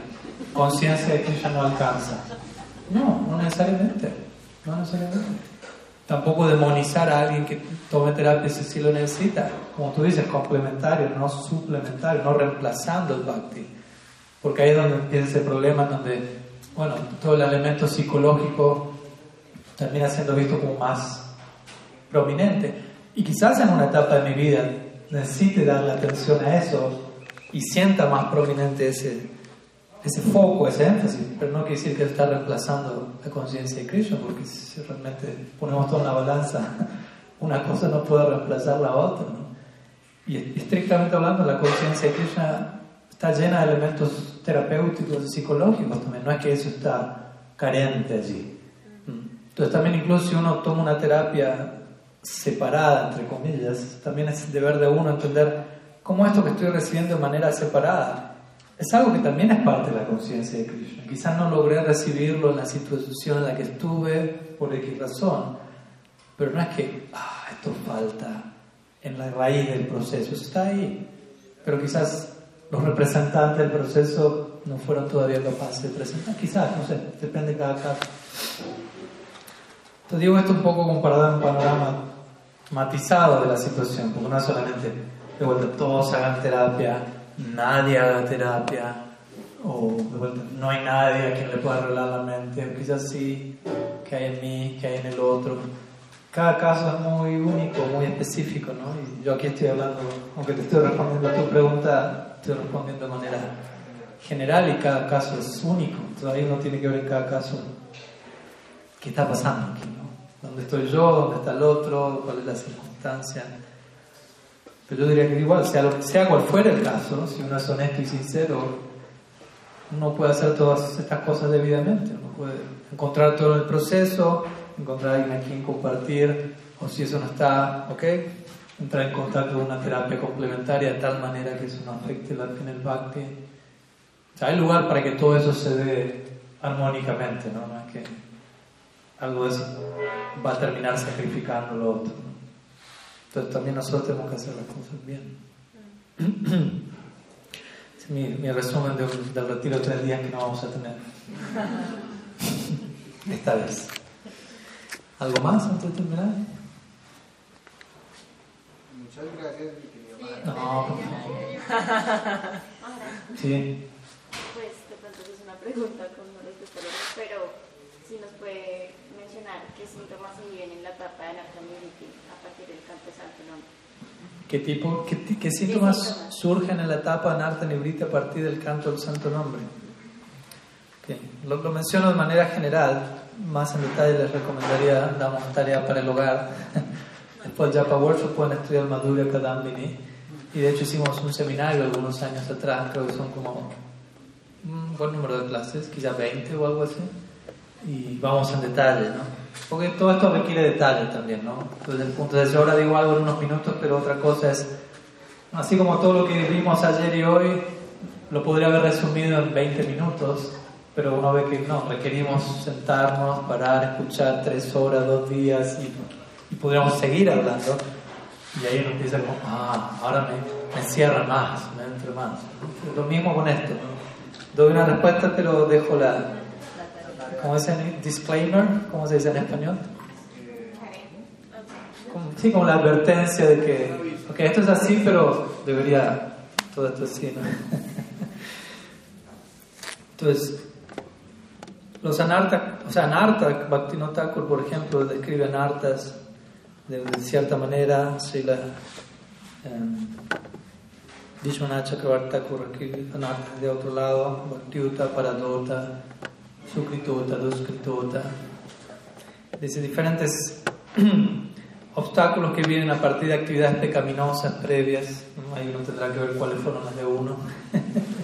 Conciencia de que ya no alcanza. No, no necesariamente. No necesariamente. Tampoco demonizar a alguien que tome terapia si sí lo necesita. Como tú dices, complementario, no suplementario, no reemplazando el bhakti. Porque ahí es donde empieza ese problema, donde, bueno, todo el elemento psicológico termina siendo visto como más prominente. Y quizás en una etapa de mi vida necesite darle atención a eso y sienta más prominente ese, ese foco, ese énfasis, pero no quiere decir que está reemplazando la conciencia de Krishna, porque si realmente ponemos todo en la balanza, (laughs) una cosa no puede reemplazar la otra. Y estrictamente hablando, la conciencia de Krishna está llena de elementos terapéuticos y psicológicos también, no es que eso está carente allí. Entonces también incluso si uno toma una terapia separada, entre comillas, también es deber de uno entender cómo esto que estoy recibiendo de manera separada es algo que también es parte de la conciencia de Krishna. Quizás no logré recibirlo en la situación en la que estuve por X razón, pero no es que, ah, esto falta en la raíz del proceso, está ahí. Pero quizás los representantes del proceso no fueron todavía capaces de presentar, quizás, no sé, depende de cada caso. Entonces digo esto un poco como para dar un panorama matizado de la situación, porque no es solamente de vuelta todos hagan terapia, nadie haga terapia, o no hay nadie a quien le pueda arreglar la mente, quizás sí, que hay en mí, que hay en el otro. Cada caso es muy único, muy específico, ¿no? Y yo aquí estoy hablando, aunque te estoy respondiendo a tu pregunta, estoy respondiendo de manera general y cada caso es único. Entonces uno tiene que ver en cada caso qué está pasando aquí. ¿Dónde estoy yo? ¿Dónde está el otro? ¿Cuál es la circunstancia? Pero yo diría que igual, sea, sea cual fuera el caso, si uno es honesto y sincero, uno puede hacer todas estas cosas debidamente, uno puede encontrar todo el proceso, encontrar a alguien a quien compartir, o si eso no está, ok, entrar en contacto con una terapia complementaria de tal manera que eso no afecte la en el bhakti. O sea, hay lugar para que todo eso se dé armónicamente, ¿no? No es que algo de eso va a terminar sacrificando lo otro. Entonces también nosotros tenemos que hacer las cosas bien. (clears throat) es mi, mi resumen de, del retiro de tres días que no vamos a tener. (laughs) Esta vez. ¿Algo más antes de terminar? Muchas gracias, mi querido No, por favor. Sí. Pues de pronto es una pregunta con respecto a pero si nos puede mencionar qué síntomas se viven en la etapa de anarcamility a partir del. ¿Qué, tipo, qué, qué síntomas surgen en la etapa de Narta Nibrita a partir del canto del Santo Nombre? Okay. Lo, lo, menciono de manera general, más en detalle les recomendaría, damos tarea para el hogar. (laughs) Después ya para Workshop pueden estudiar Madhurya Kadambini. Y de hecho hicimos un seminario algunos años atrás, creo que son como un buen número de clases, quizá 20 o algo así y vamos en detalle, ¿no? Porque todo esto requiere detalle también, ¿no? Punto de vista, ahora digo algo en unos minutos, pero otra cosa es, así como todo lo que vimos ayer y hoy, lo podría haber resumido en 20 minutos, pero uno ve que no, requerimos sentarnos, parar, escuchar tres horas, dos días y, y podríamos seguir hablando. Y ahí uno empieza como, ah, ahora me, me más, me entra más. Lo mismo con esto, Doy una respuesta, pero dejo la, ¿Cómo es el disclaimer? ¿Cómo se dice en español? sí, como la advertencia de que, ok, esto es así, pero debería, todo esto así, ¿no? (laughs) Entonces, los anartas, o sea, anarta, Bhaktivinoda por ejemplo, describe anartas de, cierta manera, si la um, Vishwanath Chakravarti escribe anartas de otro lado, Bhaktiuta, Paradota, Sukritota, Duskritota, dice diferentes (clears throat) obstáculos que vienen a partir de actividades pecaminosas previas, ahí uno tendrá que ver cuáles fueron las de uno. (laughs)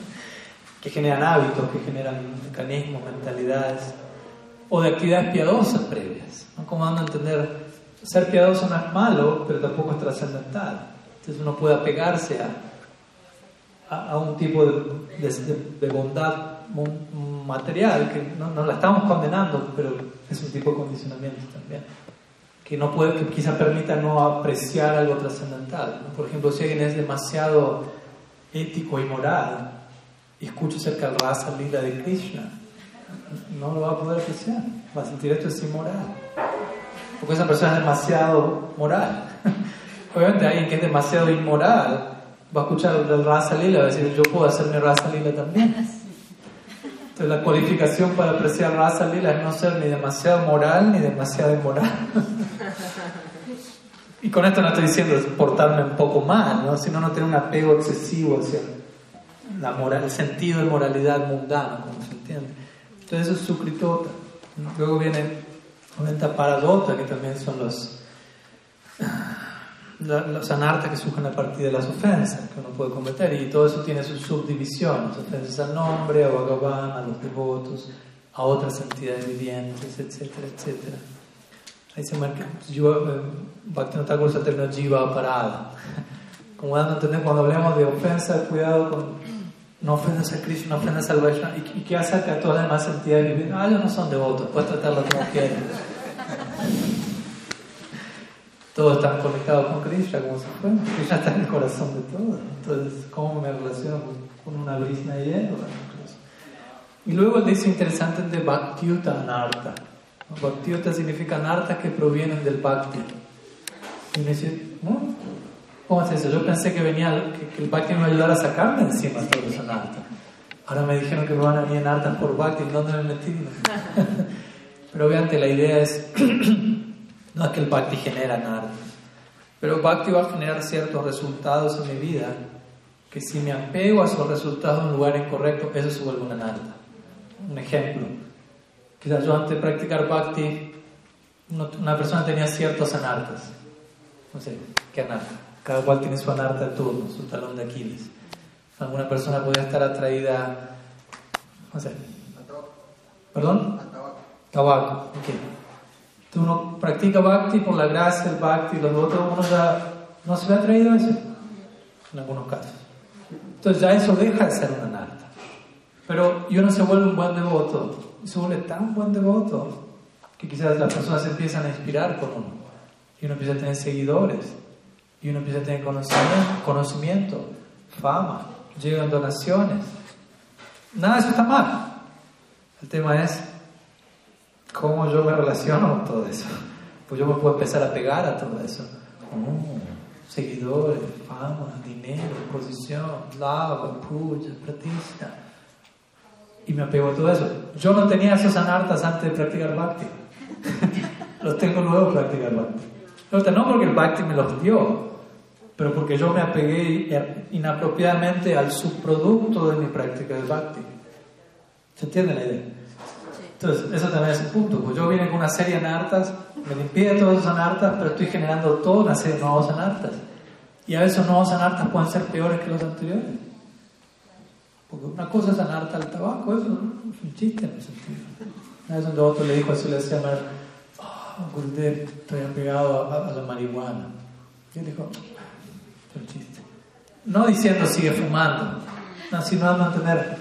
que generan hábitos, que generan mecanismos, mentalidades, o de actividades piadosas previas. ¿no? Como dando a entender, ser piadoso no es malo, pero tampoco es trascendental. Entonces uno puede apegarse a, a, un tipo de, de, bondad material, que no, no, la estamos condenando, pero es un tipo de condicionamiento también, que, no puede, que quizá permita no apreciar algo trascendental. Por ejemplo, si alguien es demasiado ético y moral, y escucha acerca del rasa lila de Krishna, no lo va a poder apreciar. Va a sentir esto es inmoral. Porque esa persona es demasiado moral. (laughs) Obviamente alguien que es demasiado inmoral va a escuchar el rasa lila y va a decir, yo puedo hacer mi rasa lila también. Entonces la cualificación para apreciar rasa lila es no ser ni demasiado moral ni demasiado inmoral. y con esto no estoy diciendo portarme un poco mal, ¿no? sino no tener un apego excesivo hacia la moral, el sentido de moralidad mundana, como se entiende. Entonces eso es sukritota. Luego viene paradota, que también son los, los anartas que surgen a partir de las ofensas que uno puede cometer. Y todo eso tiene sus subdivisiones, ofensas al nombre, a Bhagavan, a los devotos, a otras entidades vivientes, etcétera, etcétera. Ahí se marca, eh, Bhaktivinoda Thakur se término jiva parada. (laughs) Como dando a entender, cuando hablamos de ofensa, cuidado con no ofendas a Krishna, no ofendas al Vaishnava. ¿Y, qué hace que a todas las demás entidades viven? Ah, ellos no son devotos, puedes tratarlos como quieras. Todos están conectados con Krishna como se fuera. Krishna está en el corazón de todos. Entonces, ¿cómo me relaciono con, una brisna y hielo? Y luego dice interesante de Bhaktiuta Anarta. Bhaktiuta significa Anarta que provienen del Bhakti. Y me dice. ¿Cómo es eso? Yo pensé que venía que, el Bhakti me iba a a sacarme encima todo eso en arta. Ahora me dijeron que me van a venir en artas por Bhakti, ¿dónde me metí? (laughs) Pero obviamente la idea es, (clears throat) no es que el Bhakti genera artas, pero Bhakti va a generar ciertos resultados en mi vida que si me apego a esos resultados en un lugar incorrecto, eso se vuelve una narta. Un ejemplo, quizás yo antes de practicar Bhakti, una persona tenía ciertos anartas. No sé, ¿qué anarta? Cada cual tiene su anarta de turno, su talón de Aquiles. Alguna persona podría estar atraída, no sé. ¿Perdón? Tabaco. Ok. Tú uno practica bhakti por la gracia del bhakti, los otros uno ya no se ve atraído a eso, en algunos casos. Entonces ya eso deja de ser una anarta. Pero y uno se vuelve un buen devoto, y se vuelve tan buen devoto que quizás las personas se empiezan a inspirar con uno, y uno empieza a tener seguidores y uno empieza a tener conocimiento, conocimiento fama, llegan donaciones. Nada de eso está mal. El tema es cómo yo me relaciono con todo eso. Pues yo me puedo empezar a pegar a todo eso. Oh, seguidores, fama, dinero, posición, lava, puja, pratisha. Y me apego a todo eso. Yo no tenía esos anartas antes de practicar bhakti. (laughs) los tengo luego practicar bhakti. No porque el bhakti me los dio, pero porque yo me apegué inapropiadamente al subproducto de mi práctica de bhakti. ¿Se entiende la idea? Entonces, eso también es un punto. Pues yo vine con una serie de anartas, me limpié de todos esos anartas, pero estoy generando toda una serie de nuevos anartas. Y a veces esos nuevos anartas pueden ser peores que los anteriores. Porque una cosa es anarta al tabaco, eso es un chiste en ese sentido. Una vez un devoto le dijo así, le decía a oh, Gurudev, estoy apegado a, a la marihuana. Y él dijo, chiste. No diciendo sigue fumando, no, sino a mantener.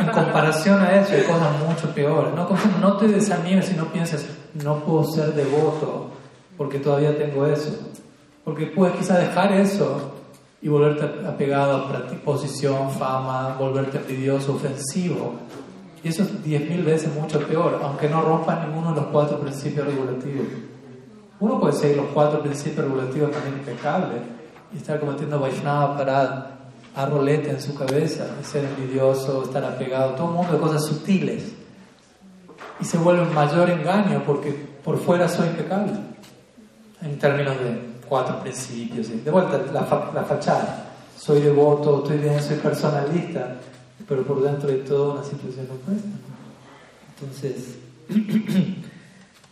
En comparación a eso hay cosas mucho peores. No, (laughs) no te desanimes si no piensas, no puedo ser devoto porque todavía tengo eso. Porque puedes quizás dejar eso y volverte apegado a posición, fama, volverte envidioso, ofensivo. Y eso es diez mil veces mucho peor, aunque no rompa ninguno de los cuatro principios regulativos. Uno puede seguir los cuatro principios regulativos de manera impecable y estar cometiendo Vaishnava para a rolete en su cabeza, ser envidioso, estar apegado, todo un mundo de cosas sutiles. Y se vuelve un mayor engaño porque por fuera soy impecable, en términos de cuatro principios. De vuelta, la, la fachada. Soy devoto, estoy bien, soy personalista, pero por dentro de todo una situación opuesta. Entonces, (clears throat)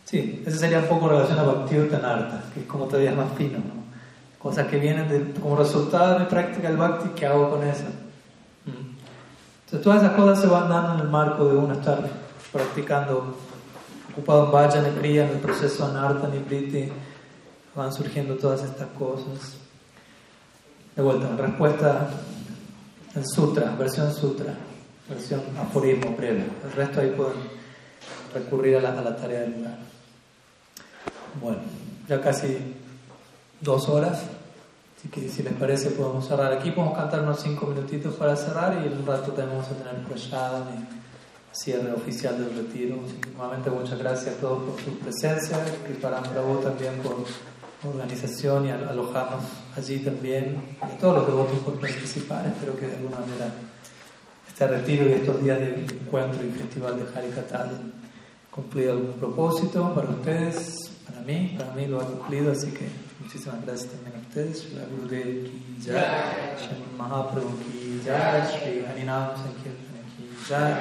sí, esa sería un poco relación a Bhakti-Tanarta, que es como todavía más fino, ¿no? Cosas que vienen como resultado de mi práctica del Bhakti, ¿qué hago con eso? Entonces, todas esas cosas se van dando en el marco de uno estar practicando, ocupado en Vajana Kriya, en el proceso Anarta, Nibriti, van surgiendo todas estas cosas. De vuelta, respuesta en sutra, versión sutra, versión aforismo breve. El resto ahí pueden recurrir a la, a la tarea del lugar. Bueno, ya casi dos horas. Así que si les parece podemos cerrar aquí, podemos cantar unos cinco minutitos para cerrar y en un rato tenemos a tener prashadam y cierre oficial del retiro. nuevamente muchas gracias a todos por su presencia, y para Prabhu también por organización y alojarnos allí también, a todos los devotos por participar. Espero que de alguna manera este retiro y estos días de encuentro y festival de Harikata cumplido algún propósito para ustedes, para mí, para mí lo ha cumplido, así que muchísimas gracias también a ustedes. La Gurudev ki jai, Sri Mahaprabhu ki jai, Sri Harinam Sankirtan ki jai,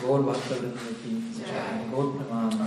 Gol Bhakta ki jai, Gol Pramana